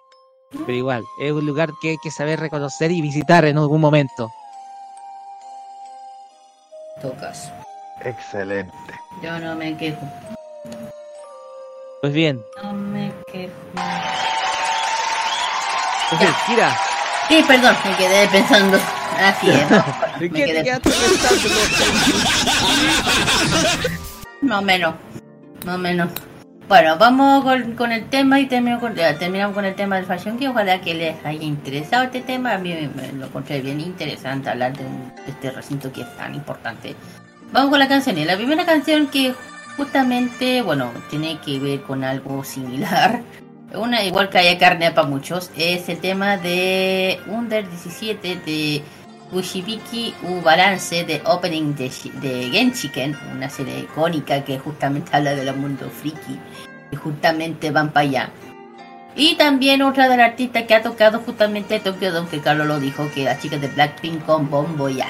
E: Pero igual, es un lugar que hay que saber reconocer y visitar en algún momento.
F: Tocas.
G: Excelente.
F: Yo no me quejo.
E: Pues bien,
F: No me quejo.
E: pues bien, Kira,
F: Sí, perdón, me quedé pensando. Así es. ¿no?
E: ¿de
F: Me
E: qué te
F: quedé
E: quedaste pensando?
F: Más o menos. Más o menos. Bueno, vamos con, con el tema y termino con- eh, terminamos con el tema del Fashion que ojalá que les haya interesado este tema. A mí me, me lo encontré bien interesante hablar de, un- de este recinto que es tan importante. Vamos con la canción. Y la primera canción que justamente, bueno, tiene que ver con algo similar. Una igual que haya carne para muchos, es el tema de Under 17 de Ushibiki U Balance de Opening de, de Genshiken, una serie icónica que justamente habla del mundo friki, y justamente van para allá. Y también otra de las artistas que ha tocado justamente Tokyo Don, que Carlos lo dijo, que la chica de Blackpink con Bombo ya.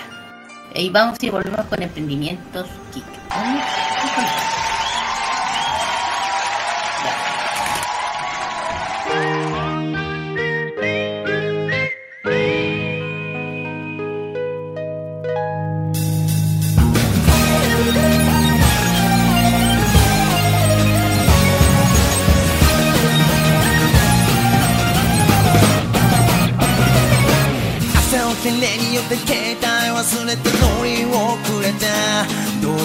F: Y vamos y volvemos con emprendimientos
L: geek. てレによって携帯忘れて乗り遅れたど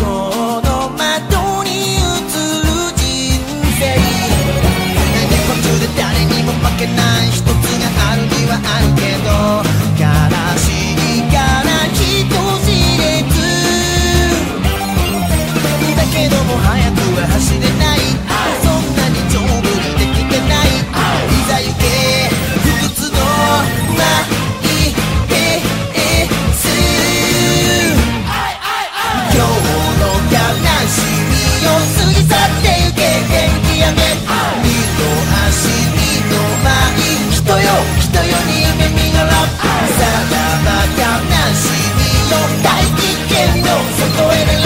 L: この窓に映る人生。何途中で誰にも負けない一つがあるにはあるけど。悲しいから人知れず。だけども早くは走れない。人よ人よにが見ろさだまたなしみよ。大気圏のそこへ。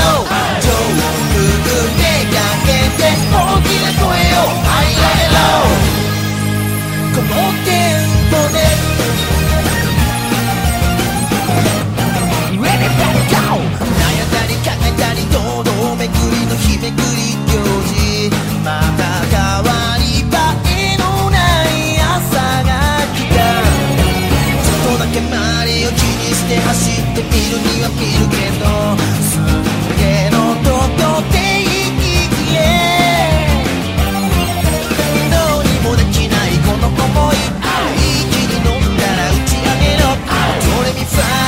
L: すには見るけどのどこていいえどうにもできないこの想い一気に飲んだら打ち上げろ。ドレミファ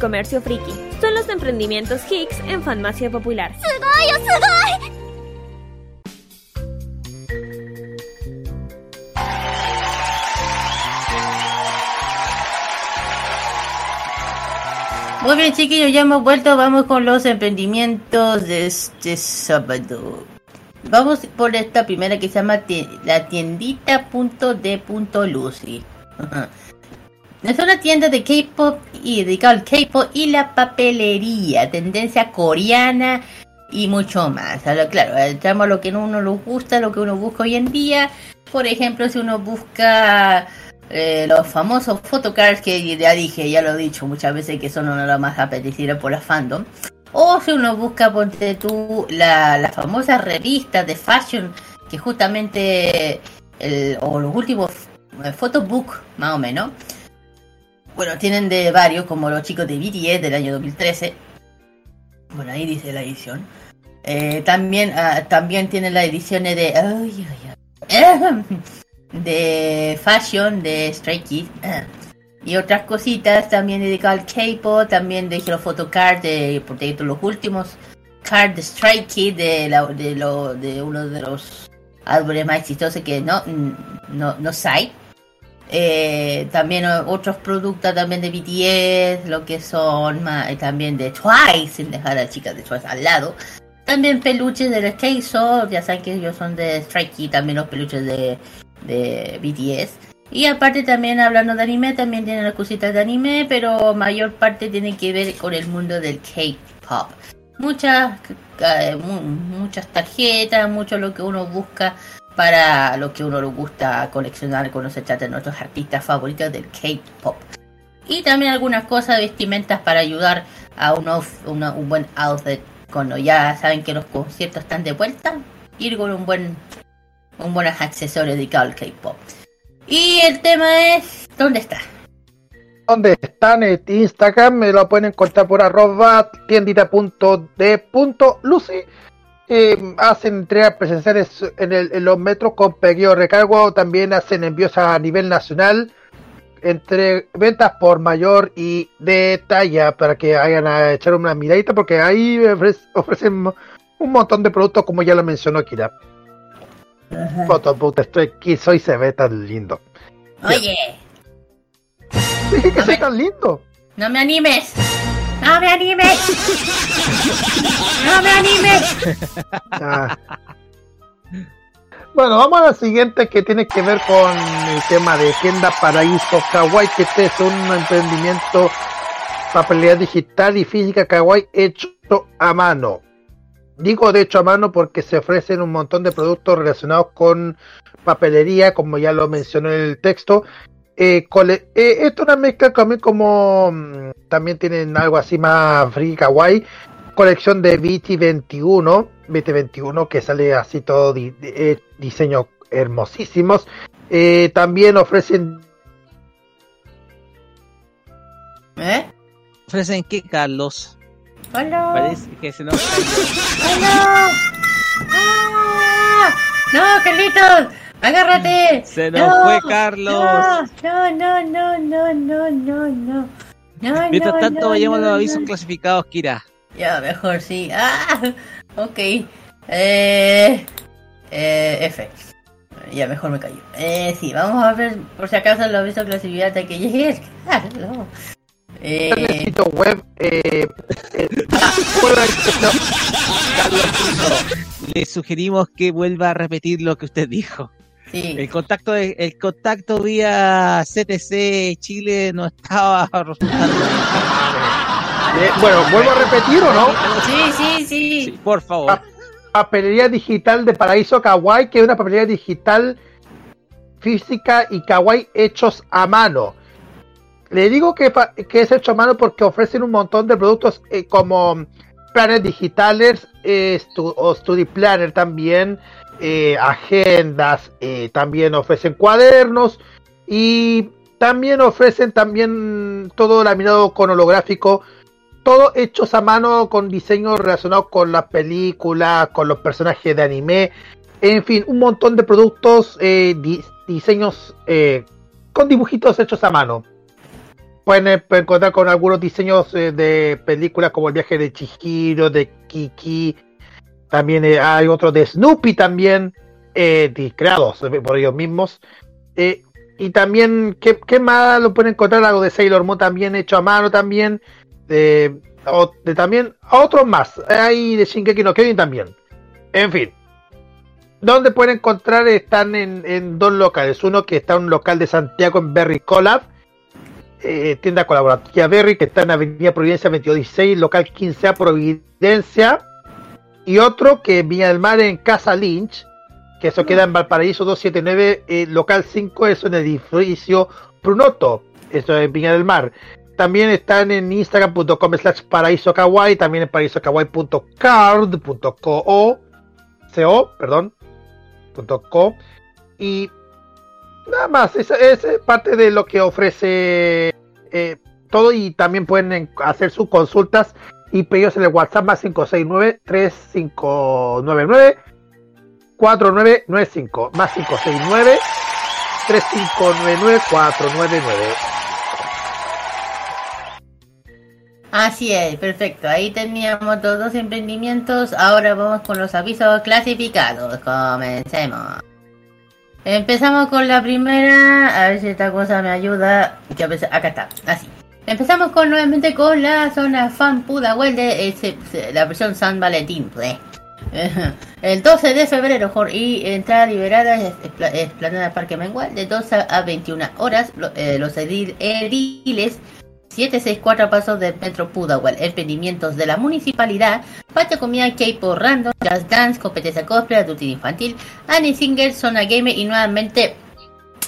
C: comercio friki. Son los emprendimientos Hicks en farmacia popular.
H: Oh,
F: Muy bien chiquillos, ya hemos vuelto, vamos con los emprendimientos de este sábado. Vamos por esta primera que se llama la tiendita punto de punto Lucy. es una tienda de K-pop y dedicado al K-pop y la papelería, tendencia coreana y mucho más. Claro, entramos a lo que uno le gusta, lo que uno busca hoy en día. Por ejemplo, si uno busca eh, los famosos photocards que ya dije, ya lo he dicho muchas veces que son uno de los más apetecibles por la fandom. O si uno busca, ponte tú, la, la famosa revista de fashion que justamente, el, o los últimos eh, photobook, más o menos. Bueno, tienen de varios, como los chicos de BTS del año 2013. Bueno, ahí dice la edición. Eh, también, ah, también tienen las ediciones de... ay, de Fashion, de Stray Kids. Y otras cositas también dedicadas al K-pop. También dejé los photocards de, por ejemplo, los últimos cards de Stray Kids de, de, de uno de los álbumes más exitosos que no, no, no Sai. Eh, también otros productos también de BTS, lo que son eh, también de Twice, sin dejar a las chicas de Twice al lado. También peluches de K-Soul, ya saben que ellos son de Strike Kids, también los peluches de, de BTS. Y aparte también hablando de anime, también tienen las cositas de anime, pero mayor parte tiene que ver con el mundo del K-Pop. Muchas, eh, mu- muchas tarjetas, mucho lo que uno busca para lo que uno le gusta coleccionar se trata de nuestros artistas favoritos del K-Pop. Y también algunas cosas, vestimentas para ayudar a un, off- una- un buen outfit cuando ya saben que los conciertos están de vuelta. Ir con un buen, un buen accesorio dedicado al K-Pop. Y el tema es, ¿dónde está?
G: ¿Dónde están? En Instagram me lo pueden encontrar por arroba tiendita.d.lucy. Eh, hacen entregas presenciales en, el- en los metros con pequeño recargo. También hacen envíos a nivel nacional. Entre ventas por mayor y de talla para que vayan a echar una miradita porque ahí ofrec- ofrecen un montón de productos como ya lo mencionó Kira. Photobook de Stray Kids hoy se ve tan lindo.
F: Oye,
G: Dije que ve tan lindo.
F: no me animes. No me animes. No me animes.
G: Ah. Bueno, vamos a la siguiente que tiene que ver con el tema de Tienda Paraíso Kawaii, que este es un emprendimiento papelería digital y física Kawaii hecho a mano. Digo de hecho a mano porque se ofrecen un montón de productos relacionados con papelería, como ya lo mencionó en el texto. Eh, cole- eh, esto es una mezcla también como mm, también tienen algo así más free kawaii colección de BT21 BT21 que sale así todo di- eh, diseños hermosísimos Eh, también ofrecen
F: ¿Eh?
E: ¿Ofrecen qué, Carlos?
F: Hola.
E: Parece que se nos
F: ¡Hola! ¡Ah! ¡No, Carlitos! ¡Agárrate!
E: Se nos
F: No,
E: fue Carlos.
F: No, no, no, no, no, no, no. No,
E: Mientras
F: no,
E: tanto,
F: no,
E: vayamos
F: no,
E: los avisos
F: no.
E: clasificados, Kira.
F: Ya, mejor sí. ¡Ah! Ok. Eh, eh, F. Ya, mejor me callo. Eh, sí, vamos a ver por si acaso lo aviso clasificado hasta que llegue.
G: El
F: Eh,
G: sitio web eh, eh,
E: Le sugerimos que vuelva a repetir lo que usted dijo.
F: Sí.
E: El contacto de- el contacto vía CTC Chile no estaba resultando.
G: Eh, bueno, ¿vuelvo a repetir o no?
F: Sí, sí, sí.
E: por favor.
G: Papelería digital de Paraíso Kawaii, que es una papelería digital física y kawaii hechos a mano. Le digo que, que es hecho a mano porque ofrecen un montón de productos eh, como planes digitales eh, o Study Planner también, eh, agendas, eh, también ofrecen cuadernos y también ofrecen también todo laminado con holográfico, todo hechos a mano con diseños relacionados con las películas, con los personajes de anime, en fin, un montón de productos, eh, di- diseños con dibujitos hechos a mano. Pueden eh, encontrar con algunos diseños eh, de películas como El viaje de Chihiro, de Kiki. También eh, hay otros de Snoopy también, eh, creados por ellos mismos. Y también, ¿qué, más lo pueden encontrar? Algo de Sailor Moon también hecho a mano también. O- de también otros más. Hay de Shingeki no Kyojin también. En fin. Donde pueden encontrar están en, en dos locales. Uno que está en un local de Santiago en Berry Collab. Eh, tienda colaborativa Berry que está en Avenida Providencia 2216, local 15A Providencia. Y otro que Viña del Mar en Casa Lynch, que eso queda en Valparaíso 279, eh, local 5, eso en el edificio Prunoto, eso en Viña del Mar. También están en instagram.com slash paraíso también en paraísokawaii.card.co, co, perdón, co. Y nada más, esa es parte de lo que ofrece eh, todo y también pueden en- hacer sus consultas y pedidos en el WhatsApp más 569 3599 4995 más 569 3599 499
F: Así es, perfecto. Ahí teníamos los emprendimientos. Ahora vamos con los avisos clasificados. Comencemos. Empezamos con la primera. A ver si esta cosa me ayuda. Que a veces- acá está. Así. Empezamos con nuevamente con la zona fan Pudahuel de la versión San Valentín. pues. El 12 de febrero, y entrada liberada es espla- esplanada Parque Mengual de 12 a 21 horas. Eh, los edil- ediles 764 pasos del Metro Pudahuel, emprendimientos de la municipalidad, patio comida K-pop random, jazz dance, competencia cosplay, adulto infantil, Annie Singer, zona gamer y nuevamente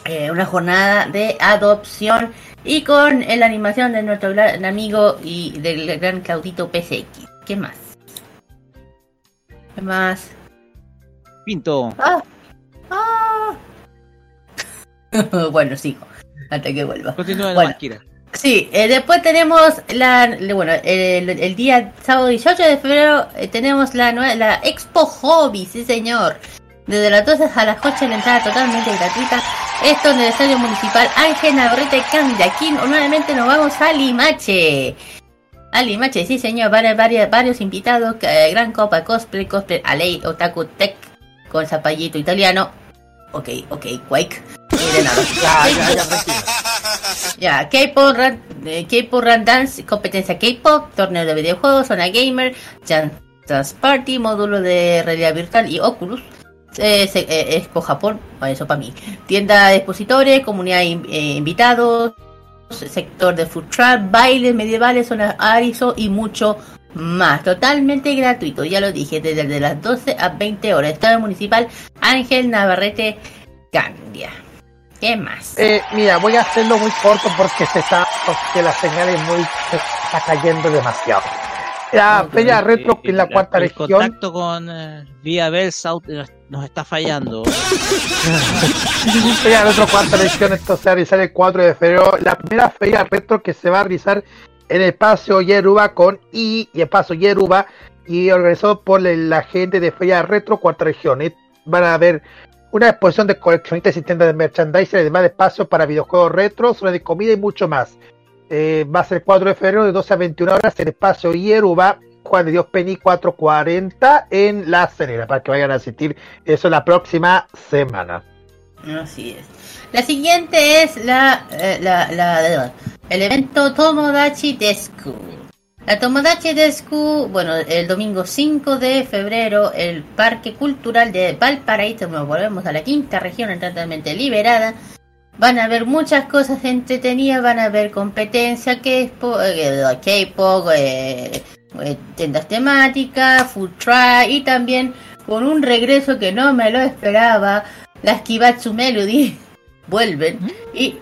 F: eh, una jornada de adopción y con eh, la animación de nuestro gran amigo y del gran Claudito PCX. ¿Qué más? ¿Qué más?
E: Pinto.
F: Ah, ah. bueno, sigo hasta que vuelva.
E: Continúa
F: Bueno. Sí, eh, después tenemos la, bueno, el, el día sábado 18 de febrero eh, tenemos la, la Expo Hobby, sí señor. Desde las 12 a las 8 la entrada totalmente gratuita. Esto en el Estadio Municipal Ángel Navarrete Cambia. Aquí nuevamente nos vamos a Limache. A Limache, sí señor, varios, varios, varios invitados. eh, gran Copa Cosplay, Cosplay Alei, Otaku Tech con zapallito italiano. Ok, ok, Quake. Y de nada. Ya, K-pop, Ran- eh, Run Dance, competencia K-pop, torneo de videojuegos, zona gamer, Dance Party, módulo de realidad virtual y Oculus. eh, eh, Expo Japón, eso para mí. Tienda de expositores, comunidad in- eh, invitados, sector de food truck, bailes medievales, zonas Arizo y mucho más. Totalmente gratuito, ya lo dije, desde de las 12 a 20 horas. Estado Municipal Ángel Navarrete Candia. ¿Qué más?
G: Eh, mira, voy a hacerlo muy corto porque se está, porque la señal es muy, se está cayendo demasiado. La feria retro en la cuarta
E: el
G: región.
E: contacto con eh, Vía Bell South nos, nos está fallando.
G: Feria retro cuarta región, esto se va a realizar el 4 de febrero. La primera feria retro que se va a realizar en el espacio Yeruba con I y espacio Yeruba y organizado por la- gente de Feria Retro cuarta región. Y van a haber una exposición de coleccionistas y tiendas de merchandising, además de espacios para videojuegos retro, zona de comida y mucho más. Eh, va a ser el 4 de febrero de 12 a 21 horas en el espacio Yeruba, Juan de Dios Penny 440 en La Serena, para que vayan a asistir eso la próxima semana.
F: Así es. La siguiente es la, eh, la- el evento Tomodachi Desku. La Tomodachi Desku, bueno, el domingo 5 de febrero, el Parque Cultural de Valparaíso, nos volvemos a la quinta región totalmente liberada. Van a haber muchas cosas entretenidas, van a haber competencia, eh, K-pop, eh, eh, tiendas temáticas, food truck y también con un regreso que no me lo esperaba, las Kibatsu Melody vuelven y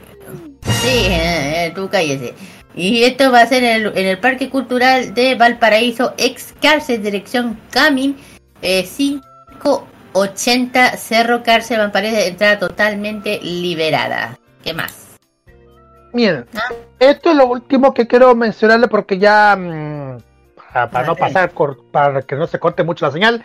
F: sí, eh, eh, tú cállese. Y esto va a ser en el, en el Parque Cultural de Valparaíso, ex cárcel, dirección Camin, eh, 580 Cerro Cárcel, Valparaíso, entrada totalmente liberada. ¿Qué más?
G: Miren, esto es lo último que quiero mencionarle porque ya, mm, para, para no pasar, para que no se corte mucho la señal,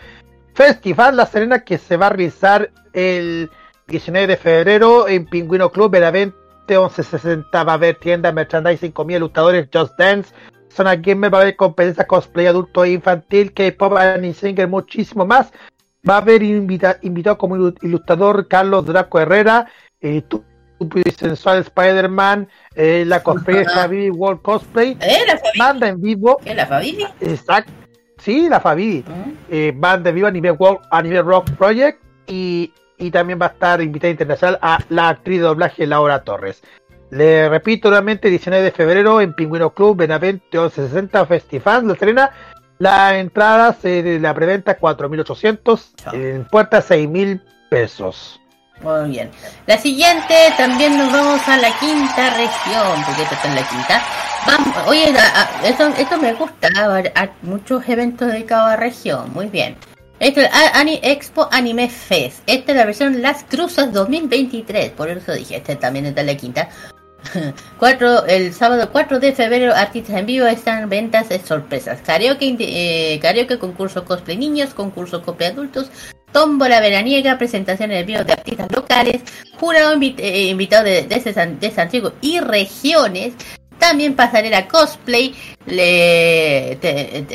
G: Festival La Serena que se va a realizar el 19 de febrero en Pingüino Club, Benavente 1160, va a haber tiendas, merchandising, comida, luchadores, Just Dance, Zona Gamer, va a haber competencia cosplay adulto e infantil, K-pop, anime singer, muchísimo más. Va a haber invita- invitado como ilu- ilustrador Carlos Draco Herrera, eh, tu- y sensual Spider-Man, eh, la cosplay de Fabi World Cosplay, banda en vivo.
F: ¿Qué, la Fabi?
G: Exacto. Sí, la Fabi. Eh, banda en vivo a nivel, World, a nivel Rock Project y, y también va a estar invitada internacional a la actriz de doblaje Laura Torres. Le repito nuevamente, 19 de febrero en Pingüino Club, Benavente 1160 Festifans, La Serena. La entrada se de la preventa 4.800, en puerta 6.000 pesos.
F: Muy bien. La siguiente también nos vamos a la quinta región, porque esta está en la quinta. Vamos, oye, a- a- esto, esto me gusta, a- a muchos eventos dedicados a región, muy bien. Esto es A- Ani- Expo Anime Fest. Esta es la versión Las Cruzas 2023, por eso dije, este también está en la quinta. Cuatro, el sábado 4 de febrero, artistas en vivo están ventas de sorpresas. Karaoke, eh, karaoke, concurso cosplay niños, concurso cosplay adultos, tómbola veraniega, presentaciones en vivo de artistas locales, jurado eh, invitado de, desde San, de Santiago y regiones. También pasarela cosplay, le, te-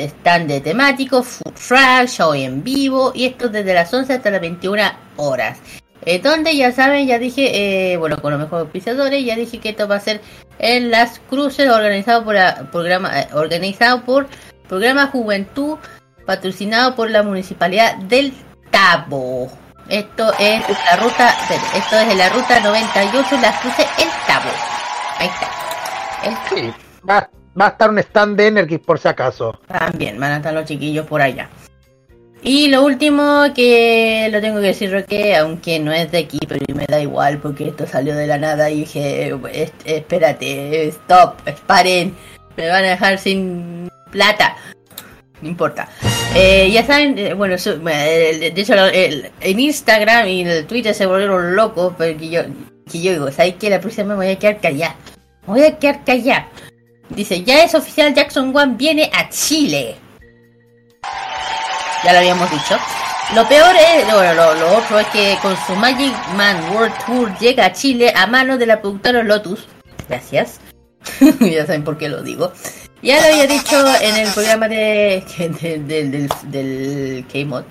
F: de temático, food truck, show en vivo y esto desde las 11 hasta las 21 horas. Eh, donde ya saben, ya dije, eh, bueno, con los mejores pisadores, ya dije que esto va a ser en las cruces organizado por la, programa, eh, organizado por programa Juventud, patrocinado por la municipalidad del Tabo. Esto es la ruta, esto es de la ruta 98, las cruces El Tabo. Ahí está. El
G: Sí, va, va a estar un stand de Energy por si acaso.
F: También van a estar los chiquillos por allá. Y lo último que lo tengo que decir Roque, aunque no es de aquí, pero me da igual porque esto salió de la nada y dije, "Es- espérate, stop, paren, me van a dejar sin plata. No importa. Eh, ya saben, eh, bueno, su- eh, de hecho el- en Instagram y en el Twitter se volvieron locos porque yo, que yo digo, ¿sabes qué? La próxima me voy a quedar callada. Voy a quedar callada. Dice, ya es oficial, Jackson One viene a Chile. Ya lo habíamos dicho. Lo peor es, bueno, lo, otro es que con su Magic Man World Tour llega a Chile a manos de la productora Lotus. Gracias. ya saben por qué lo digo. Ya lo había dicho en el programa de, de- del, del, del K-Mod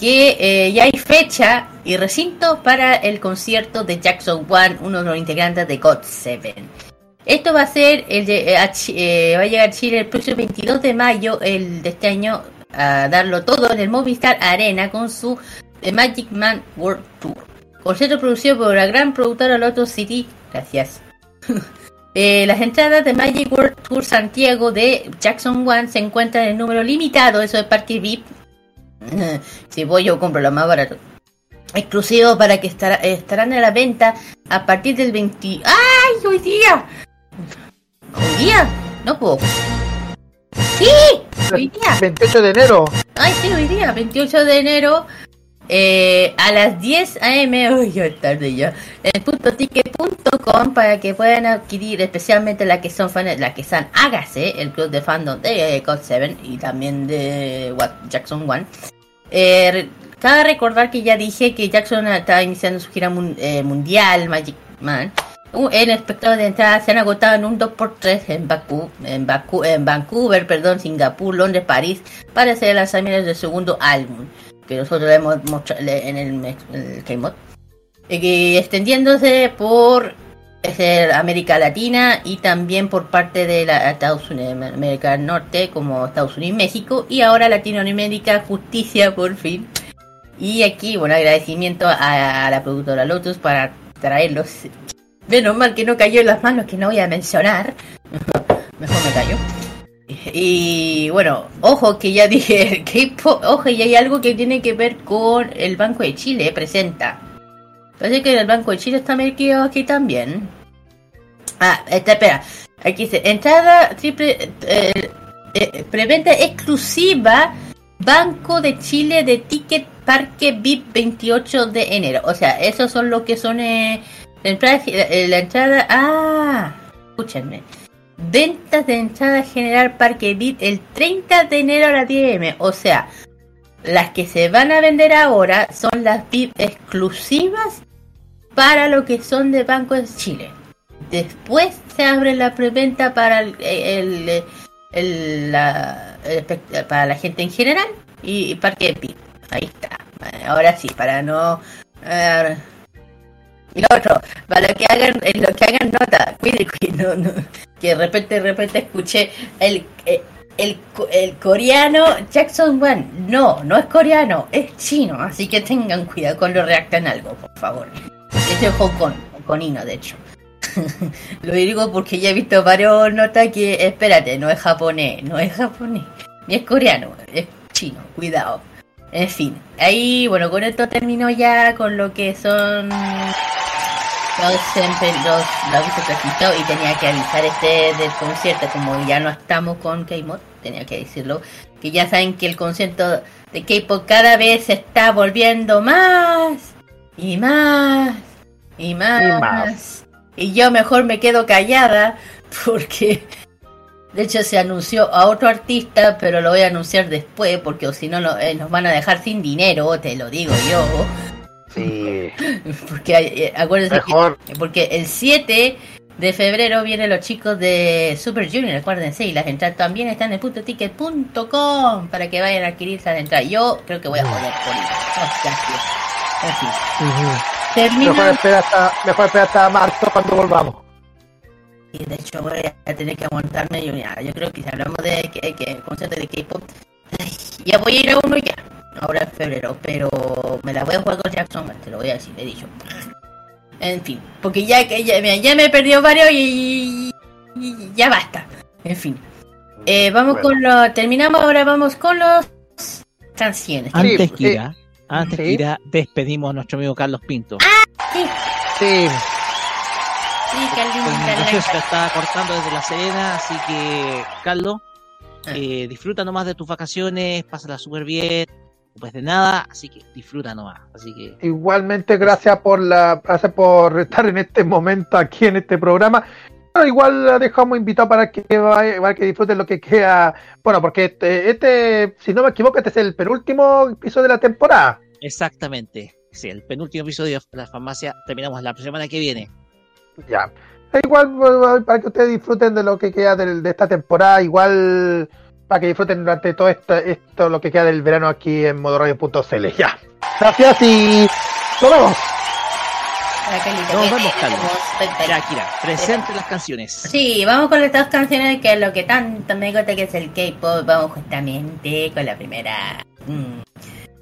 F: que eh, ya hay fecha y recinto para el concierto de Jackson One, uno de los integrantes de God 7. Esto va a ser el de, eh, eh, va a llegar a Chile el próximo 22 de mayo el de este año a darlo todo en el Movistar Arena con su The Magic Man World Tour. Concierto producido por la gran productora Lotus City. Gracias. Eh, las entradas de Magic World Tour Santiago de Jackson One se encuentran en número limitado, eso es parque VIP. si voy yo compro lo más barato. Exclusivo para que estará- estarán a la venta a partir del 20... ¡Ay, hoy día! ¿Hoy día? No puedo. ¡Sí! Hoy día.
G: 28 de enero.
F: Ay, sí, hoy día, 28 de enero, eh, a las 10 a.m., uy, tarde ya, en puntoticket.com para que puedan adquirir, especialmente las que son fans, las que son Hágase, el club de fandom de eh, God 7 y también de What, Jackson One. Eh, cabe recordar que ya dije que Jackson está iniciando su gira mun- eh, mundial, Magic Man. Uh, El espectador de entrada se han agotado en un 2x3 en Bakú, en Bakú, en Vancouver, perdón, Singapur, Londres, París, para hacer el lanzamiento del segundo álbum, que nosotros hemos mostrado en el, el K-Mod. Eh, extendiéndose por América Latina y también por parte de la Estados Unidos, América del Norte, como Estados Unidos y México, y ahora Latinoamérica, justicia por fin. Y aquí, bueno, agradecimiento a la productora Lotus para traerlos. Menos mal que no cayó en las manos que no voy a mencionar. Mejor me cayó. Y bueno, ojo que ya dije, que ojo, y hay algo que tiene que ver con el Banco de Chile, presenta. Parece que el Banco de Chile está metido aquí también. Ah, esta, espera. Aquí dice, entrada triple, eh, eh, preventa exclusiva Banco de Chile de Ticket Parque VIP 28 de enero. O sea, esos son lo que son eh, la entrada, eh, la entrada, ah, escúchenme. Ventas de entrada general Parque VIP el 30 de enero a las 10 am. O sea, las que se van a vender ahora son las VIP exclusivas para lo que son de Banco de Chile. Después se abre la preventa para el, el- el- la, para la gente en general y, y Parque VIP. Ahí está. Ahora sí, para no... eh, y otro, para lo que hagan, en lo que hagan nota, cuide, cuide, que de repente, de repente escuché el, eh, el, el coreano Jackson One. No, no es coreano, es chino, así que tengan cuidado cuando reactan algo, por favor. Este es Hong Kong, hongkonino, de hecho. Lo digo porque ya he visto varios notas que, espérate, no es japonés, no es japonés, ni es coreano, es chino, cuidado. En fin, ahí, bueno, con esto termino ya con lo que son los, empe- los, los presentados y tenía que avisar este del concierto, como ya no estamos con K-Mod, tenía que decirlo, que ya saben que el concierto de K-Pop cada vez se está volviendo más y más y más.
G: Y más.
F: Y yo mejor me quedo callada porque de hecho se anunció a otro artista, pero lo voy a anunciar después porque o si no no, eh, nos van a dejar sin dinero, te lo digo yo.
G: Sí.
F: Porque eh, acuérdense
G: Mejor.
F: que porque el 7 de febrero vienen los chicos de Super Junior, acuérdense, y las entradas también están en puntoticket.com para que vayan a adquirir esas entradas. Yo creo que voy a joder por. Oh, gracias. Termina-
G: Mejor esperar hasta, mejor esperar hasta marzo cuando volvamos.
F: Y de hecho voy a tener que aguantarme yo, ya, yo creo que si hablamos de que, que el concierto de K-pop, ya voy a ir a uno ya, ahora en febrero, pero me la voy a jugar con Jackson, te lo voy a decir, he dicho. En fin, porque ya que ya, ya me he perdido varios y, y ya basta. En fin. Eh, vamos con lo. Terminamos, ahora vamos con los canciones.
E: Antes,
F: Sí,
E: Kira, antes,
F: Sí.
E: Kira, despedimos a nuestro amigo Carlos Pinto.
F: Sí,
G: Sí.
F: Sí, Carlín.
E: Rocío se la está cortando desde La Serena, así que, Carlos, eh, disfruta nomás de tus vacaciones, pásala súper bien, pues de nada, así que disfruta nomás. Así que
G: Igualmente, gracias por la, gracias por estar en este momento aquí en este programa. Bueno, igual la dejamos invitado para que vaya- para que disfruten lo que queda. Bueno, porque este, este, si no me equivoco, este es el penúltimo episodio de la temporada.
E: Exactamente. Sí, el penúltimo episodio de la farmacia terminamos la semana que viene.
G: Ya. Igual para que ustedes disfruten de lo que queda del- de esta temporada, igual para que disfruten durante todo esto, esto lo que queda del verano aquí en modoradio.cl. Ya. Gracias y nos vemos.
E: Nos vemos, Carlos.
F: vemos, ven,
E: Ya, Kira, presente las canciones.
F: Sí, vamos con las dos canciones que es lo que tanto me gusta que es el K-pop. Vamos justamente con la primera. Mm.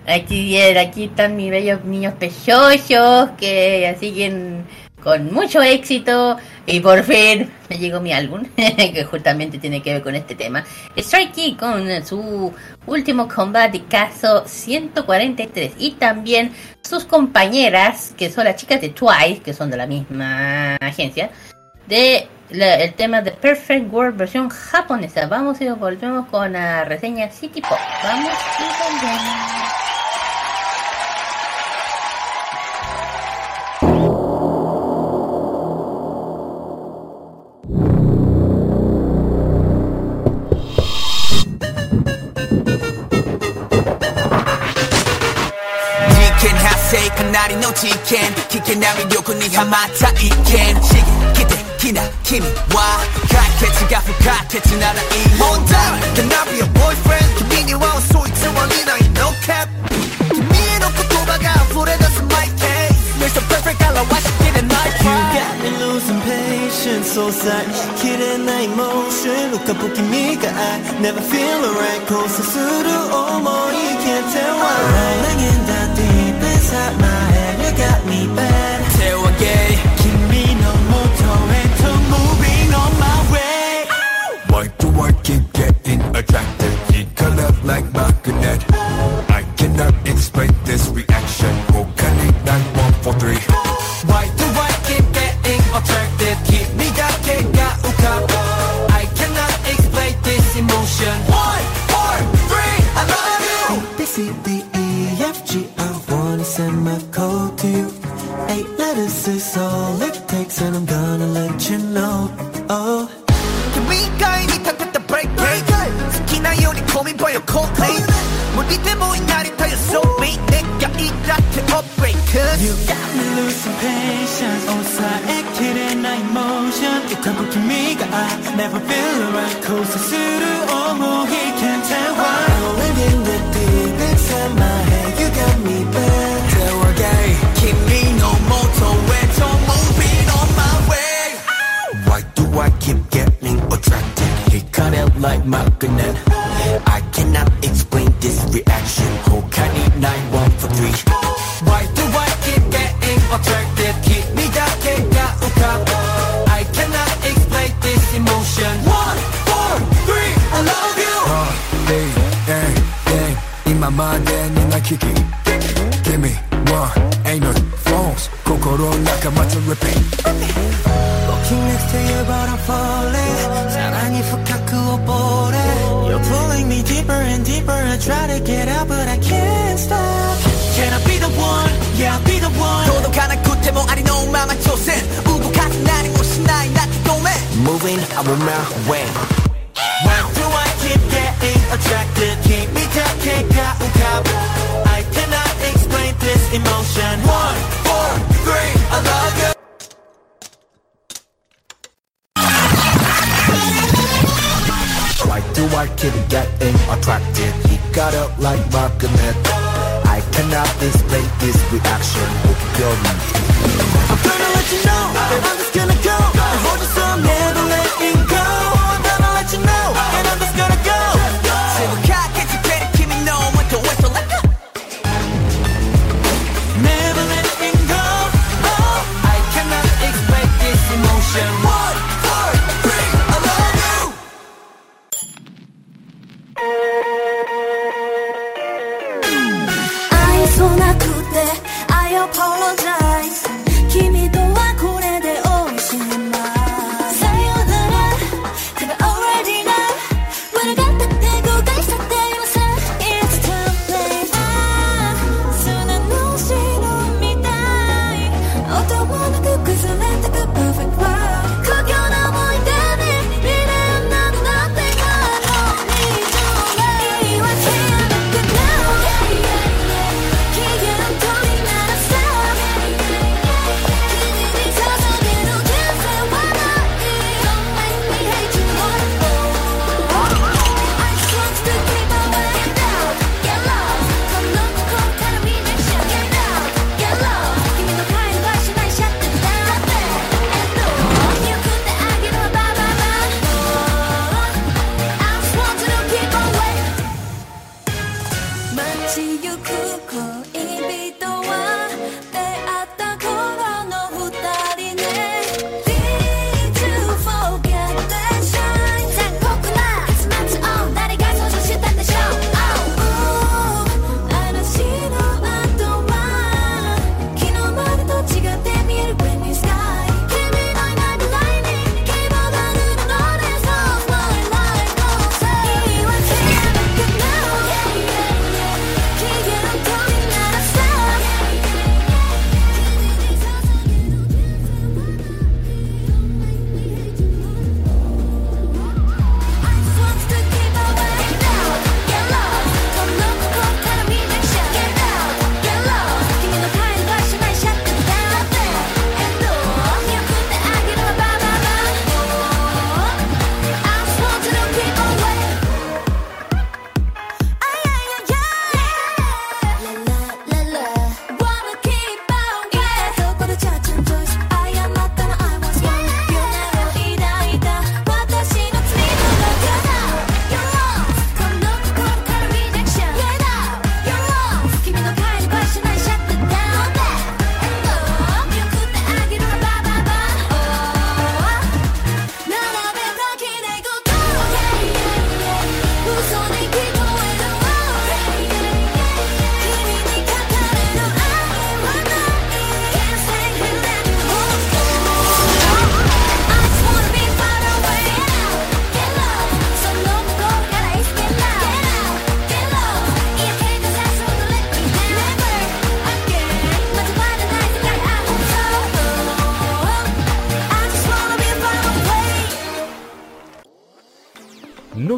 F: Aquí bien, aquí están mis bellos niños preciosos que siguen con mucho éxito y por fin me llegó mi álbum que justamente tiene que ver con este tema. Strike Key con su último combate caso 143 y también sus compañeras que son las chicas de Twice que son de la misma agencia de el tema de Perfect World versión japonesa. Vamos y volvemos con la reseña City Pop. Vamos y volvemos.
L: take a no chicken. Kicking out with yoku ni hamata iken. Shiki kite kina kimi wa kakechi ga fukakechi nara i monda can I be your boyfriend. Kimi ni wa so it's a one in no cap. Kimi no kotoba ga fure dasu my case. You're so perfect I love watching in my
M: you got me losing patience so sad. Killing my emotion look up kimi ga I never feel right. closer to the almost you can't tell why me moving on my way.
N: Keep getting attracted? You up like I cannot explain this reaction. That one for three?
L: Why do I keep getting attracted?
M: never feel right. Close. I see it almost he can't tell why. Rolling in the deep inside my head. You got me back.
L: 대화가에 김이 no motorway 저 moving on my way.
N: Why do I keep getting attracted? He cut out like my magnet I cannot explain my mind and in my kicking. Give me one, ain't no phones. Kokoro nakamata repeat.
M: Walking next to you, but I'm falling. 사랑이 부탁 그어보래. You're pulling me deeper and deeper. I try to get out, but I can't stop. Can I be the one? Yeah, I'll be the one.
L: 도덕하는 구태모 아리노 마마 조센. 같은 날이 무슨 날이 낮 도매.
N: Moving, I'm on my way
M: attracted. Keep me down, can't got cop I cannot explain this emotion. One, four, three, I love you
N: Why do I keep getting attracted? He got up like magnet I cannot explain this reaction
M: I'm gonna let you know that I'm just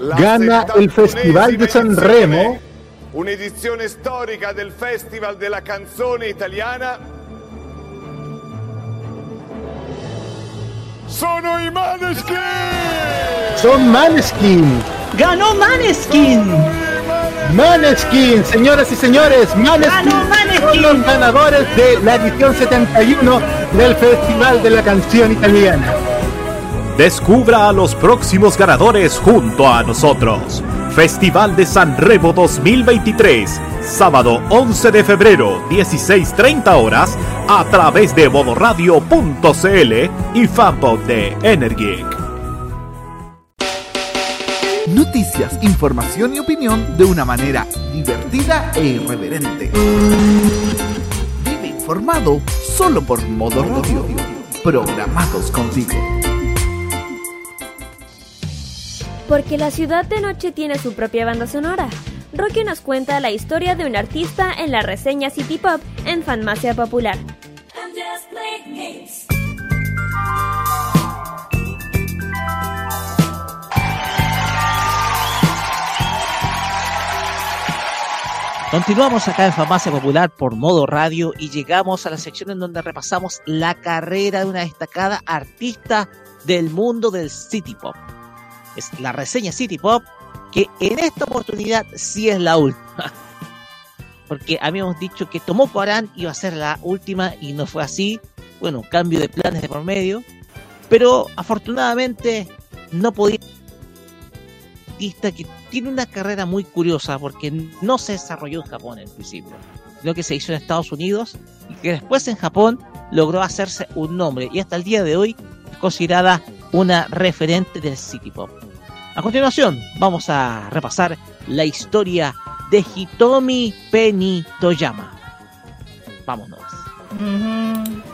G: Gana el Festival de Sanremo.
O: edizione, un'edizione storica del Festival della canzone italiana. Sono i Maneskin!
G: Son Maneskin.
P: ¡Ganó Maneskin!
G: Maneskin, señoras y señores, Maneskin, son los ganadores de la edición 71 del Festival de la Canción Italiana.
K: Descubra a los próximos ganadores junto a nosotros. Festival de San Remo 2023, sábado 11 de febrero, 16.30 horas, a través de modoradio.cl y fanpage de Energic.
Q: Noticias, información y opinión de una manera divertida e irreverente. Vive informado solo por Modo Radio. Programados contigo.
C: Porque la ciudad de noche tiene su propia banda sonora. Rocky nos cuenta la historia de un artista en la reseña City Pop en Fanmacia Popular.
E: Continuamos acá en Farmacia Popular por modo radio y llegamos a la sección en donde repasamos la carrera de una destacada artista del mundo del City Pop. Es la reseña City Pop que en esta oportunidad sí es la última. Porque habíamos dicho que Tomoko Aran iba a ser la última y no fue así. Bueno, cambio de planes de por medio. Pero afortunadamente no podía que tiene una carrera muy curiosa porque no se desarrolló en Japón en principio, sino que se hizo en Estados Unidos y que después en Japón logró hacerse un nombre y hasta el día de hoy es considerada una referente del City Pop. A continuación, vamos a repasar la historia de Hitomi Penny Toyama. Vámonos.
R: Saturday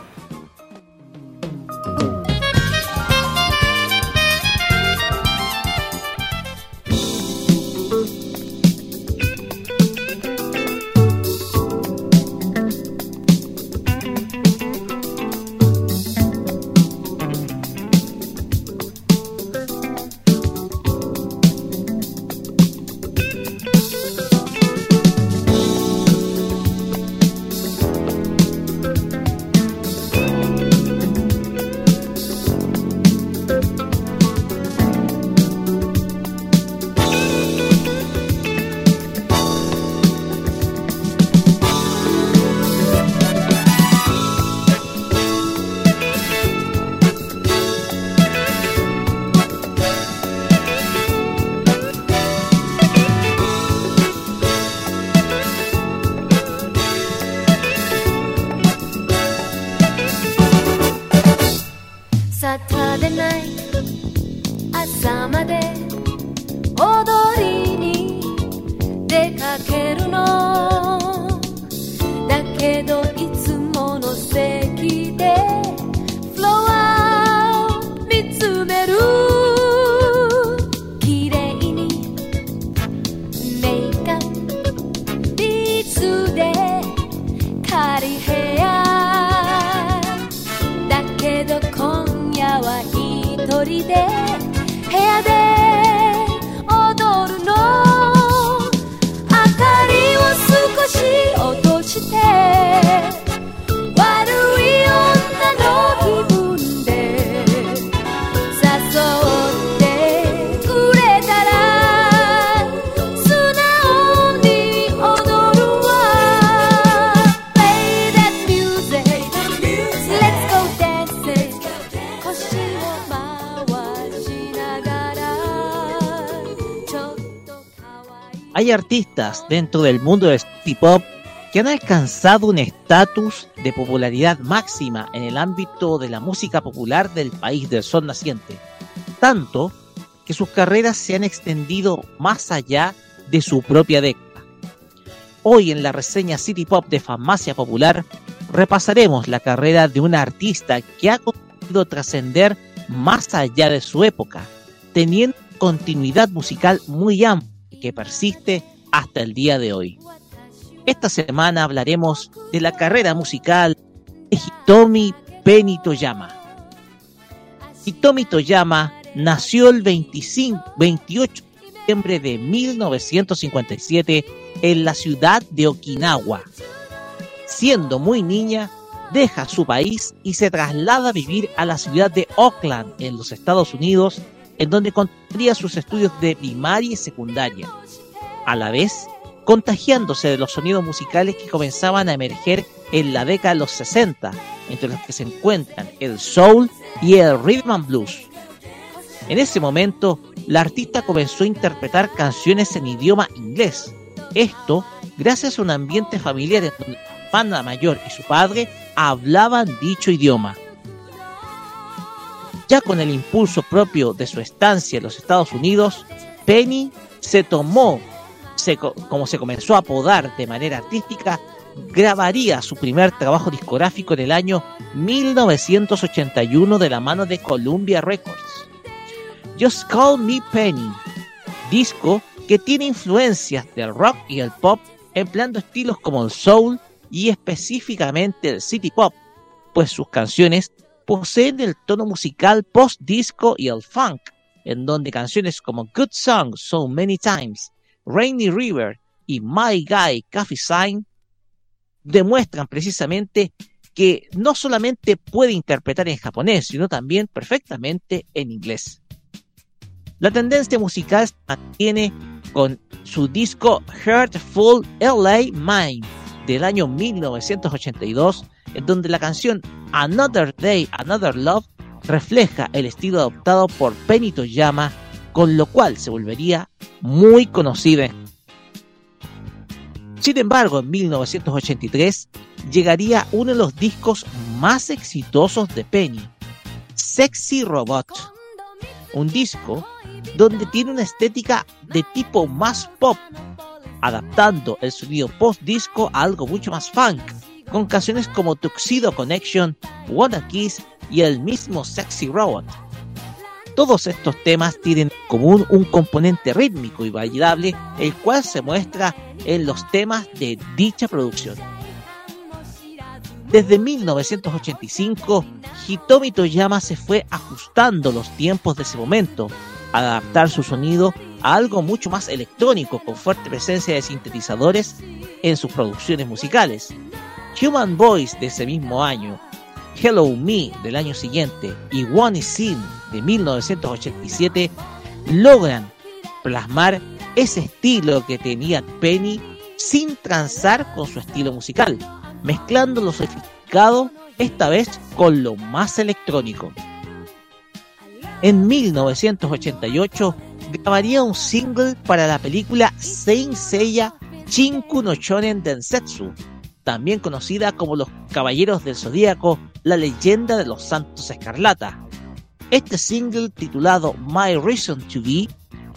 E: artistas dentro del mundo del City Pop que han alcanzado un estatus de popularidad máxima en el ámbito de la música popular del país del sol naciente. Tanto que sus carreras se han extendido más allá de su propia década. Hoy en la reseña City Pop de Farmacia Popular repasaremos la carrera de una artista que ha conseguido trascender más allá de su época, teniendo continuidad musical muy amplia que persiste hasta el día de hoy. Esta semana hablaremos de la carrera musical de Hitomi Penny Toyama. Hitomi Toyama nació el 25, 28 de septiembre de 1957 en la ciudad de Okinawa. Siendo muy niña, deja su país y se traslada a vivir a la ciudad de Oakland, en los Estados Unidos, en donde continuaría sus estudios de primaria y secundaria. A la vez, contagiándose de los sonidos musicales que comenzaban a emerger en la década de los 60, entre los que se encuentran el soul y el rhythm and blues. En ese momento, la artista comenzó a interpretar canciones en idioma inglés. Esto gracias a un ambiente familiar en donde hermana mayor y su padre hablaban dicho idioma. Ya con el impulso propio de su estancia en los Estados Unidos, Penny se tomó, como se comenzó a apodar de manera artística, grabaría su primer trabajo discográfico en el año 1981 de la mano de Columbia Records. Just Call Me Penny, disco que tiene influencias del rock y el pop, empleando estilos como el soul y específicamente el city pop, pues sus canciones poseen el tono musical post-disco y el funk, en donde canciones como Good Song So Many Times, Rainy River y My Guy Coffee Sign demuestran precisamente que no solamente puede interpretar en japonés, sino también perfectamente en inglés. La tendencia musical se mantiene con su disco Heartful LA Mind del año 1982, en donde la canción Another Day, Another Love refleja el estilo adoptado por Penny Toyama, con lo cual se volvería muy conocida. Sin embargo, en 1983 llegaría uno de los discos más exitosos de Penny, Sexy Robot, un disco donde tiene una estética de tipo más pop, adaptando el sonido post-disco a algo mucho más funk, con canciones como Tuxedo Connection, Wanna Kiss y el mismo Sexy Robot. Todos estos temas tienen en común un componente rítmico y bailable, el cual se muestra en los temas de dicha producción. Desde 1985, Hitomi Toyama se fue ajustando los tiempos de ese momento, adaptar su sonido a algo mucho más electrónico, con fuerte presencia de sintetizadores en sus producciones musicales. Human Voice de ese mismo año, Hello Me del año siguiente y One Is Sin de 1987 logran plasmar ese estilo que tenía Penny sin transar con su estilo musical, mezclando lo sofisticado esta vez con lo más electrónico. En 1988 grabaría un single para la película Saint Seiya Chinku no Shonen Densetsu, también conocida como Los Caballeros del Zodíaco, la leyenda de los Santos Escarlata. Este single titulado My Reason to Be,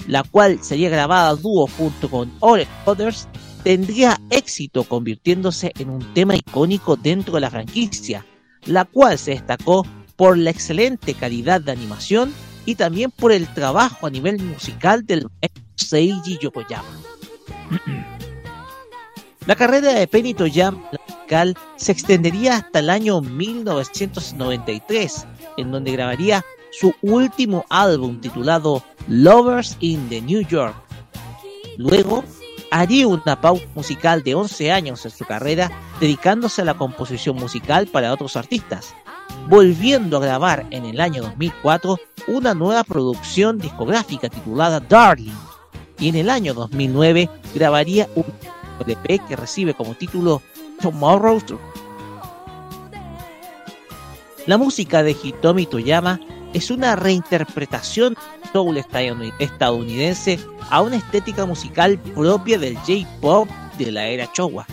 E: la cual sería grabada dúo junto con All Others, tendría éxito convirtiéndose en un tema icónico dentro de la franquicia, la cual se destacó por la excelente calidad de animación y también por el trabajo a nivel musical del Seiji Yokoyama. La carrera de Penny Toyama musical se extendería hasta el año 1993, en donde grabaría su último álbum titulado Lovers in the New York. Luego haría una pausa musical de 11 años en su carrera dedicándose a la composición musical para otros artistas, volviendo a grabar en el año 2004 una nueva producción discográfica titulada Darling, y en el año 2009 grabaría un LP que recibe como título Tomorrow's. La música de Hitomi Toyama es una reinterpretación soul estadounidense a una estética musical propia del J-pop de la era Showa.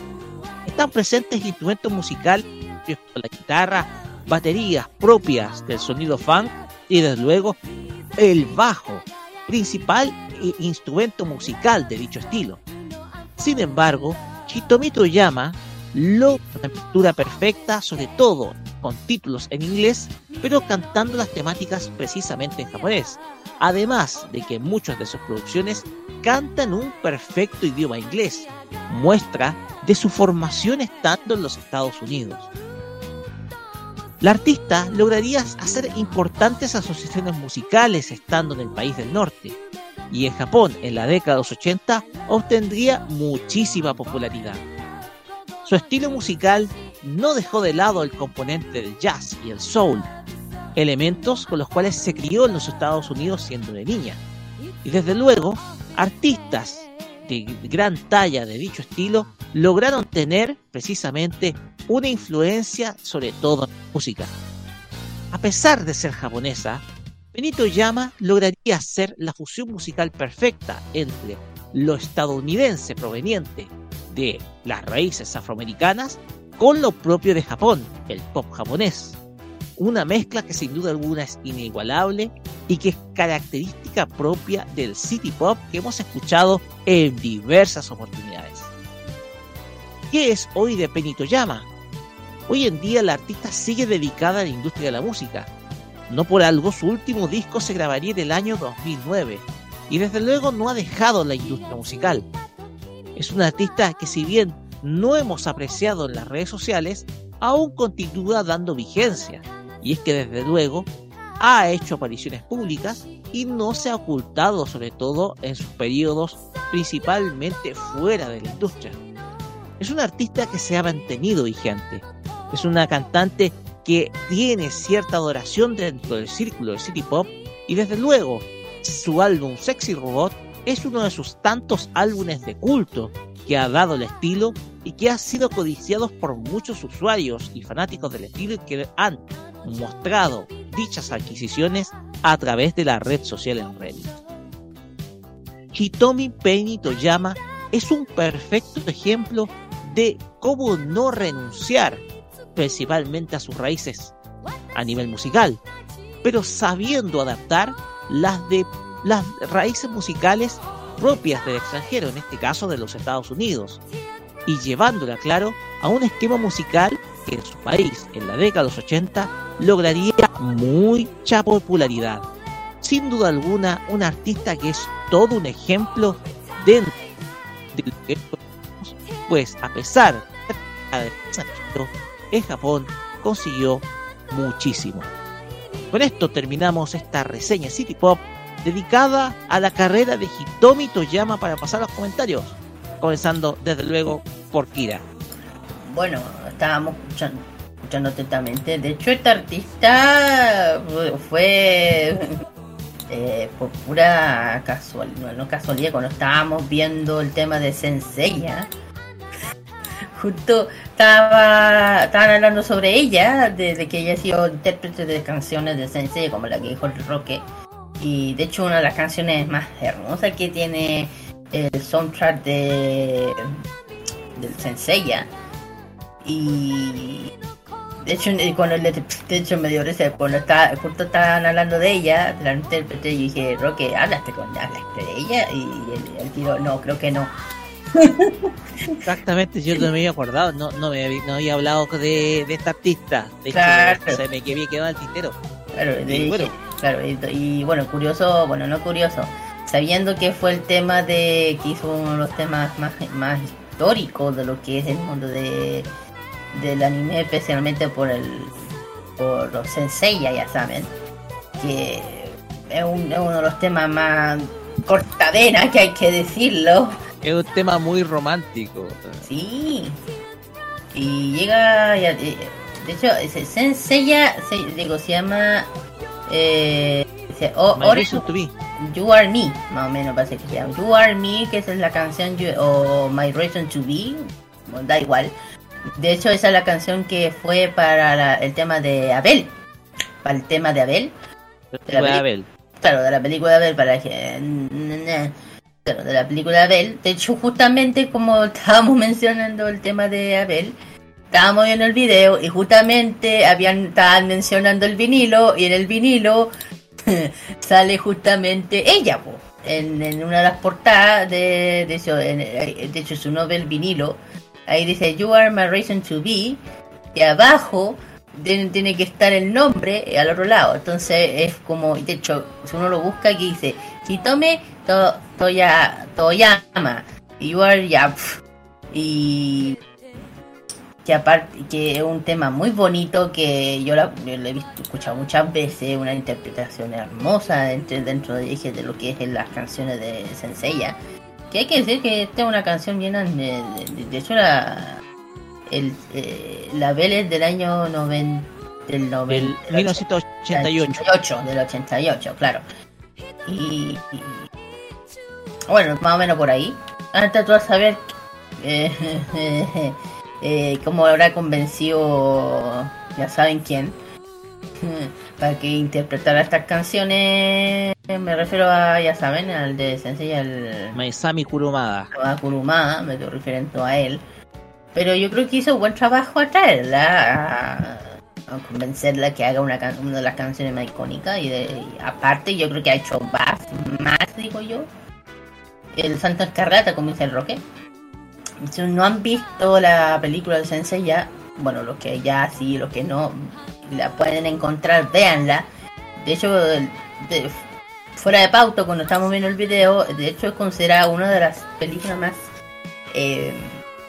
E: Están presentes instrumentos musicales la guitarra, baterías propias del sonido funk y desde luego el bajo, principal i- instrumento musical de dicho estilo. Sin embargo, Hitomi Toyama logra una perfecta, sobre todo con títulos en inglés, pero cantando las temáticas precisamente en japonés. Además de que muchas de sus producciones cantan un perfecto idioma inglés, muestra de su formación estando en los Estados Unidos. La artista lograría hacer importantes asociaciones musicales estando en el país del norte, y en Japón en la década de los 80 obtendría muchísima popularidad. Su estilo musical no dejó de lado el componente del jazz y el soul, elementos con los cuales se crió en los Estados Unidos siendo una niña. Y desde luego, artistas de gran talla de dicho estilo lograron tener precisamente una influencia sobre todo en la música. A pesar de ser japonesa, Benito Yama lograría hacer la fusión musical perfecta entre lo estadounidense proveniente de las raíces afroamericanas con lo propio de Japón, el pop japonés. Una mezcla que sin duda alguna es inigualable y que es característica propia del city pop que hemos escuchado en diversas oportunidades. ¿Qué es hoy de Benito Yama? Hoy en día la artista sigue dedicada a la industria de la música. No por algo su último disco se grabaría en el año 2009 y desde luego no ha dejado la industria musical. Es una artista que si bien no hemos apreciado en las redes sociales, aún continúa dando vigencia. Y es que desde luego ha hecho apariciones públicas y no se ha ocultado sobre todo en sus periodos principalmente fuera de la industria. Es una artista que se ha mantenido vigente. Es una cantante que tiene cierta adoración dentro del círculo del city pop y desde luego su álbum Sexy Robot es uno de sus tantos álbumes de culto que ha dado el estilo y que ha sido codiciados por muchos usuarios y fanáticos del estilo que han mostrado dichas adquisiciones a través de la red social en Reddit. Hitomi Penny Toyama es un perfecto ejemplo de cómo no renunciar principalmente a sus raíces a nivel musical, pero sabiendo adaptar las de las raíces musicales propias del extranjero, en este caso de los Estados Unidos, y llevándola, claro, a un esquema musical que en su país, en la década de los 80, lograría mucha popularidad. Sin duda alguna, un artista que es todo un ejemplo dentro de lo que pues a pesar de en Japón consiguió muchísimo. Con esto terminamos esta reseña City Pop dedicada a la carrera de Hitomi Toyama para pasar a los comentarios, comenzando desde luego por Kira.
F: Bueno, estábamos escuchando, escuchando atentamente. De hecho, esta artista fue- eh, por pura casualidad, no, casualidad, cuando estábamos viendo el tema de Senseiya, justo estaba, estaban hablando sobre ella, de, de que ella ha sido intérprete de canciones de Sensei, como la que dijo el Roque. Y de hecho, una de las canciones más hermosas que tiene el soundtrack de del Senseiya. Y de hecho, cuando le- de hecho me dio risa cuando está, justo estaban hablando de ella, la intérprete, y dije, Roque, ¿hablaste con hablaste de ella? Y el, el tío, no, creo que no.
E: Exactamente, yo no me había acordado, no, no, me había, no había hablado de, de esta artista. De hecho,
F: Claro.
E: se me había quedado el tintero.
F: Claro,
E: Y
F: dije,
E: bueno.
F: claro, y, y bueno, curioso, bueno, no curioso, sabiendo que fue el tema de, que hizo uno de los temas más, más históricos de lo que es el mundo de del anime, especialmente por el por los Senseiya, ya saben, que es, un- es uno de los temas más cortavenas que hay que decirlo.
E: Es un tema muy romántico.
F: Sí. Y llega. ya- eh, de hecho, ese Senseiya, se, digo, se llama. Eh, se- o-
E: My
F: Ori-
E: Reason to Be.
F: You Are Me, más o menos parece que se llama. You Are Me, que esa es la canción, You- o My Reason to Be, bueno, da igual. De hecho, esa es la canción que fue para la- el tema de Abel. Para el tema de Abel. De la
E: Abel.
F: Claro, de la película de Abel, para que. Claro, de la película de Abel. De hecho, justamente como estábamos mencionando el tema de Abel, estábamos viendo el video y justamente habían estaban mencionando el vinilo y en el vinilo sale justamente ella, po, en, en una de las portadas de, de, en- eh, de hecho su novel vinilo. Ahí dice You are my reason to be. Y abajo tiene, que estar el nombre eh, al otro lado. Entonces es como, de hecho, si uno lo busca aquí dice Hitome to, toya, Toyama. You are ya. Y que aparte que es un tema muy bonito que yo la- yo he visto, escuchado muchas veces, una interpretación hermosa dentro, de, lo que es las canciones de Senseiya. Que hay que decir que esta es una canción llena de, de, de hecho la el, eh, la es del año 90 del, noven-
E: Del 1988.
F: 88, del 88, claro. Y, y- bueno, más o menos por ahí. Antes tú a saber eh, eh, cómo habrá convencido, ya saben quién, para que interpretara estas canciones. Me refiero a, ya saben, al de Sensei, al
E: Maizami Kurumada.
F: a Kurumada, me estoy refiriendo a él. Pero yo creo que hizo buen trabajo a traerla, a, a convencerla que haga una, una de las canciones más icónicas. Y, de, y aparte, yo creo que ha hecho más, más digo yo. El Santo Escarlata, como dice el Roque. Si no han visto la película de Sensei ya, bueno, los que ya sí, los que no la pueden encontrar, véanla. De hecho, de- fuera de pauta, cuando estamos viendo el video, de hecho es considerada una de las películas más, eh,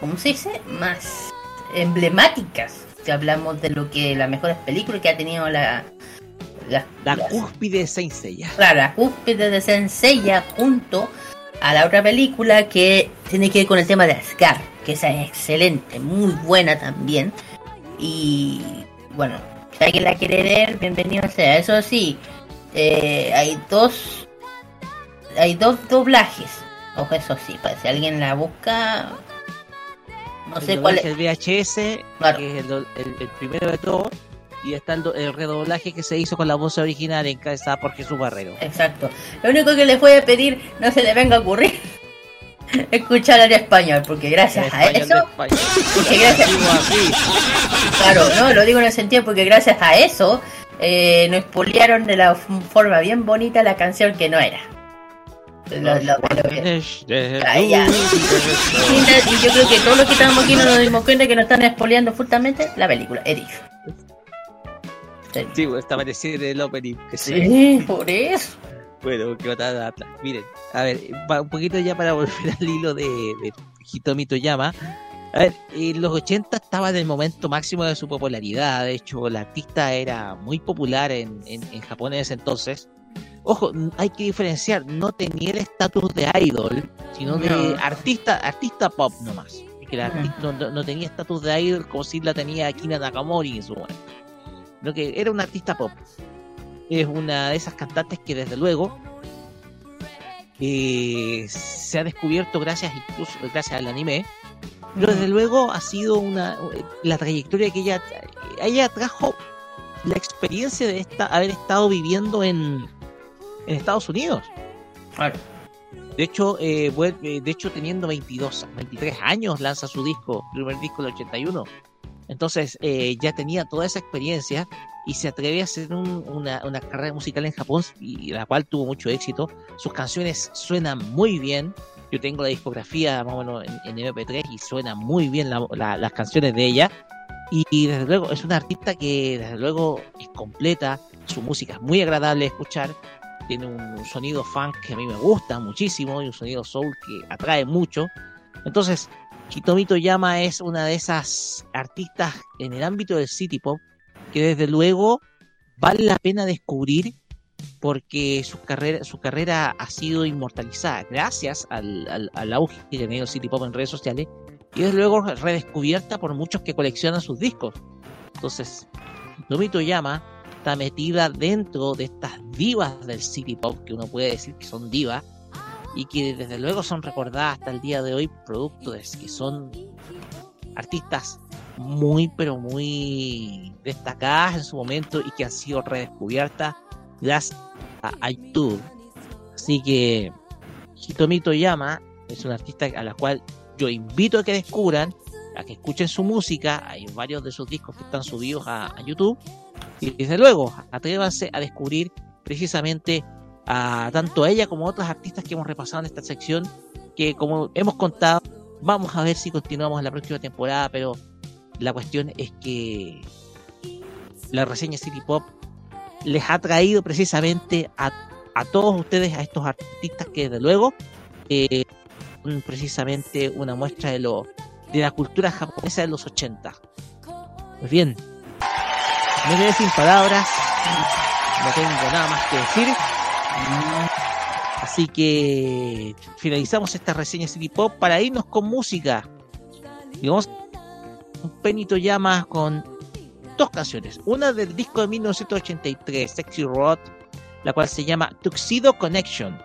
F: ¿cómo se dice? Más emblemáticas. Si hablamos de lo que las mejores películas que ha tenido la... La,
E: La cúspide de Saint Seiya.
F: Claro, la cúspide de Senseiya junto a la otra película que tiene que ver con el tema de Ascar, que esa es excelente, muy buena también. Y bueno, si alguien la quiere ver, bienvenido sea. Eso sí, eh, hay dos hay dos doblajes. Ojo, eso sí, para si alguien la busca, no sé
E: el
F: cuál
E: doblaje
F: es.
E: del VHS, que es el, el- el primero de todos, y está el, el redoblaje que se hizo con la voz original encabezada por Jesús Barrero.
F: Exacto. Lo único que les voy a pedir, no se le venga a ocurrir, escuchar en español, porque gracias a eso, porque gracias, claro, no, lo digo en el sentido porque gracias a eso eh, nos poliaron de la forma bien bonita la canción que no era. Lo- lo- lo-. Y yo creo que todos los que estamos aquí no nos dimos cuenta que nos están expoliando fuertemente la película, dicho.
E: Sí, está parecido el opening. Que
F: Sí, por eso.
E: Bueno, que otra. Miren, a ver, un poquito ya para volver al hilo de, de Hitomi Toyama. A ver, en los 80 estaba en el momento máximo de su popularidad. De hecho, la artista era muy popular en, en, en Japón en ese entonces. Ojo, hay que diferenciar, no tenía el estatus de idol, sino de artista, artista pop nomás. Que la artista no, tenía estatus de idol como si la tenía Akira Nakamori en su momento. Sino que era una artista pop. Es una de esas cantantes que desde luego eh, se ha descubierto gracias incluso gracias al anime. Pero desde luego ha sido una la trayectoria que ella ella trajo la experiencia de esta haber estado viviendo en, en Estados Unidos. De hecho, eh, vuelve- de hecho teniendo 22, 23 años lanza su disco, primer disco del 81. Entonces eh, ya tenía toda esa experiencia y se atreve a hacer un- una, una carrera musical en Japón y la cual tuvo mucho éxito. Sus canciones suenan muy bien. Yo tengo la discografía más o menos en, en MP3 y suena muy bien la- la- las canciones de ella. Y, y desde luego es una artista que desde luego es completa, su música es muy agradable de escuchar, tiene un sonido funk que a mí me gusta muchísimo y un sonido soul que atrae mucho. Entonces, Hitomi Toyama es una de esas artistas en el ámbito del city pop que desde luego vale la pena descubrir porque su carrera, su carrera ha sido inmortalizada gracias al, al, auge que ha tenido city pop en redes sociales y desde luego redescubierta por muchos que coleccionan sus discos. Entonces, Hitomi Toyama está metida dentro de estas divas del city pop que uno puede decir que son divas y que desde luego son recordadas hasta el día de hoy producto que son artistas muy pero muy destacadas en su momento y que han sido redescubiertas gracias a, YouTube. Así que Hitomi Toyama es una artista a la cual yo invito a que descubran, a que escuchen su música. Hay varios de sus discos que están subidos a, a YouTube. Y desde luego, atrévanse a descubrir precisamente a tanto a ella como a otras artistas que hemos repasado en esta sección, que como hemos contado, vamos a ver si continuamos en la próxima temporada, pero la cuestión es que la reseña City Pop les ha traído precisamente a, a todos ustedes, a estos artistas que desde luego eh, son precisamente una muestra de lo de la cultura japonesa de los 80. Pues bien, me quedé sin palabras, no tengo nada más que decir. Así que finalizamos esta reseña City Pop para irnos con música. Y vamos un penito llama con dos canciones. Una del disco de 1983, Sexy Rod, la cual se llama Tuxedo Connection.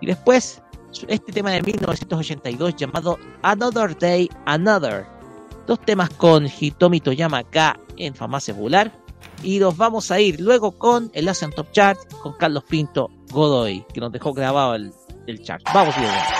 E: Y después este tema de 1982 llamado Another Day, Another. Dos temas con Hitomi Toyama acá en Farmacia Popular. Y nos vamos a ir luego con el Asian Top Chart con Carlos Pinto Godoy, que nos dejó grabado el, el chart. Vamos y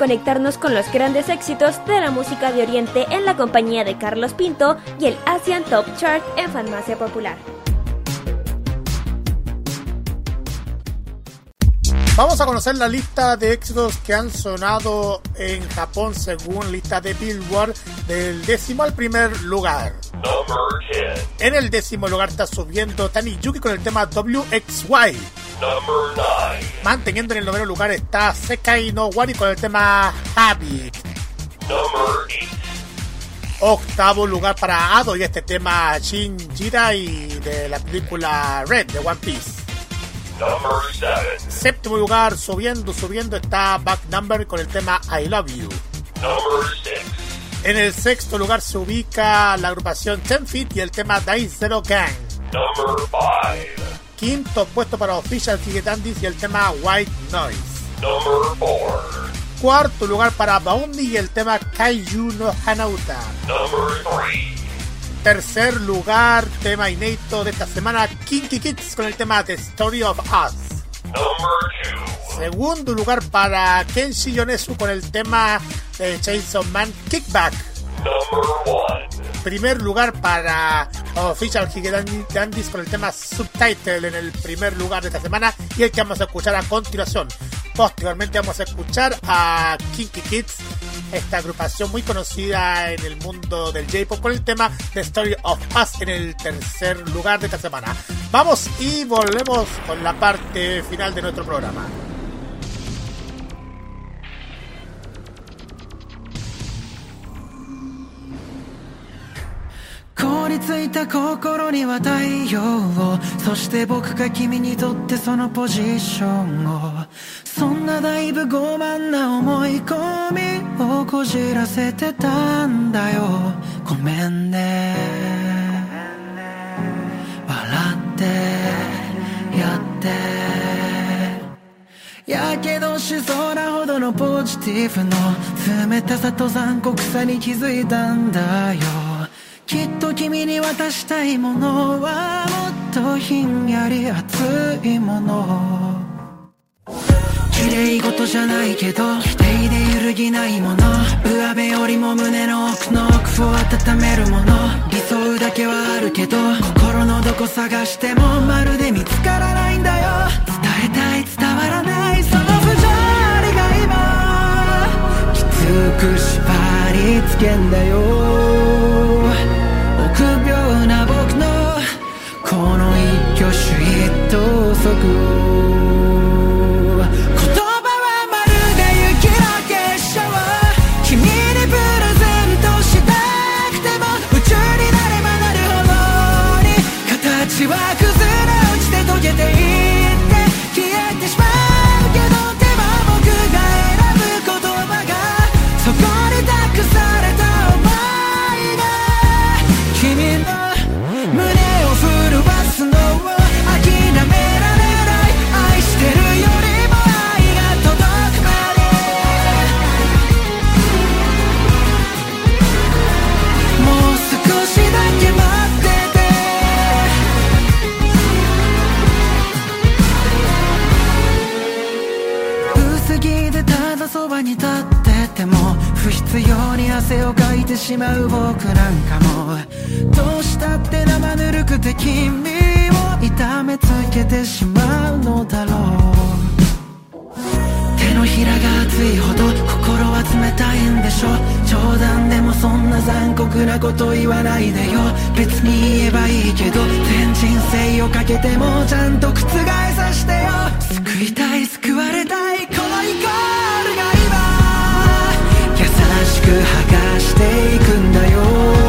C: conectarnos con los grandes éxitos de la música de Oriente en la compañía de Carlos Pinto y el Asian Top Chart en Farmacia Popular.
S: Vamos a conocer la lista de éxitos que han sonado en Japón según lista de Billboard del décimo al primer lugar.
L: Number 10.
S: En el décimo lugar está subiendo Tani Yuki con el tema WXY.
L: Number 9.
S: Manteniendo en el noveno lugar está Sekai no Wari con el tema Habit.
L: Number 8.
S: Octavo lugar para Ado y este tema Shin Jirai de la película Red de One Piece.
L: Number 7.
S: Séptimo lugar, subiendo, subiendo está Back Number con el tema I Love You.
L: Number 6.
S: En el sexto lugar se ubica la agrupación Ten Feet y el tema Dai Zero Gang.
L: Number 5.
S: Quinto puesto para Official Figuetandis y el tema White Noise.
L: Number 4.
S: Cuarto lugar para Baundi y el tema Kaiju no Hanauta.
L: Number 3.
S: Tercer lugar, tema inédito de esta semana, Kinky Kids con el tema The Story of Us.
L: Number 2.
S: Segundo lugar para Kenshi Yonezu con el tema de Chainsaw Man Kickback.
L: Number 1.
S: Primer lugar para Official Dandis con el tema Subtitle en el primer lugar de esta semana y el que vamos a escuchar a continuación. Posteriormente vamos a escuchar a Kinky Kids, esta agrupación muy conocida en el mundo del J-Pop con el tema The Story of Us en el tercer lugar de esta semana. Vamos y volvemos con la parte final de nuestro programa.
T: 凍りついた心には太陽を。そして僕が君にとってそのポジションを。そんなだいぶ傲慢な思い込みをこじらせてたんだよ。ごめんね。笑ってやって。やけどしそうなほどのポジティブの冷たさと残酷さに気づいたんだよ。きっと君に渡したいものはもっとひんやり熱いもの。綺麗事じゃないけど否定で揺るぎないもの。上辺よりも胸の奥の奥を温めるもの。理想だけはあるけど心のどこ探してもまるで見つからないんだよ。伝えたい伝わらないその不条理が今。きつく縛りつけんだよ。の一挙手一投足てしまう僕なんかもどうしたって生ぬるくて君を痛めつけてしまうのだろう。手のひらが熱いほど心は冷たいんでしょ。冗談でもそんな残酷なこと言わないでよ。別に言えばいいけど全人生をかけてもちゃんと覆さしてよ。救いたい救われたい。ていくん
M: だよ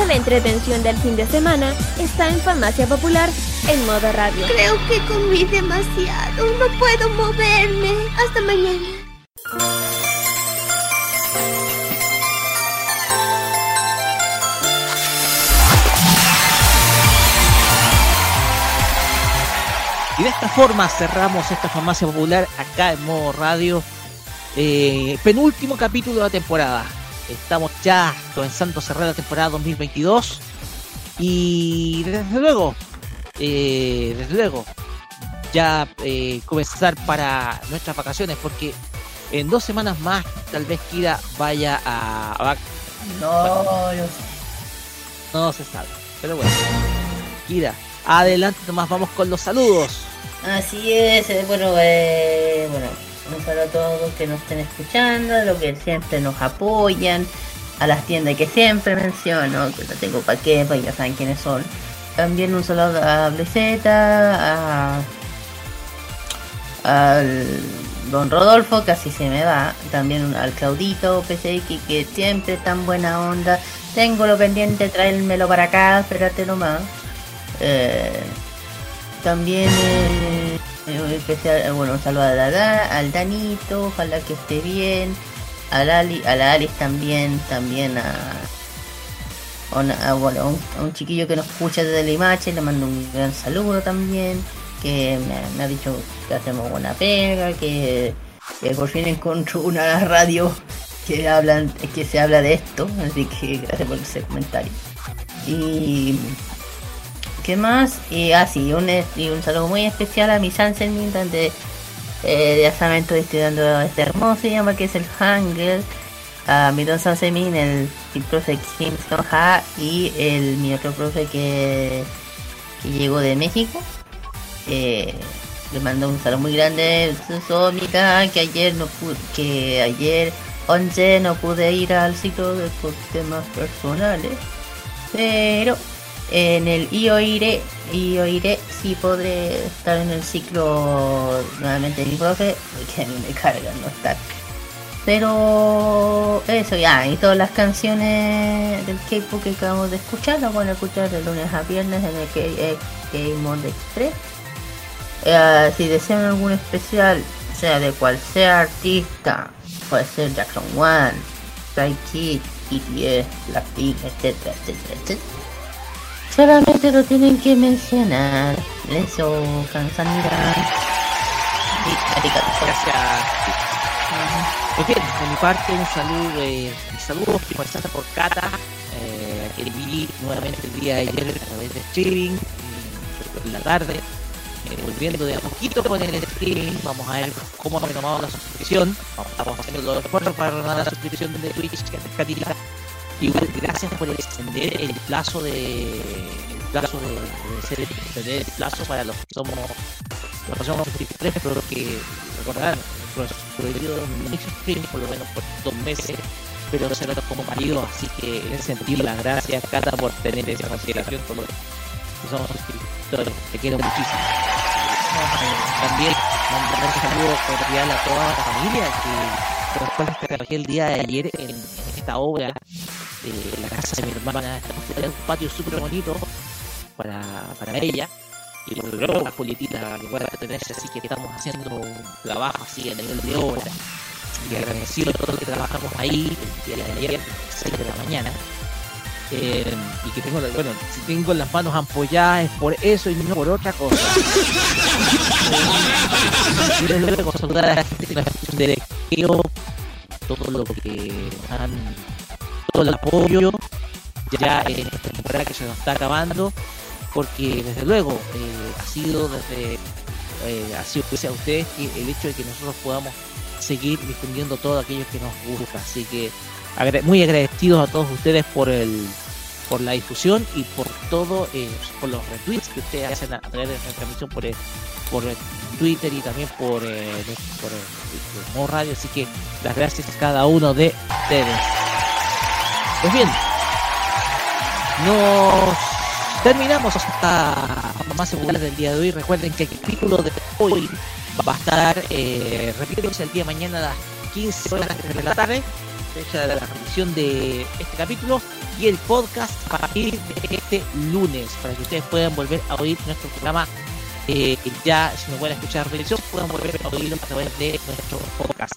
C: Toda la entretención del fin de semana está en Farmacia Popular en modo radio.
H: Creo que comí demasiado. No puedo moverme. Hasta mañana.
E: Y de esta forma cerramos esta farmacia popular acá en modo radio. Eh, penúltimo capítulo de la temporada. Estamos ya comenzando a cerrar la temporada 2022. Y desde luego, eh, desde luego, ya eh, comenzar para nuestras vacaciones. Porque en dos semanas más tal vez Kira vaya a... a
F: No,
E: no se sabe. Pero bueno. Kira, adelante nomás, vamos con los saludos.
F: Así es, eh, bueno, eh, bueno, saludo a todos los que nos estén escuchando, los que siempre nos apoyan, a las tiendas que siempre menciono, que no tengo para qué, pues ya saben quiénes son. También un saludo a Bleceta, a al Don Rodolfo, así se me va, también al Claudito PCX, que siempre tan buena onda. Tengo lo pendiente, tráemelo para acá, espérate nomás. Eh, también eh, especial, eh, bueno, un saludo al Danito, ojalá que esté bien, a la, Ali- a la Alice también, también a, a bueno, un, a un chiquillo que nos escucha desde la imagen, le mando un gran saludo también, que me, me ha dicho que hacemos buena pega, que, que por fin encontró una radio que hablan, que se habla de esto, así que gracias por ese comentario. Y ¿Qué más? Y así, un, es- y un saludo muy especial a mi Sansen donde eh, ya saben, estoy estudiando este hermoso idioma que es el Hangul. A mi don Sansemin, el, el profe Kim Soha y el mi otro profe que, que llegó de México. Eh, le mando un saludo muy grande. Sómica, que ayer no pude, que ayer 11 no pude ir al ciclo de, por temas personales. Pero en el IOIRE, IOIRE sí podré estar en el ciclo nuevamente mi profe, porque a mí me carga no estar. Pero eso ya, y todas las canciones del K-pop que acabamos de escuchar, las van a escuchar de lunes a viernes en el K-Mod Express. Eh, si desean algún especial, sea de cual sea artista, puede ser Jackson One, Stray Kids, BTS, Blackpink, etcétera, etcétera, etcétera. Solamente lo tienen que mencionar. Eso, Kansanira.
E: Pues bien, de mi parte un saludo, eh, saludos por Cata, eh, que vi nuevamente el día de ayer a través de streaming, eh, en la tarde, eh, volviendo de a poquito con el streaming, vamos a ver cómo ha retomado la suscripción, vamos, estamos haciendo los esfuerzos para renovar la suscripción de Twitch, que es igual gracias por extender el plazo de el plazo de, ser el plazo para los que somos los que somos suscriptores pero que recordarán de stream por lo menos por dos meses pero se lo como marido así que en ese sentido las gracias Cata por tener esa consideración por los somos suscriptores. Te quiero muchísimo. También mandar un saludo cordial a toda la familia que con los el día de ayer en, en obra de la casa de mi hermana. Un patio súper bonito para, para ella. Y luego la política que pueda tenerse, así que estamos haciendo un trabajo así a nivel de obra. Y agradecido a todos los que trabajamos ahí el día de ayer, 6 de la mañana. Eh, y que tengo, bueno, si tengo las manos ampolladas es por eso y no por otra cosa. Quiero luego saludar a la gente que nos escucha de Equeo, todo lo que han, todo el apoyo ya en esta temporada que se nos está acabando, porque desde luego eh, ha sido desde eh, ha sido gracias a ustedes el hecho de que nosotros podamos seguir difundiendo todo aquello que nos gusta, así que muy agradecidos a todos ustedes por el por la difusión y por todo eh, por los retweets que ustedes hacen a través de nuestra transmisión por el, por el Twitter y también por, eh, por, el, por Radio así que las gracias a cada uno de ustedes pues bien nos terminamos esta más segura del día de hoy recuerden que el capítulo de hoy va a estar eh, el día de mañana a las 15 horas de la tarde fecha de la revisión de este capítulo y el podcast a partir de este lunes para que ustedes puedan volver a oír nuestro programa. Eh, ya, si no pueden escuchar televisión, puedan volver a oírlo a través de nuestro podcast.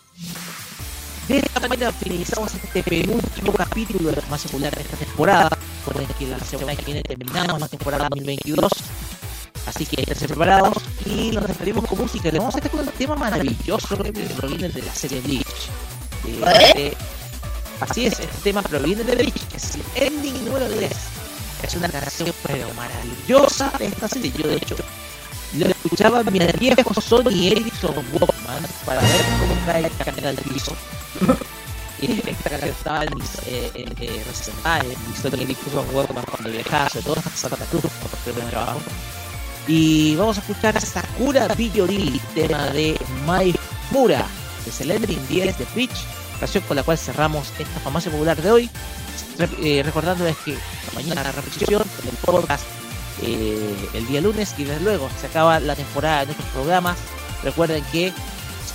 E: De esta manera finalizamos este penúltimo capítulo de los más populares de esta temporada. Recuerden que la semana que viene terminamos la temporada 2022. Así que estén preparados y nos despedimos con música. Le vamos a hacer con un tema maravilloso que proviene de la serie Bleach. Eh, así es, este tema proviene de Bleach, que es el ending número 10. Es una canción pero maravillosa de esta serie. Yo de hecho lo escuchaba mientras viejo Sony Ericsson Walkman para ver cómo cae la cadena del piso. Esta canción estaba en eh, en, eh, en mi Sony Ericsson Walkman cuando viajaba, sobre todo hasta Santa Cruz, por el primer trabajo. Y vamos a escuchar a Sakura Biyori, tema de Mai Mura, de Celendrin 10 de Twitch, canción con la cual cerramos esta famosa popular de hoy. Re- eh, recordándoles que mañana la repetición en el podcast eh, el día lunes y desde luego se acaba la temporada de nuestros programas. Recuerden que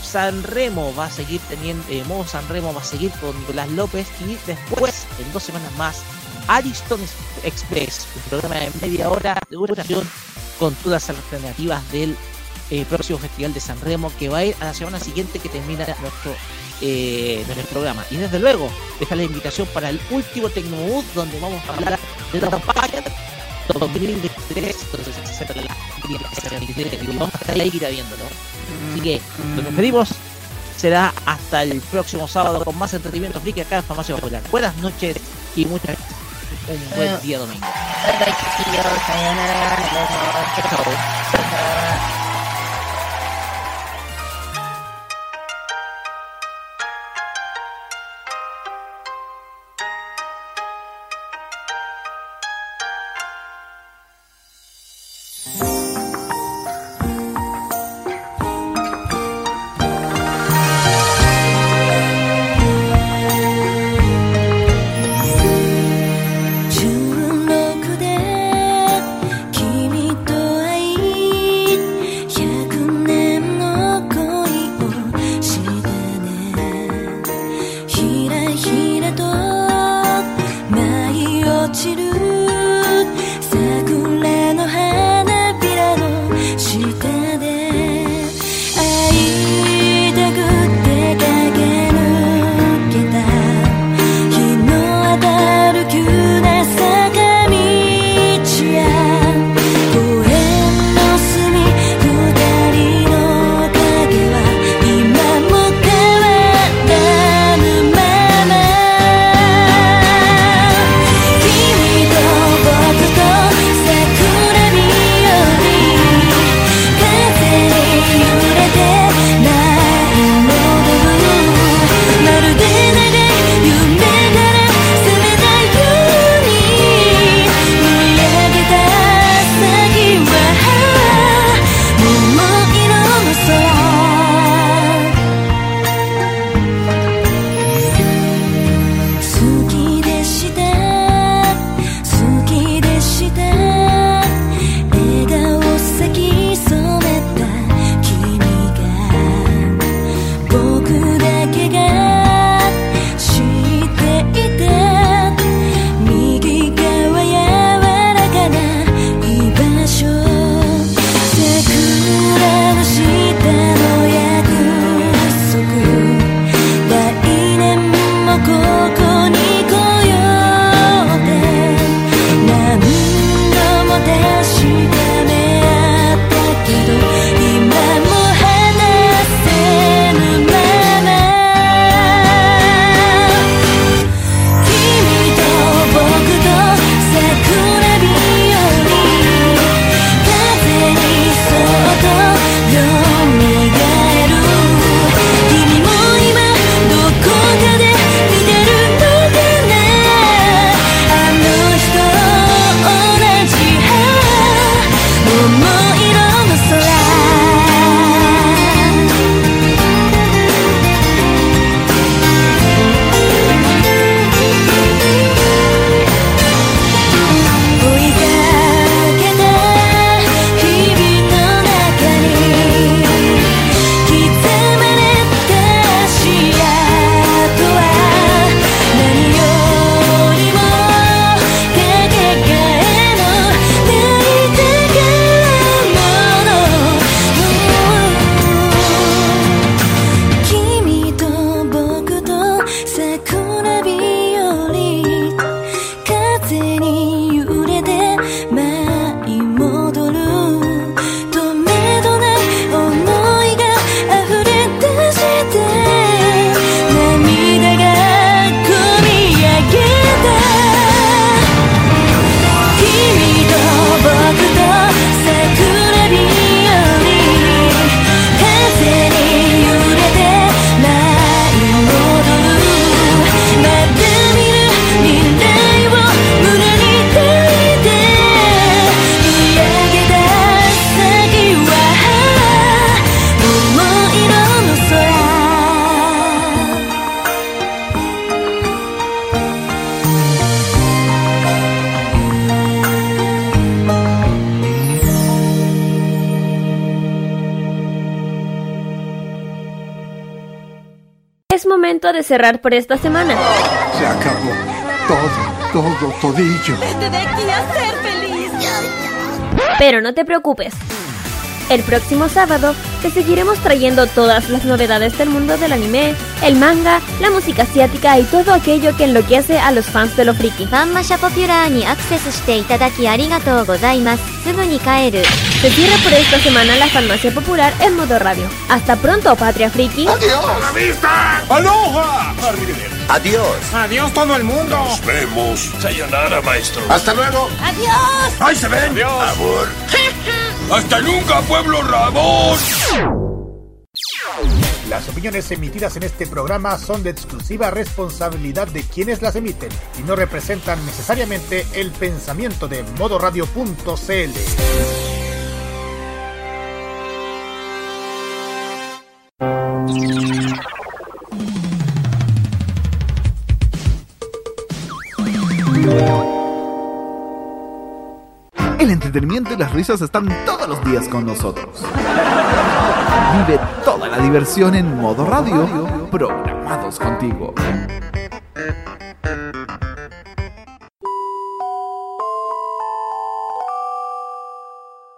E: San Remo va a seguir teniendo, eh, modo San Remo va a seguir con Nicolás López y después, en dos semanas más, Ariston Express, un programa de media hora de duración con todas las alternativas del eh, próximo Festival de San Remo que va a ir a la semana siguiente que termina nuestro, eh, programa. Y desde luego, deja la invitación para el último Tecnomood donde vamos a hablar de la campaña 2023, entonces se trata de la 2023, y vamos a estar ahí viéndolo. Así que nos despedimos. Será hasta el próximo sábado con más entretenimiento friki acá en Farmacia Popular. Buenas noches y muchas un buen día domingo.
U: Bye bye,
C: cerrar por esta semana.
V: Se acabó. Todo, todo, todillo.
R: Vete de aquí a ser feliz.
C: Pero no te preocupes. El próximo sábado te seguiremos trayendo todas las novedades del mundo del anime, el manga, la música asiática y todo aquello que enloquece a los fans de lo friki.
D: ファンマシャポピュラーにアクセスしていただきありがとうございます。すぐに帰る。
C: Se cierra por esta semana la farmacia popular en modo radio. Hasta pronto, Patria Friki.
L: ¡A la vista! ¡Aloha!
W: Adiós.
L: Adiós todo el mundo.
W: Nos vemos. Sayonara, maestro.
L: Hasta luego.
R: Adiós.
L: ¡Ahí se ven!
W: Adiós. Amor.
L: ¡Hasta nunca, pueblo Ramón!
S: Las opiniones emitidas en este programa son de exclusiva responsabilidad de quienes las emiten y no representan necesariamente el pensamiento de modoradio.cl.
Q: y las risas están todos los días con nosotros. Vive toda la diversión en modo radio, programados contigo.